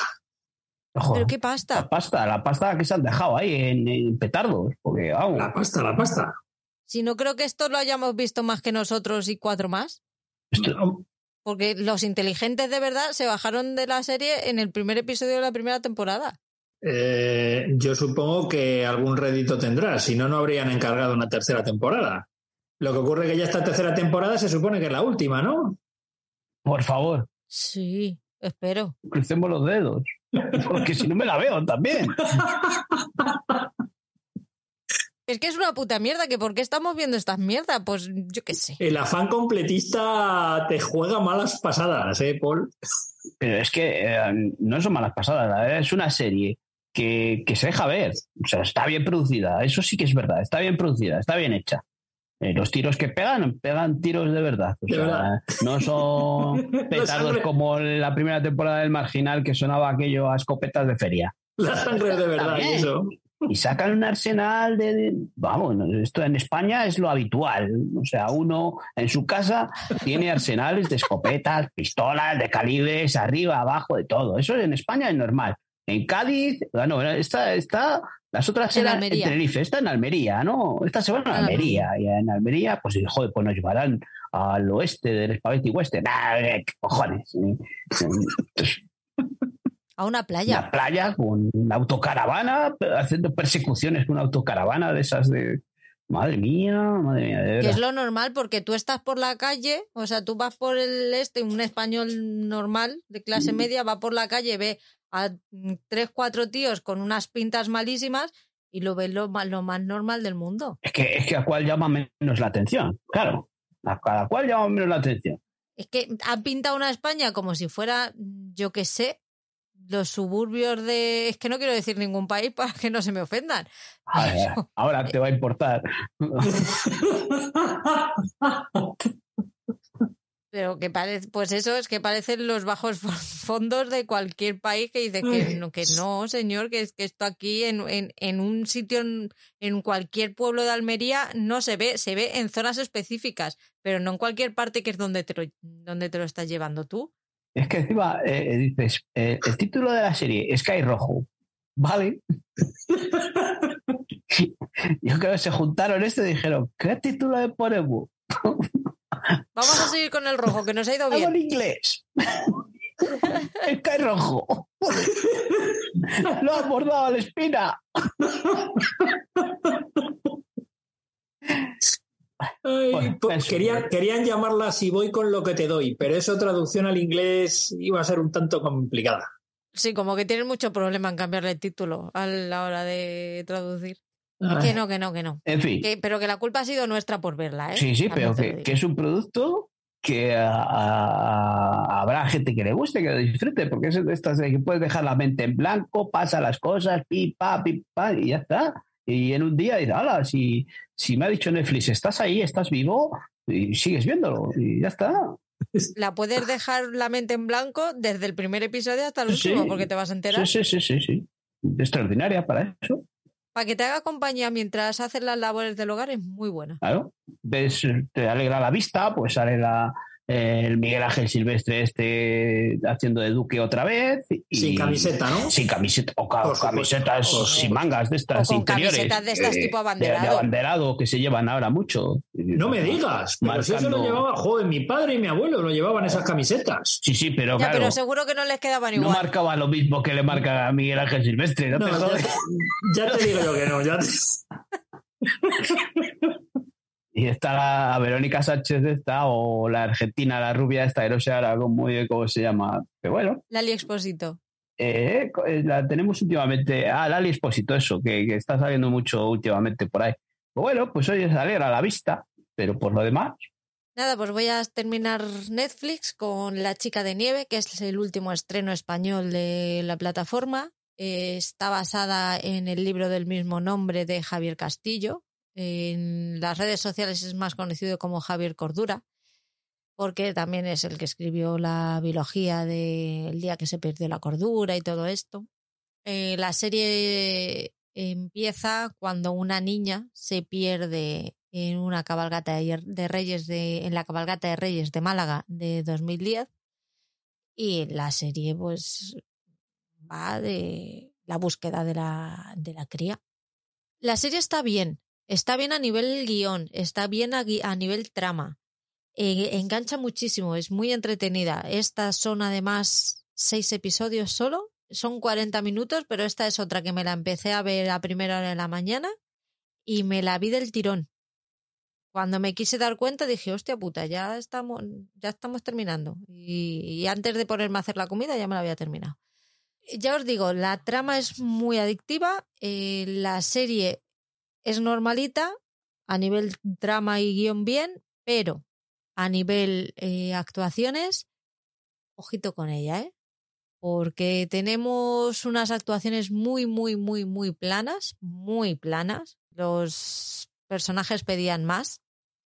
¿Pero qué pasta? La pasta, la pasta que se han dejado ahí en, petardos. Porque, La pasta, la pasta. Si no creo que esto lo hayamos visto más que nosotros y cuatro más. Porque los inteligentes de verdad se bajaron de la serie en el primer episodio de la primera temporada. Eh, yo supongo que algún rédito tendrá, si no, no habrían encargado una tercera temporada. Lo que ocurre es que ya esta tercera temporada se supone que es la última, ¿no? Por favor. Sí, espero. Crucemos los dedos, porque si no me la veo también. Es que es una puta mierda, que ¿por qué estamos viendo estas mierdas? Pues yo qué sé. El afán completista te juega malas pasadas, ¿eh, Paul? Pero es que eh, no son malas pasadas, la verdad es una serie que, que, se deja ver. O sea, está bien producida, eso sí que es verdad, está bien producida, está bien hecha. Eh, los tiros que pegan, pegan tiros de verdad. O De sea, verdad. no son petardos como la primera temporada del Marginal que sonaba aquello a escopetas de feria. La sangre de verdad, eso. Y sacan un arsenal de, de- Vamos, esto en España es lo habitual. O sea, uno en su casa tiene arsenales de escopetas, pistolas, de calibres, arriba, abajo, de todo. Eso en España es normal. En Cádiz, bueno, está, está las otras En eran Almería. en Tenerife, está en Almería, ¿no? Esta se van a En Almería. Y en Almería, pues, joder, pues nos llevarán al oeste del Spaghetti Western. ¡Ah, qué cojones! A una playa. la playa con una autocaravana, haciendo persecuciones con una autocaravana de esas de. Madre mía, madre mía, de Que es lo normal porque tú estás por la calle, o sea, tú vas por el este, un español normal de clase media va por la calle, ve a mm, tres, cuatro tíos con unas pintas malísimas y lo ves lo más, lo más normal del mundo. Es que, es que a cuál llama menos la atención, claro. A cada cual llama menos la atención. Es que han pintado una España como si fuera, yo qué sé, los suburbios de... Es que no quiero decir ningún país para que no se me ofendan. A ver, ahora te va a importar. Pero que parece, pues eso es que parecen los bajos fondos de cualquier país que dice que no, que no señor, que es que esto aquí en, en, en un sitio, en, en cualquier pueblo de Almería no se ve, se ve en zonas específicas, pero no en cualquier parte que es donde te lo, donde te lo estás llevando tú. Es que encima eh, dices, eh, el título de la serie, Sky Rojo. Vale. Yo creo que se juntaron esto y dijeron, ¿qué título le ponemos? Vamos a seguir con el rojo, que nos ha ido Algo en bien. inglés. Sky Rojo. Lo ha bordado a la espina. Ay, Bueno, po- eso. querían, querían llamarla Si voy con lo que te doy, pero eso traducción al inglés iba a ser un tanto complicada. Sí, como que tienen mucho problema en cambiarle el título a la hora de traducir. Que no, que no, que no. En fin. Que- pero que la culpa ha sido nuestra por verla, ¿eh? Sí, sí, También pero que, que es un producto que a- a- habrá gente que le guste, que lo disfrute, porque es de estas de que puedes dejar la mente en blanco, pasa las cosas, pi, pa, pi, pa, y ya está. Y en un día dices, ala, si, si me ha dicho Netflix, estás ahí, estás vivo, y sigues viéndolo, y ya está. La puedes dejar la mente en blanco desde el primer episodio hasta el Sí. último, porque te vas a enterar. Sí, sí, sí, sí, sí. Extraordinaria para eso, Para que te haga compañía mientras haces las labores del hogar es muy buena. claro. Ves, te alegra la vista, pues sale la, el Miguel Ángel Silvestre este haciendo de Duque otra vez. Y, Sin camiseta, ¿no? Sin camiseta, o ca- Por supuesto, camisetas por sin mangas de O estas con interiores. camisetas de estas eh, tipo de- De, abanderado. abanderado que se llevan ahora mucho. No me digas, pero si eso lo llevaba, joder, mi padre y mi abuelo lo llevaban esas camisetas. Sí, sí, pero Ya, claro, pero seguro que no les quedaban no igual. marcaba lo mismo que le marca a Miguel Ángel Silvestre. No, No, te ya, ya te digo yo que no. Ya te- Y está la Verónica Sánchez esta, o la argentina, la rubia esta, no sé ahora cómo, se llama. Pero bueno, Lali Exposito. eh, eh, la tenemos últimamente. Ah, Lali Espósito, eso, que, que está saliendo mucho últimamente por ahí. Pues bueno, pues hoy es alegra la vista, pero por lo demás, Nada, pues voy a terminar Netflix con La chica de nieve, que es el último estreno español de la plataforma. Eh, está basada en el libro del mismo nombre de Javier Castillo. En las redes sociales es más conocido como Javier Cordura, porque también es el que escribió la biología del día que se perdió la cordura y todo esto. Eh, la serie empieza cuando una niña se pierde en una cabalgata de de Reyes de, en la cabalgata de Reyes de Málaga de 2010 y la serie pues va de la búsqueda de la, de la cría. La serie está bien, está bien a nivel guion, está bien a, nivel trama, Eh, engancha muchísimo, es muy entretenida. Estas son además seis episodios solo, son 40 minutos, pero esta es otra que me la empecé a ver a primera hora de la mañana y me la vi del tirón. Cuando me quise dar cuenta dije, hostia puta, ya estamos, ya estamos terminando. Y, y antes de ponerme a hacer la comida ya me la había terminado. Ya os digo, la trama es muy adictiva. eh, la serie es normalita, a nivel drama y guion bien, pero a nivel eh, actuaciones, ojito con ella, ¿eh? Porque tenemos unas actuaciones muy, muy, muy, muy planas, muy planas. Los personajes pedían más.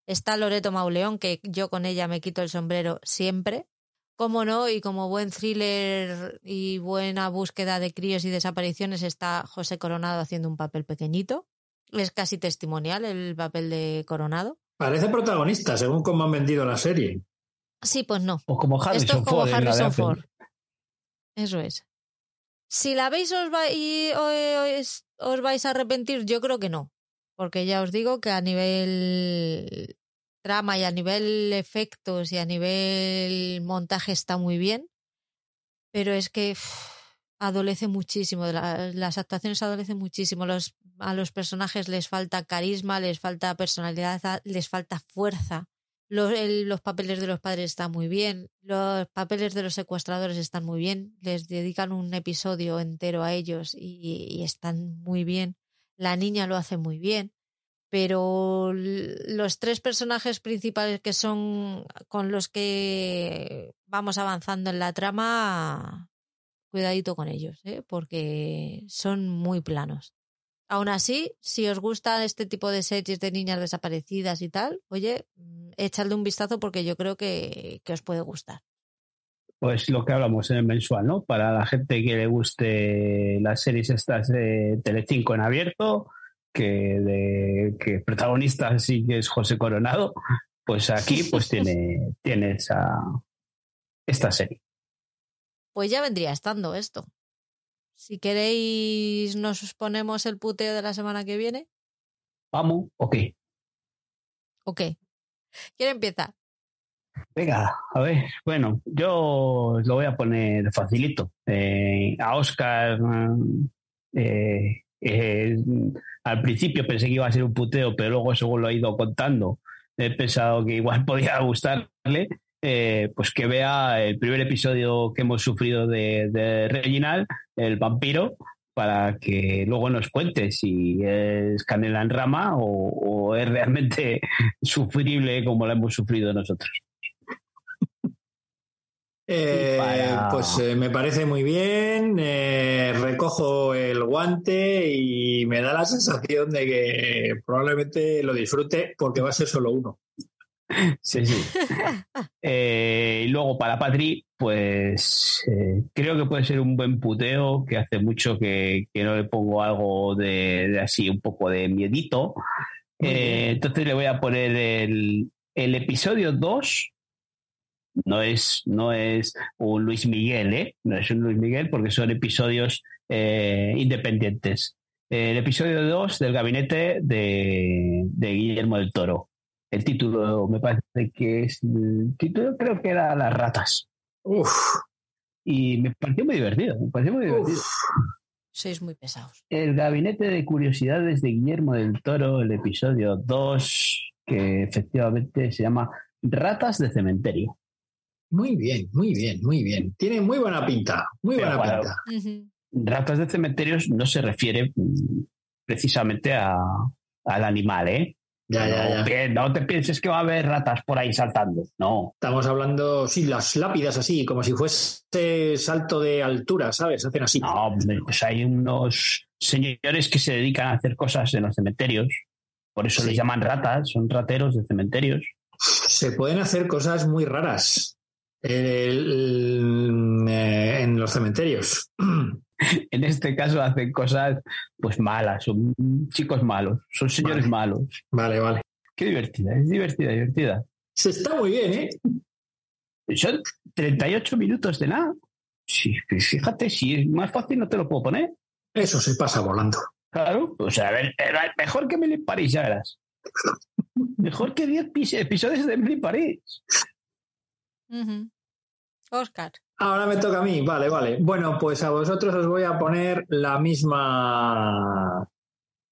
Está Loreto Mauleón, que yo con ella me quito el sombrero siempre. Como no, y como buen thriller y buena búsqueda de críos y desapariciones está José Coronado haciendo un papel pequeñito. Es casi testimonial el papel de Coronado. Parece protagonista, según cómo han vendido la serie. Sí, pues no. O como Harrison Esto es como Ford Harrison. Ford. Eso es. Si la veis os, va- y os, os vais a arrepentir, yo creo que no. Porque ya os digo que a nivel trama y a nivel efectos y a nivel montaje está muy bien. Pero es que adolece muchísimo. las actuaciones adolecen muchísimo. Los, a los personajes les falta carisma, les falta personalidad, les falta fuerza. Los, los papeles de los padres están muy bien, los papeles de los secuestradores están muy bien, les dedican un episodio entero a ellos y, están muy bien. La niña lo hace muy bien, pero los tres personajes principales que son con los que vamos avanzando en la trama, cuidadito con ellos, ¿eh? porque son muy planos. Aún así, si os gusta este tipo de series de niñas desaparecidas y tal, oye, mm, echadle un vistazo porque yo creo que, que os puede gustar. Pues lo que hablamos en el mensual, ¿no? Para la gente que le guste las series estas de Telecinco en abierto, que de que protagonista sí que es José Coronado, pues aquí pues tiene, tiene esa, esta serie. Pues ya vendría estando esto. Si queréis, nos ponemos el puteo de la semana que viene. Vamos, ok. Ok. ¿Quién empieza? Venga, a ver, bueno, yo lo voy a poner facilito. Eh, a Oscar, eh, eh, al principio pensé que iba a ser un puteo, pero luego según lo he ido contando, he pensado que igual podía gustarle. Eh, pues que vea el primer episodio que hemos sufrido de, de Reginald, el vampiro, para que luego nos cuente si es canela en rama o, o es realmente sufrible como lo hemos sufrido nosotros. Eh, para- Pues eh, me parece muy bien, eh, recojo el guante y me da la sensación de que probablemente lo disfrute porque va a ser solo uno. Sí, sí. Eh, y luego para Patri, pues eh, creo que puede ser un buen puteo, que hace mucho que, que no le pongo algo de, de así, un poco de miedito. Eh, entonces le voy a poner el, el episodio 2. No es, no es un Luis Miguel, ¿eh? No es un Luis Miguel porque son episodios independientes. El episodio 2 del gabinete de, de Guillermo del Toro. El título me parece que es. El título creo que era Las ratas. Uf, Y me pareció muy divertido. Me pareció muy divertido. uf. Sois muy pesados. El gabinete de curiosidades de Guillermo del Toro, el episodio 2, que efectivamente se llama Ratas de cementerio. Muy bien, muy bien, muy bien. Tiene muy buena pinta, muy Pero buena bueno, pinta. Ratas de cementerios no se refiere mm, precisamente a, al animal, ¿eh? Ya, ya, no, ya. no te pienses que va a haber ratas por ahí saltando. No. Estamos hablando, sí, las lápidas así, como si fuese salto de altura, ¿sabes? Hacen así. No, pues hay unos señores que se dedican a hacer cosas en los cementerios. Por eso Sí. les llaman ratas, son rateros de cementerios. Se pueden hacer cosas muy raras el- eh, en los cementerios. En este caso hacen cosas pues malas, son chicos malos, son señores Vale. malos. Vale, vale. Qué divertida, es divertida, divertida. Se está muy bien, ¿eh? Son 38 minutos de nada. Sí, pues fíjate, si es más fácil no te lo puedo poner. Eso se pasa volando. Claro, o sea, a ver, era mejor que Emily París, ya verás. Mejor que 10 pis- episodios de Emily París. Oscar. Ahora me toca a mí, vale, vale. Bueno, pues a vosotros os voy a poner la misma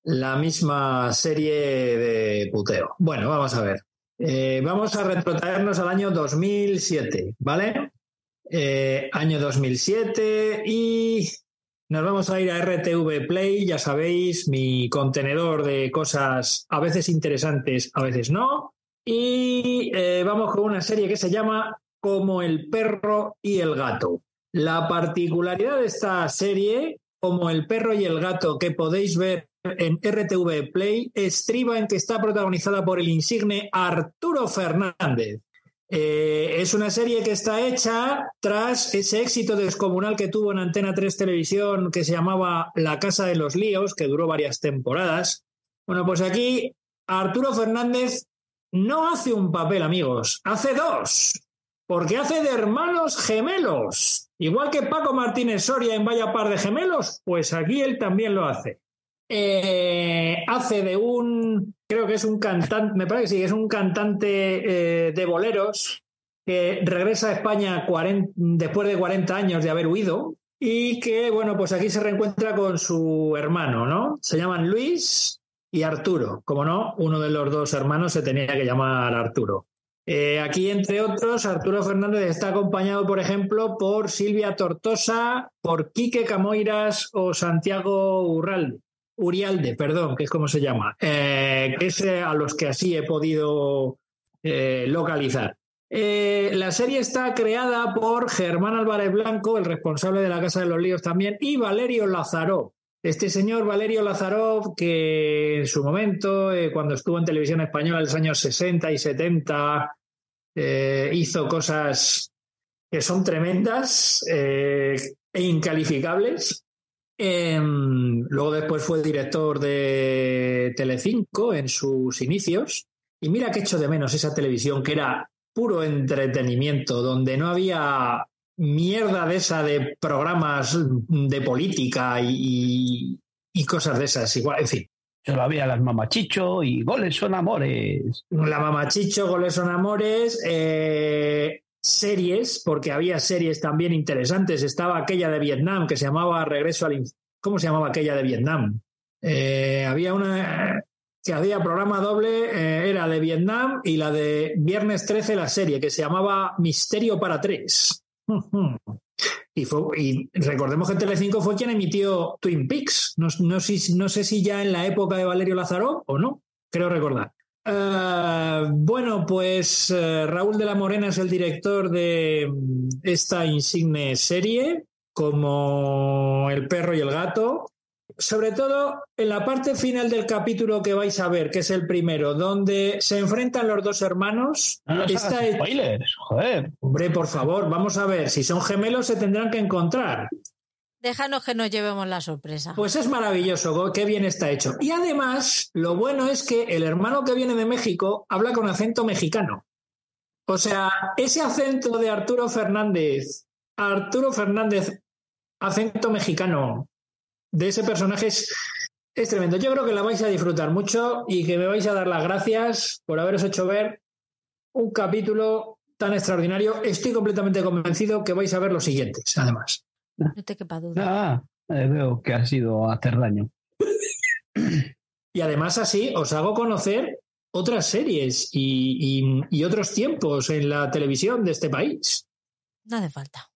la misma serie de puteo. Bueno, vamos a ver. Eh, vamos a retrotraernos al año 2007, ¿vale? Eh, año 2007 y Nos vamos a ir a RTV Play, ya sabéis, mi contenedor de cosas a veces interesantes, a veces no. Y eh, vamos con una serie que se llama Como el perro y el gato. La particularidad de esta serie, Como el perro y el gato, que podéis ver en RTV Play, estriba en que está protagonizada por el insigne Arturo Fernández. Eh, es una serie que está hecha tras ese éxito descomunal que tuvo en Antena 3 Televisión que se llamaba La Casa de los Líos, que duró varias temporadas. Bueno, pues aquí Arturo Fernández no hace un papel, amigos, hace dos, porque hace de hermanos gemelos. Igual que Paco Martínez Soria en Vaya Par de Gemelos, pues aquí él también lo hace. Eh, hace de un, creo que es un cantante, me parece que sí, es un cantante eh, de boleros que regresa a España después de 40 años de haber huido y que, bueno, pues aquí se reencuentra con su hermano, ¿no? Se llaman Luis y Arturo. Como no, uno de los dos hermanos se tenía que llamar Arturo. Eh, aquí, entre otros, Arturo Fernández está acompañado, por ejemplo, por Silvia Tortosa, por Quique Camoiras o Santiago. Urialde, perdón, que es como se llama, eh, que es eh, a los que así he podido localizar. la serie está creada por Germán Álvarez Blanco, el responsable de la Casa de los Líos también, y Valerio Lazaró, este señor Valerio Lazarov, que en su momento, eh, cuando estuvo en televisión española en los años 60 y 70, eh, hizo cosas que son tremendas eh, e incalificables. Em, luego después fue director de Telecinco en sus inicios. Y mira que echo de menos esa televisión que era puro entretenimiento, donde no había mierda de esa de programas de política y, cosas de esas, igual, en fin. Había las mamachicho y goles son amores. La mamachicho, goles son amores, eh, series, porque había series también interesantes. Estaba aquella de Vietnam que se llamaba Regreso al... ¿Cómo se llamaba aquella de Vietnam? Eh, había una que había programa doble, eh, era de Vietnam y la de Viernes 13, la serie, que se llamaba Misterio para tres. Y, recordemos que Telecinco fue quien emitió Twin Peaks. No, sé si ya en la época de Valerio Lázaro o no, creo recordar. Eh, bueno, pues eh, Raúl de la Morena es el director de esta insigne serie, como El perro y el gato sobre todo en la parte final del capítulo que vais a ver, que es el primero, donde se enfrentan los dos hermanos. No está spoilers, joder. Hombre, por favor, vamos a ver, si son gemelos se tendrán que encontrar. Déjanos que nos llevemos la sorpresa. Pues es maravilloso, qué bien está hecho. Y además, lo bueno es que el hermano que viene de México habla con acento mexicano. O sea, ese acento de Arturo Fernández, Arturo Fernández, acento mexicano, de ese personaje es, tremendo. Yo creo que la vais a disfrutar mucho y que me vais a dar las gracias por haberos hecho ver un capítulo tan extraordinario. Estoy completamente convencido que vais a ver los siguientes, además. No te quepa duda. Ah, eh, veo que ha sido hacer daño. Y además así os hago conocer otras series y, y otros tiempos en la televisión de este país. No hace falta.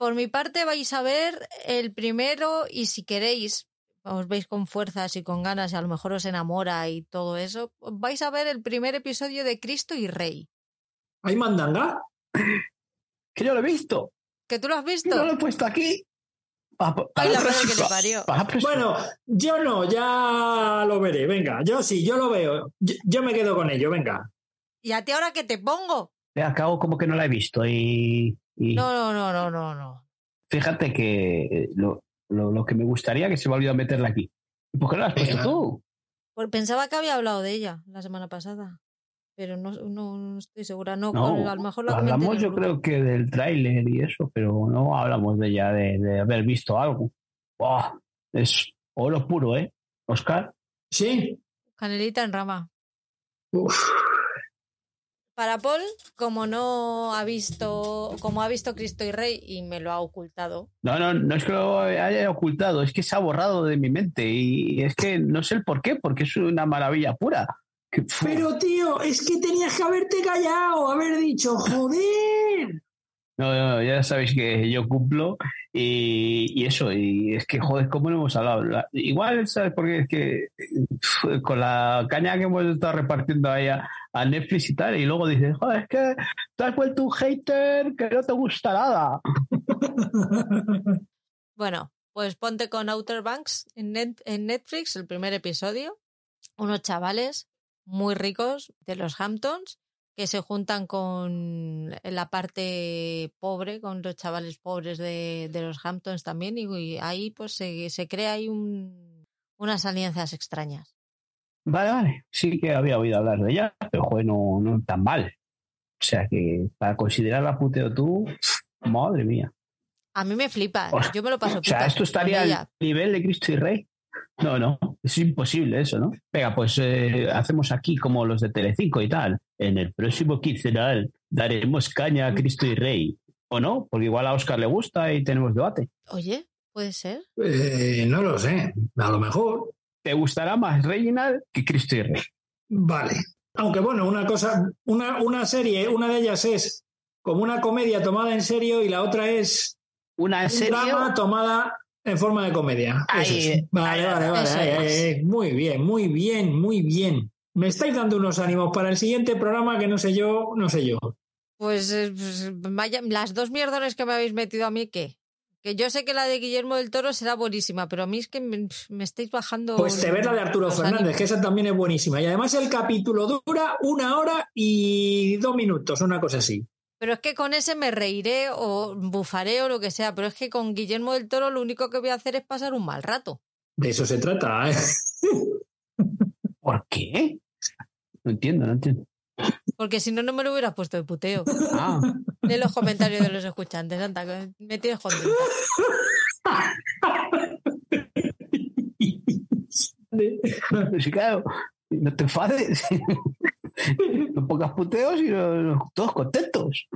Por mi parte vais a ver el primero y si queréis, os veis con fuerzas y con ganas y a lo mejor os enamora y todo eso, vais a ver el primer episodio de Cristo y Rey. ¿Hay mandanga? Que yo lo he visto. ¿Que tú lo has visto? Yo lo he puesto aquí. Ay, la que le parió. Bueno, yo no, ya lo veré. Venga, yo sí, yo lo veo. Yo, me quedo con ello, venga. ¿Y a ti ahora qué te pongo? Acabo como que no la he visto y no, no, no, no, no, no. Fíjate que eh, lo, lo, que me gustaría que se me ha olvidado meterla aquí. ¿Por qué no la has puesto tú? Pues pensaba que había hablado de ella la semana pasada, pero no, no, estoy segura. No, a lo mejor lo hablamos yo creo que del tráiler y eso, pero no hablamos de ella, de, de haber visto algo. Es oro puro, ¿eh? Oscar. Sí. Canelita en rama. Uf. Para Paul, como no ha visto, como ha visto Cristo y Rey y me lo ha ocultado. No, no, no es que lo haya ocultado, es que se ha borrado de mi mente y es que no sé el por qué, porque es una maravilla pura. Pero tío, es que tenías que haberte callado, haber dicho, joder. No, no, ya sabéis que yo cumplo y, eso, y es que, joder, ¿cómo no hemos hablado? igual, ¿sabes por qué? Es que con la caña que hemos estado repartiendo ahí a, Netflix y tal, y luego dices, joder, es que te has vuelto un hater que no te gusta nada. bueno, pues ponte con Outer Banks en, en Netflix, el primer episodio. Unos chavales muy ricos de los Hamptons que se juntan con la parte pobre, con los chavales pobres de, los Hamptons también, y, ahí pues se, se crea ahí un, unas alianzas extrañas. Vale, vale, sí que había oído hablar de ella, pero joder, no, no tan mal. O sea que para considerarla puteo tú, madre mía. A mí me flipa, yo me lo paso. O sea, esto estaría al nivel de Cristo y Rey. No, no, es imposible eso, ¿no? Venga, pues eh, hacemos aquí como los de Telecinco y tal. En el próximo quincenal daremos caña a Cristo y Rey. ¿O no? Porque igual a Oscar le gusta y tenemos debate. Oye, puede ser. Eh, no lo sé. A lo mejor. ¿Te gustará más Reginald que Cristo y Rey? Vale. Aunque bueno, una cosa, una, una serie, una de ellas es como una comedia tomada en serio y la otra es una serie tomada en forma de comedia. vale, vale, vale. muy bien, muy bien, muy bien. Me estáis dando unos ánimos para el siguiente programa que no sé yo, no sé yo. Pues, eh, pues vaya, las dos mierdones que me habéis metido a mí, ¿qué? Que yo sé que la de Guillermo del Toro será buenísima, pero a mí es que me, estáis bajando. Pues te ves la de Arturo Fernández, que esa también es buenísima. Y además el capítulo dura una hora y dos minutos, una cosa así. Pero es que con ese me reiré o bufaré o lo que sea, pero es que con Guillermo del Toro lo único que voy a hacer es pasar un mal rato. De eso se trata. ¿eh? ¿Por qué? No entiendo, no entiendo. Porque si no, no me lo hubieras puesto de puteo. Ah. De los comentarios de los escuchantes, Santa, me tienes. Sí, claro, no te enfades. no pocas puteos y todos contentos.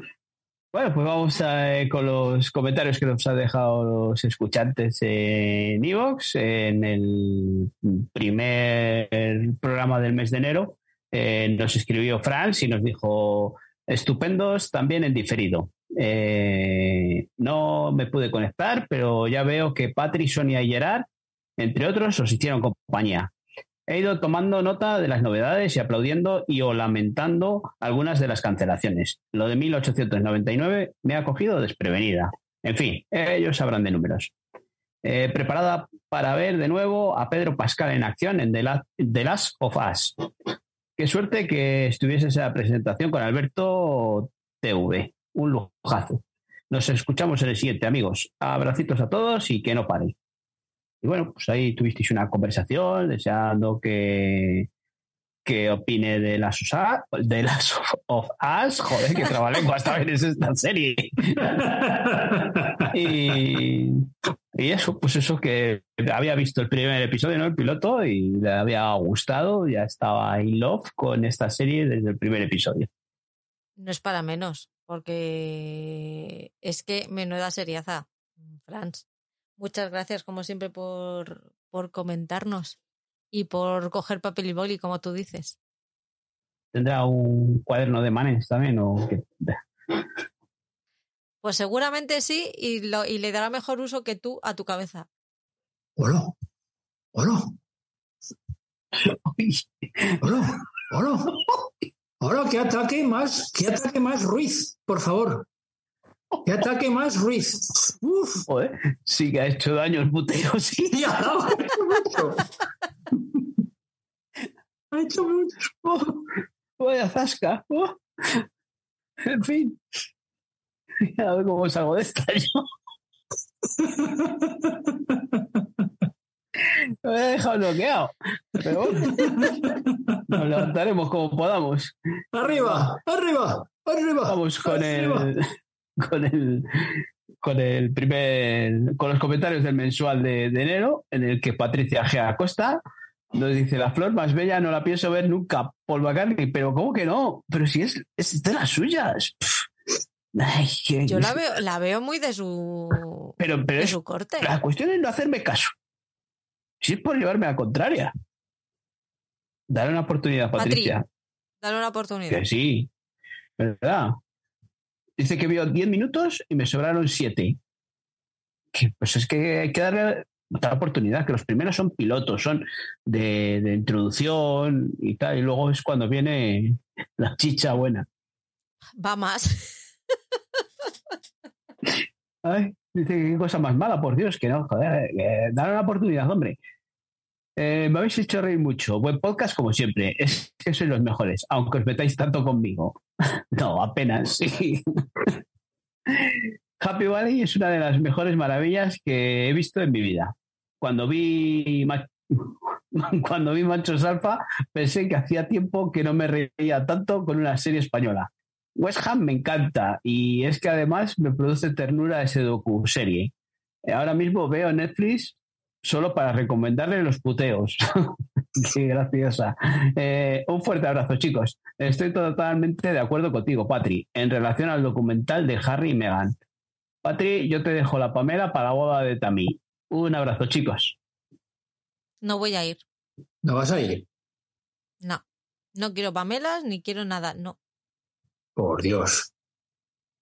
Bueno, pues vamos eh, con los comentarios que nos han dejado los escuchantes en Evox en el primer programa del mes de enero. Eh, nos escribió Franz y nos dijo estupendos también en diferido. Eh, no me pude conectar, pero ya veo que Patri, Sonia y Gerard, entre otros, os hicieron compañía. He ido tomando nota de las novedades y aplaudiendo y o lamentando algunas de las cancelaciones. Lo de 1899 me ha cogido desprevenida. En fin, ellos sabrán de números. Eh, preparada para ver de nuevo a Pedro Pascal en acción en The, Last of Us. Qué suerte que estuviese esa presentación con Alberto TV. Un lujazo. Nos escuchamos en el siguiente, amigos. Abracitos a todos y que no paren. Y bueno, pues ahí tuvisteis una conversación deseando que, que opine de las, de las of Us. Joder, que trabalenguas también es esta serie. y, y, eso, pues eso que había visto el primer episodio, ¿no? El piloto, y le había gustado, ya estaba in love con esta serie desde el primer episodio. No es para menos, porque es que menuda seriaza, Franz. Muchas gracias, como siempre, por, por comentarnos y por coger papel y boli, como tú dices. ¿Tendrá un cuaderno de manes también? O Pues seguramente sí, y, lo, y le dará mejor uso que tú a tu cabeza. Hola, hola. Hola, hola. Hola, que ataque más, que ataque más Ruiz, por favor. ¿Qué ataque más, Ruiz? Uf. sí que ha hecho daño el puteo, sí. Ya, ha hecho mucho. Ha hecho mucho. Oh, vaya zasca. Oh. En fin. A ver cómo salgo de esta yo. Me he dejado bloqueado. Pero bueno, nos levantaremos como podamos. Arriba, arriba, arriba. Vamos con el con el, con el primer, con los comentarios del mensual de, enero, en el que Patricia G. Acosta nos dice la flor más bella no la pienso ver nunca, Paul McCartney, pero ¿cómo que no? Pero si es, es de las suyas. Yo la veo, la veo muy de su, pero, de su corte. La cuestión es no hacerme caso. Si es por llevarme a la contraria. Dale una oportunidad, Patricia. dale una oportunidad. Que sí, ¿verdad? Dice que vio 10 minutos y me sobraron 7. Pues es que hay que darle otra oportunidad, que los primeros son pilotos, son de, de introducción y tal, y luego es cuando viene la chicha buena. Va más. Ay, dice que qué cosa más mala, por Dios, que no, joder, eh, dale una oportunidad, hombre. Eh, me habéis hecho reír mucho. Buen podcast como siempre. Es que sois los mejores, aunque os metáis tanto conmigo. no, apenas, sí. Happy Valley es una de las mejores maravillas que he visto en mi vida. Cuando vi cuando vi Machos Alfa, pensé que hacía tiempo que no me reía tanto con una serie española. West Ham me encanta y es que además me produce ternura ese docu-serie. Ahora mismo veo Netflix solo para recomendarle los puteos. Qué graciosa. Eh, un fuerte abrazo, chicos. Estoy totalmente de acuerdo contigo, Patri, en relación al documental de Harry y Meghan. Patri, yo te dejo la Pamela para la boda de Tamí. Un abrazo, chicos. No voy a ir. ¿No vas a ir? No. No quiero pamelas ni quiero nada. No. Por Dios.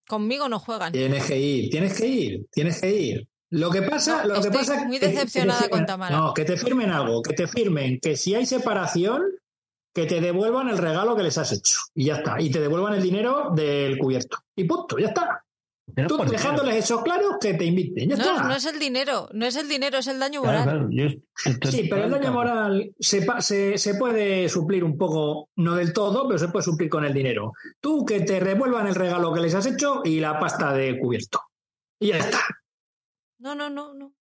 Conmigo no juegan. Tienes que ir, tienes que ir, tienes que ir. Lo que pasa, No, lo que estoy pasa muy que- que te decepcionada firmen- con Tamara. No, que te firmen algo, que te firmen que si hay separación, que te devuelvan el regalo que les has hecho. Y ya está. Y te devuelvan el dinero del cubierto. Y punto, ya está. Pero Tú dejándoles eso claro, que te inviten. Ya No, está. no es el dinero, no es el dinero, es el daño moral. claro, yo estoy- Sí, pero el daño moral se, se, se puede suplir un poco, no del todo, pero se puede suplir con el dinero. Tú que te revuelvan el regalo que les has hecho y la pasta de cubierto. Y ya está. No, no, no, no.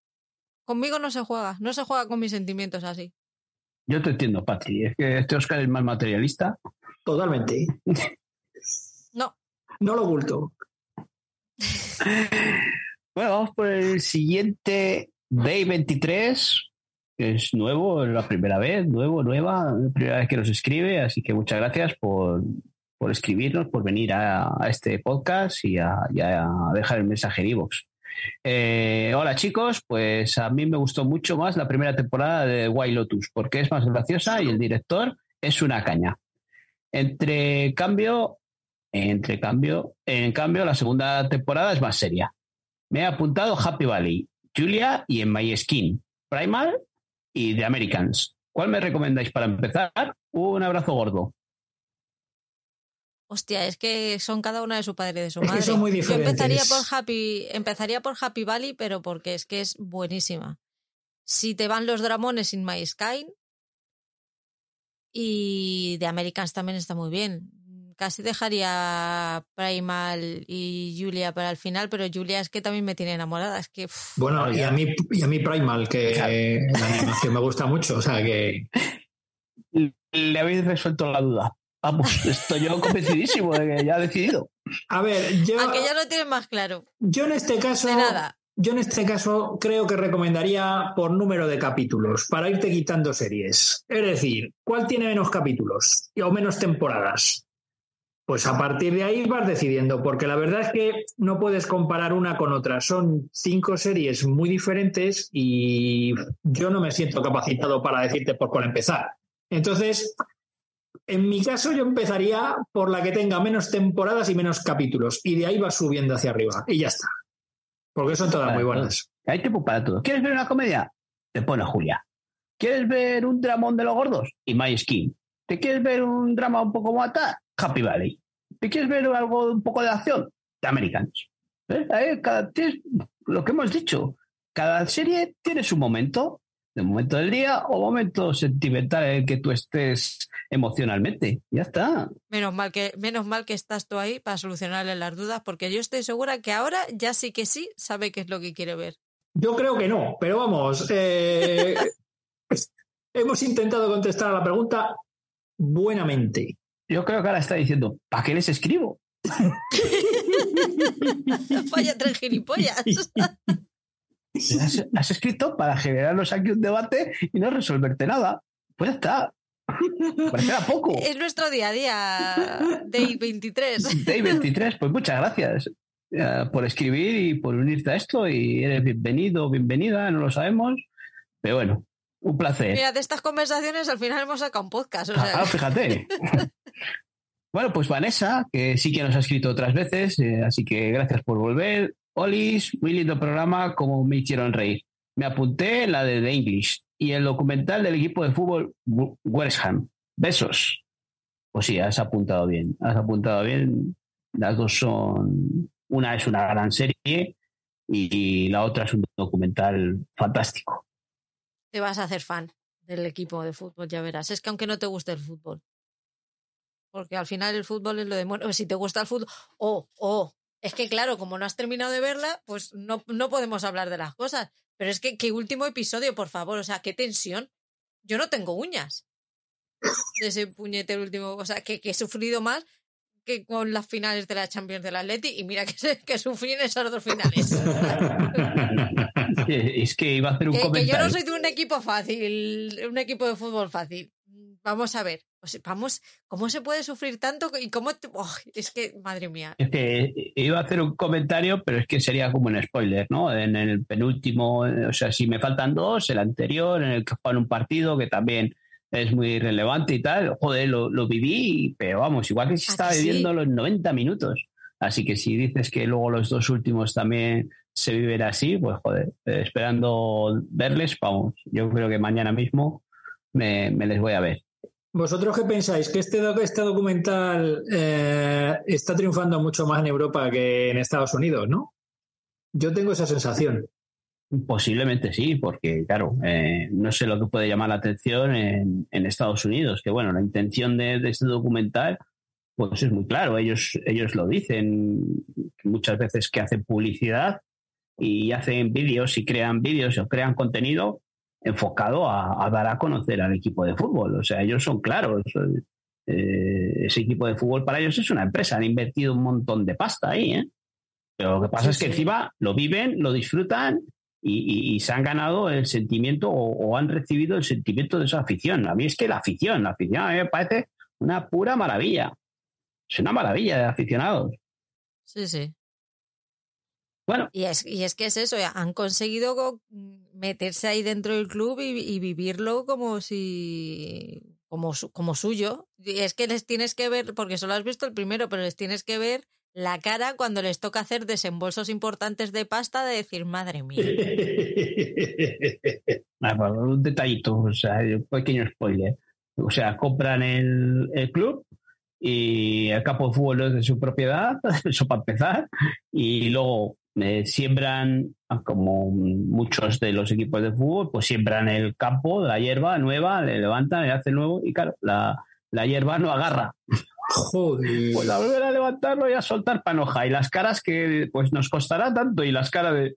Conmigo no se juega, no se juega con mis sentimientos así. Yo te entiendo, Patri. Es que este Oscar es más materialista. Totalmente. No, No lo oculto. Bueno, vamos por el siguiente Day 23, que es nuevo, es la primera vez, nuevo, nueva, primera vez que nos escribe, así que muchas gracias por, por escribirnos, por venir a, este podcast y a, dejar el mensaje en iVoox. Eh, hola chicos, pues a mí me gustó mucho más la primera temporada de White Lotus, porque es más graciosa y el director es una caña. Entre cambio, entre cambio, en cambio, la segunda temporada es más seria. Me he apuntado Happy Valley, Julia y En My Skin, Primal y The Americans. ¿Cuál me recomendáis para empezar? Un abrazo gordo. hostia, es que son cada una de su padre y de su Es que madre. son muy Yo empezaría diferentes. por Happy, empezaría por Happy Valley, pero porque es que es buenísima. Si te van los dramones sin My Sky y The Americans también está muy bien. Casi dejaría Primal y Julia para el final, pero Julia es que también me tiene enamorada. Es que Bueno, Claro, y a mí, y a mí Primal, que la animación me gusta mucho. O sea que. Le habéis resuelto la duda. Vamos, estoy yo convencidísimo de que ya ha decidido. A ver, yo, aunque ya lo tienes más claro. yo en este caso. De nada. Yo en este caso creo que recomendaría por número de capítulos, para irte quitando series. Es decir, ¿cuál tiene menos capítulos o menos temporadas? Pues a partir de ahí vas decidiendo, porque la verdad es que no puedes comparar una con otra. Son cinco series muy diferentes y yo no me siento capacitado para decirte por cuál empezar. Entonces, en mi caso yo empezaría por la que tenga menos temporadas y menos capítulos y de ahí vas subiendo hacia arriba y ya está. Porque son todas muy buenas. Hay tiempo para todo. ¿Quieres ver una comedia? Te pone Julia. ¿Quieres ver un dramón de los gordos? Y My Skin. ¿Te quieres ver un drama un poco más tal? Happy Valley. ¿Te quieres ver algo un poco de acción? Ahí cada- tienes lo que hemos dicho. Cada serie tiene su momento. De momento del día o momento sentimental en el que tú estés emocionalmente. Ya está. Menos mal que, menos mal que estás tú ahí para solucionarle las dudas, porque yo estoy segura que ahora ya sí que sí sabe qué es lo que quiere ver. Yo creo que no, pero vamos, eh, hemos intentado contestar a la pregunta buenamente. Yo creo que ahora está diciendo, ¿para qué les escribo? Vaya tres gilipollas. Has, has escrito para generarnos aquí un debate y no resolverte nada. Pues ya está. Parecerá poco. es nuestro día a día, Day 23. Day 23, pues muchas gracias eh, por escribir y por unirte a esto. Y eres bienvenido, bienvenida, no lo sabemos. Pero bueno, un placer. Mira, de estas conversaciones al final hemos sacado un podcast. O sea, Ah, fíjate. Bueno, pues Vanessa, que sí que nos ha escrito otras veces, eh, así que gracias por volver. Olis, muy lindo programa, como me hicieron reír. Me apunté la de The English y el documental del equipo de fútbol West Ham. Besos. Pues sí, has apuntado bien, has apuntado bien. Las dos son, una es una gran serie y la otra es un documental fantástico. Te vas a hacer fan del equipo de fútbol, ya verás. Es que aunque no te guste el fútbol, porque al final el fútbol es lo de bueno, si te gusta el fútbol, o, o, es que claro, como no has terminado de verla, pues no, no podemos hablar de las cosas. Pero es que, qué último episodio, por favor, o sea, qué tensión. Yo no tengo uñas de ese puñetero último, o sea, que, que he sufrido más que con las finales de la Champions del Atleti y mira que, que sufrí en esas dos finales. es que iba a hacer un comentario. Que yo no soy de un equipo fácil, un equipo de fútbol fácil. Vamos a ver, vamos, ¿cómo se puede sufrir tanto? Y cómo es que, madre mía. Es que iba a hacer un comentario, pero es que sería como un spoiler, ¿no? En el penúltimo, o sea, si me faltan dos, el anterior, en el que juegan un partido que también es muy relevante y tal, joder, lo, viví, pero vamos, igual que si estaba viviendo los 90 minutos. Así que si dices que luego los dos últimos también se viven así, pues joder, eh, esperando verles, vamos, yo creo que mañana mismo me les voy a ver. ¿Vosotros qué pensáis? ¿Que este, este documental eh, está triunfando mucho más en Europa que en Estados Unidos, no? Yo tengo esa sensación. Posiblemente sí, porque claro, eh, no sé lo que puede llamar la atención en, Estados Unidos, que bueno, la intención de, este documental pues es muy claro, ellos, ellos lo dicen muchas veces que hacen publicidad y hacen vídeos y crean vídeos o crean contenido enfocado a, dar a conocer al equipo de fútbol. O sea, ellos son claros. Eh, ese equipo de fútbol para ellos es una empresa, han invertido un montón de pasta ahí. ¿eh? Pero lo que pasa es que encima lo viven, lo disfrutan y, se han ganado el sentimiento o, han recibido el sentimiento de esa afición. A mí es que la afición, la afición a mí me parece una pura maravilla. Es una maravilla de aficionados. Sí, sí. Y es, y es que es eso, han conseguido meterse ahí dentro del club y, vivirlo como si. Como, como suyo. Y es que les tienes que ver, porque solo has visto el primero, pero les tienes que ver la cara cuando les toca hacer desembolsos importantes de pasta de decir, madre mía. Un detallito, o sea, un pequeño spoiler. O sea, compran el, el club y el campo de fútbol es de su propiedad, eso para empezar, y luego siembran, como muchos de los equipos de fútbol, pues siembran el campo, la hierba nueva, le levantan, le hacen nuevo y claro, la, la hierba no agarra. Joder. Pues a volver a levantarlo y a soltar panoja. Y las caras que pues nos costará tanto y las caras de...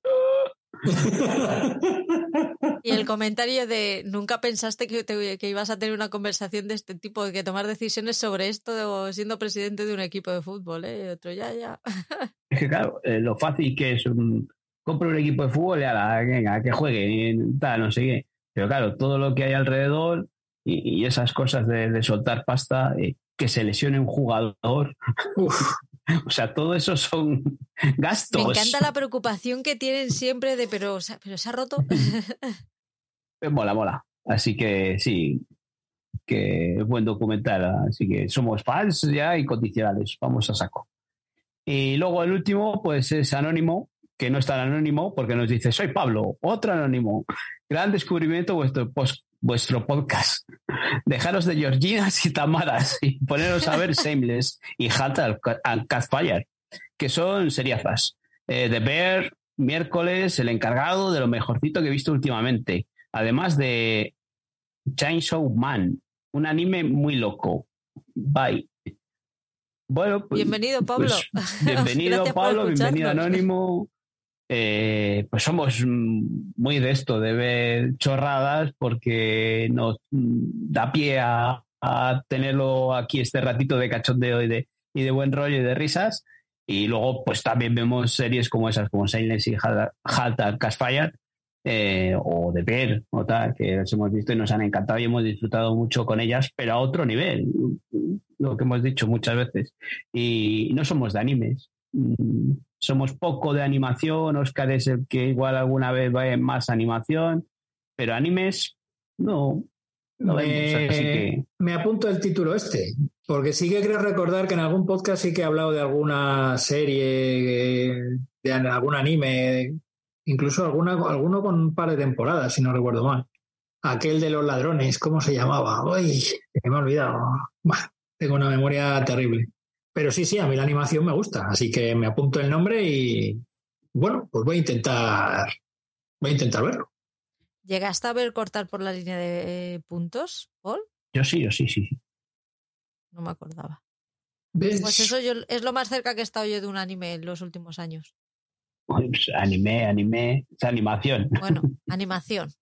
Y el comentario de nunca pensaste que, que, ibas a tener una conversación de este tipo, de que tomar decisiones sobre esto siendo presidente de un equipo de fútbol, ¿eh? otro ya, ya. Es que claro, eh, lo fácil que es un, compro un equipo de fútbol y a la venga, que juegue, tal, no sé qué. Pero claro, todo lo que hay alrededor y, esas cosas de, soltar pasta, eh, que se lesione un jugador. O sea, todo eso son gastos. Me encanta la preocupación que tienen siempre de, pero, pero se ha roto. mola, mola. Así que sí, que es buen documental. Así que somos fans ya y condicionales. Vamos a saco. Y luego el último, pues es Anónimo, que no es tan anónimo porque nos dice, soy Pablo, otro anónimo. Gran descubrimiento vuestro, vuestro podcast. Dejaros de Georginas y Tamaras y poneros a ver Shameless y Halt and Catfire, que son seriazas. Eh, The Bear, miércoles, el encargado de lo mejorcito que he visto últimamente además de Chainsaw Man, un anime muy loco. Bye. Bueno, pues, bienvenido Pablo. Pues, bienvenido Pablo, bienvenido Anónimo. Eh, pues somos muy de esto, de ver chorradas, porque nos da pie a, tenerlo aquí este ratito de cachondeo y de, y de buen rollo y de risas. Y luego, pues también vemos series como esas, como Silence y Halt Cashfire, eh, o de ver o tal, que las hemos visto y nos han encantado y hemos disfrutado mucho con ellas, pero a otro nivel, lo que hemos dicho muchas veces. Y no somos de animes, somos poco de animación, Oscar es el que igual alguna vez va en más animación, pero animes no. me, me apunto el título este. Porque sí que creo recordar que en algún podcast sí que he hablado de alguna serie, de algún anime, incluso alguna, alguno con un par de temporadas, si no recuerdo mal. Aquel de los ladrones, ¿cómo se llamaba? Uy, me he olvidado. tengo una memoria terrible. Pero sí, sí, a mí la animación me gusta, así que me apunto el nombre y bueno, pues voy a intentar, voy a intentar verlo. ¿Llegaste a ver cortar por la línea de puntos, Paul? Yo sí, yo sí, sí. No me acordaba. Pues eso es lo más cerca que he estado yo de un anime en los últimos años. Pues, anime, anime, es animación. Bueno, animación.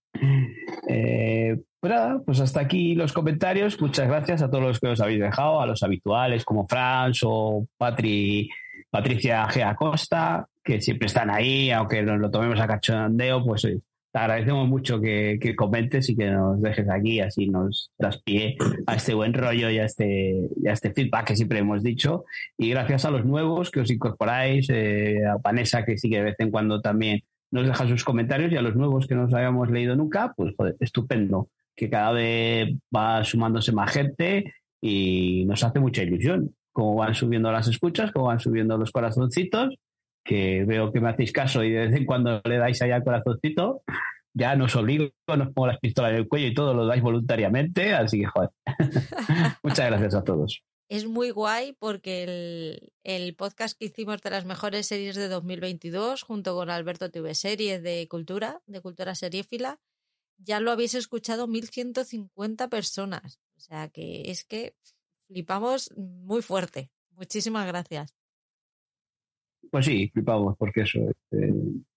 Eh, pues, pues hasta aquí los comentarios. Muchas gracias a todos los que os habéis dejado, a los habituales como Franz o Patri, Patricia G. Acosta, que siempre están ahí, aunque nos lo tomemos a cachondeo, pues te agradecemos mucho que, comentes y que nos dejes aquí, así nos das pie a este buen rollo y a este, este feedback que siempre hemos dicho. Y gracias a los nuevos que os incorporáis, eh, a Vanessa que sigue de vez en cuando también nos deja sus comentarios y a los nuevos que no os habíamos leído nunca, pues estupendo, que cada vez va sumándose más gente y nos hace mucha ilusión. Como van subiendo las escuchas, como van subiendo los corazoncitos que veo que me hacéis caso y de vez en cuando le dais allá el corazoncito, ya nos obligo, nos pongo las pistolas en el cuello y todo lo dais voluntariamente, así que joder. Muchas gracias a todos. Es muy guay porque el, el, podcast que hicimos de las mejores series de 2022 junto con Alberto TV Series de Cultura, de Cultura Seriéfila, ya lo habéis escuchado 1150 personas. O sea que es que flipamos muy fuerte. Muchísimas gracias. Pues sí, flipamos, porque eso, eh,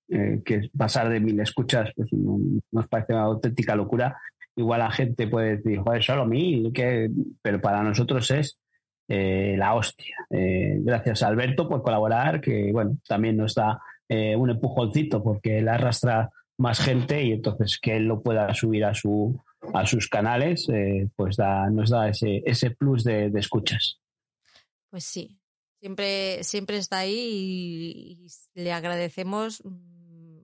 eh, que pasar de mil escuchas, pues nos parece una auténtica locura. Igual la gente puede decir, joder, solo mil, que... pero para nosotros es eh, la hostia. gracias a Alberto por colaborar, que bueno, también nos da un empujoncito porque él arrastra más gente y entonces que él lo pueda subir a su a sus canales, pues da, nos da ese, ese plus de escuchas. Pues sí, Siempre, siempre está ahí y, le agradecemos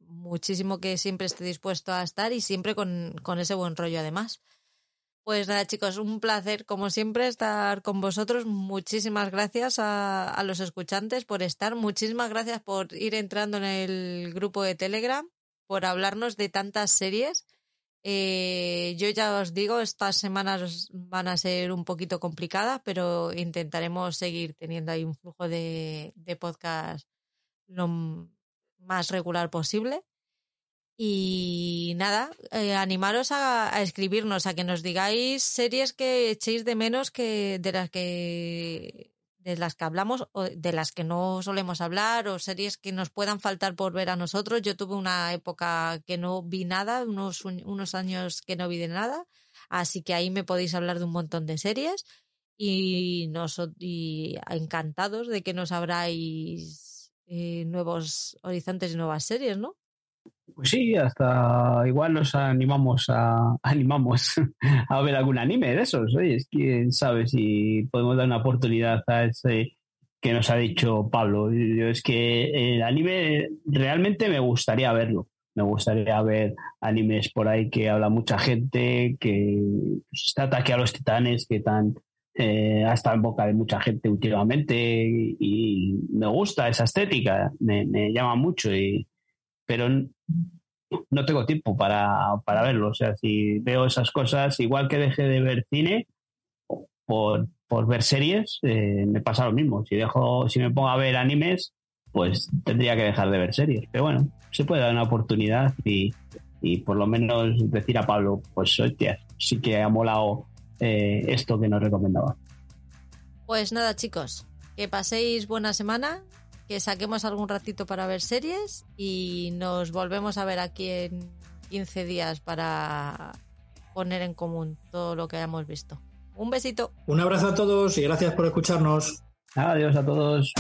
muchísimo que siempre esté dispuesto a estar y siempre con, ese buen rollo además. Pues nada, chicos, un placer, como siempre, estar con vosotros. Muchísimas gracias a, a, los escuchantes por estar. Muchísimas gracias por ir entrando en el grupo de Telegram, por hablarnos de tantas series. Eh, yo ya os digo, estas semanas van a ser un poquito complicadas, pero intentaremos seguir teniendo ahí un flujo de, podcast lo más regular posible. Y nada, eh, animaros a, escribirnos, a que nos digáis series que echéis de menos que de las que de las que hablamos o de las que no solemos hablar o series que nos puedan faltar por ver a nosotros. Yo tuve una época que no vi nada, unos, unos años que no vi de nada, así que ahí me podéis hablar de un montón de series y, nos, encantados de que nos abráis eh, nuevos horizontes y nuevas series, ¿no? Pues sí, hasta igual nos animamos a animamos a ver algún anime de esos. Oye, es quién sabe si podemos dar una oportunidad a ese que nos ha dicho Pablo. Yo, es que el anime realmente me gustaría verlo. Me gustaría ver animes por ahí que habla mucha gente, que pues, está ataque a los titanes, que tan eh, ha estado en boca de mucha gente últimamente y, me gusta esa estética, me, me llama mucho y pero no tengo tiempo para, verlo. O sea, si veo esas cosas, igual que deje de ver cine por, ver series, eh, me pasa lo mismo. Si dejo, si me pongo a ver animes, pues tendría que dejar de ver series. Pero bueno, se puede dar una oportunidad y, por lo menos decir a Pablo, pues hostia, sí que ha molado eh, esto que nos recomendaba. Pues nada, chicos, que paséis buena semana que saquemos algún ratito para ver series y nos volvemos a ver aquí en 15 días para poner en común todo lo que hayamos visto. Un besito. Un abrazo a todos y gracias por escucharnos. Adiós a todos.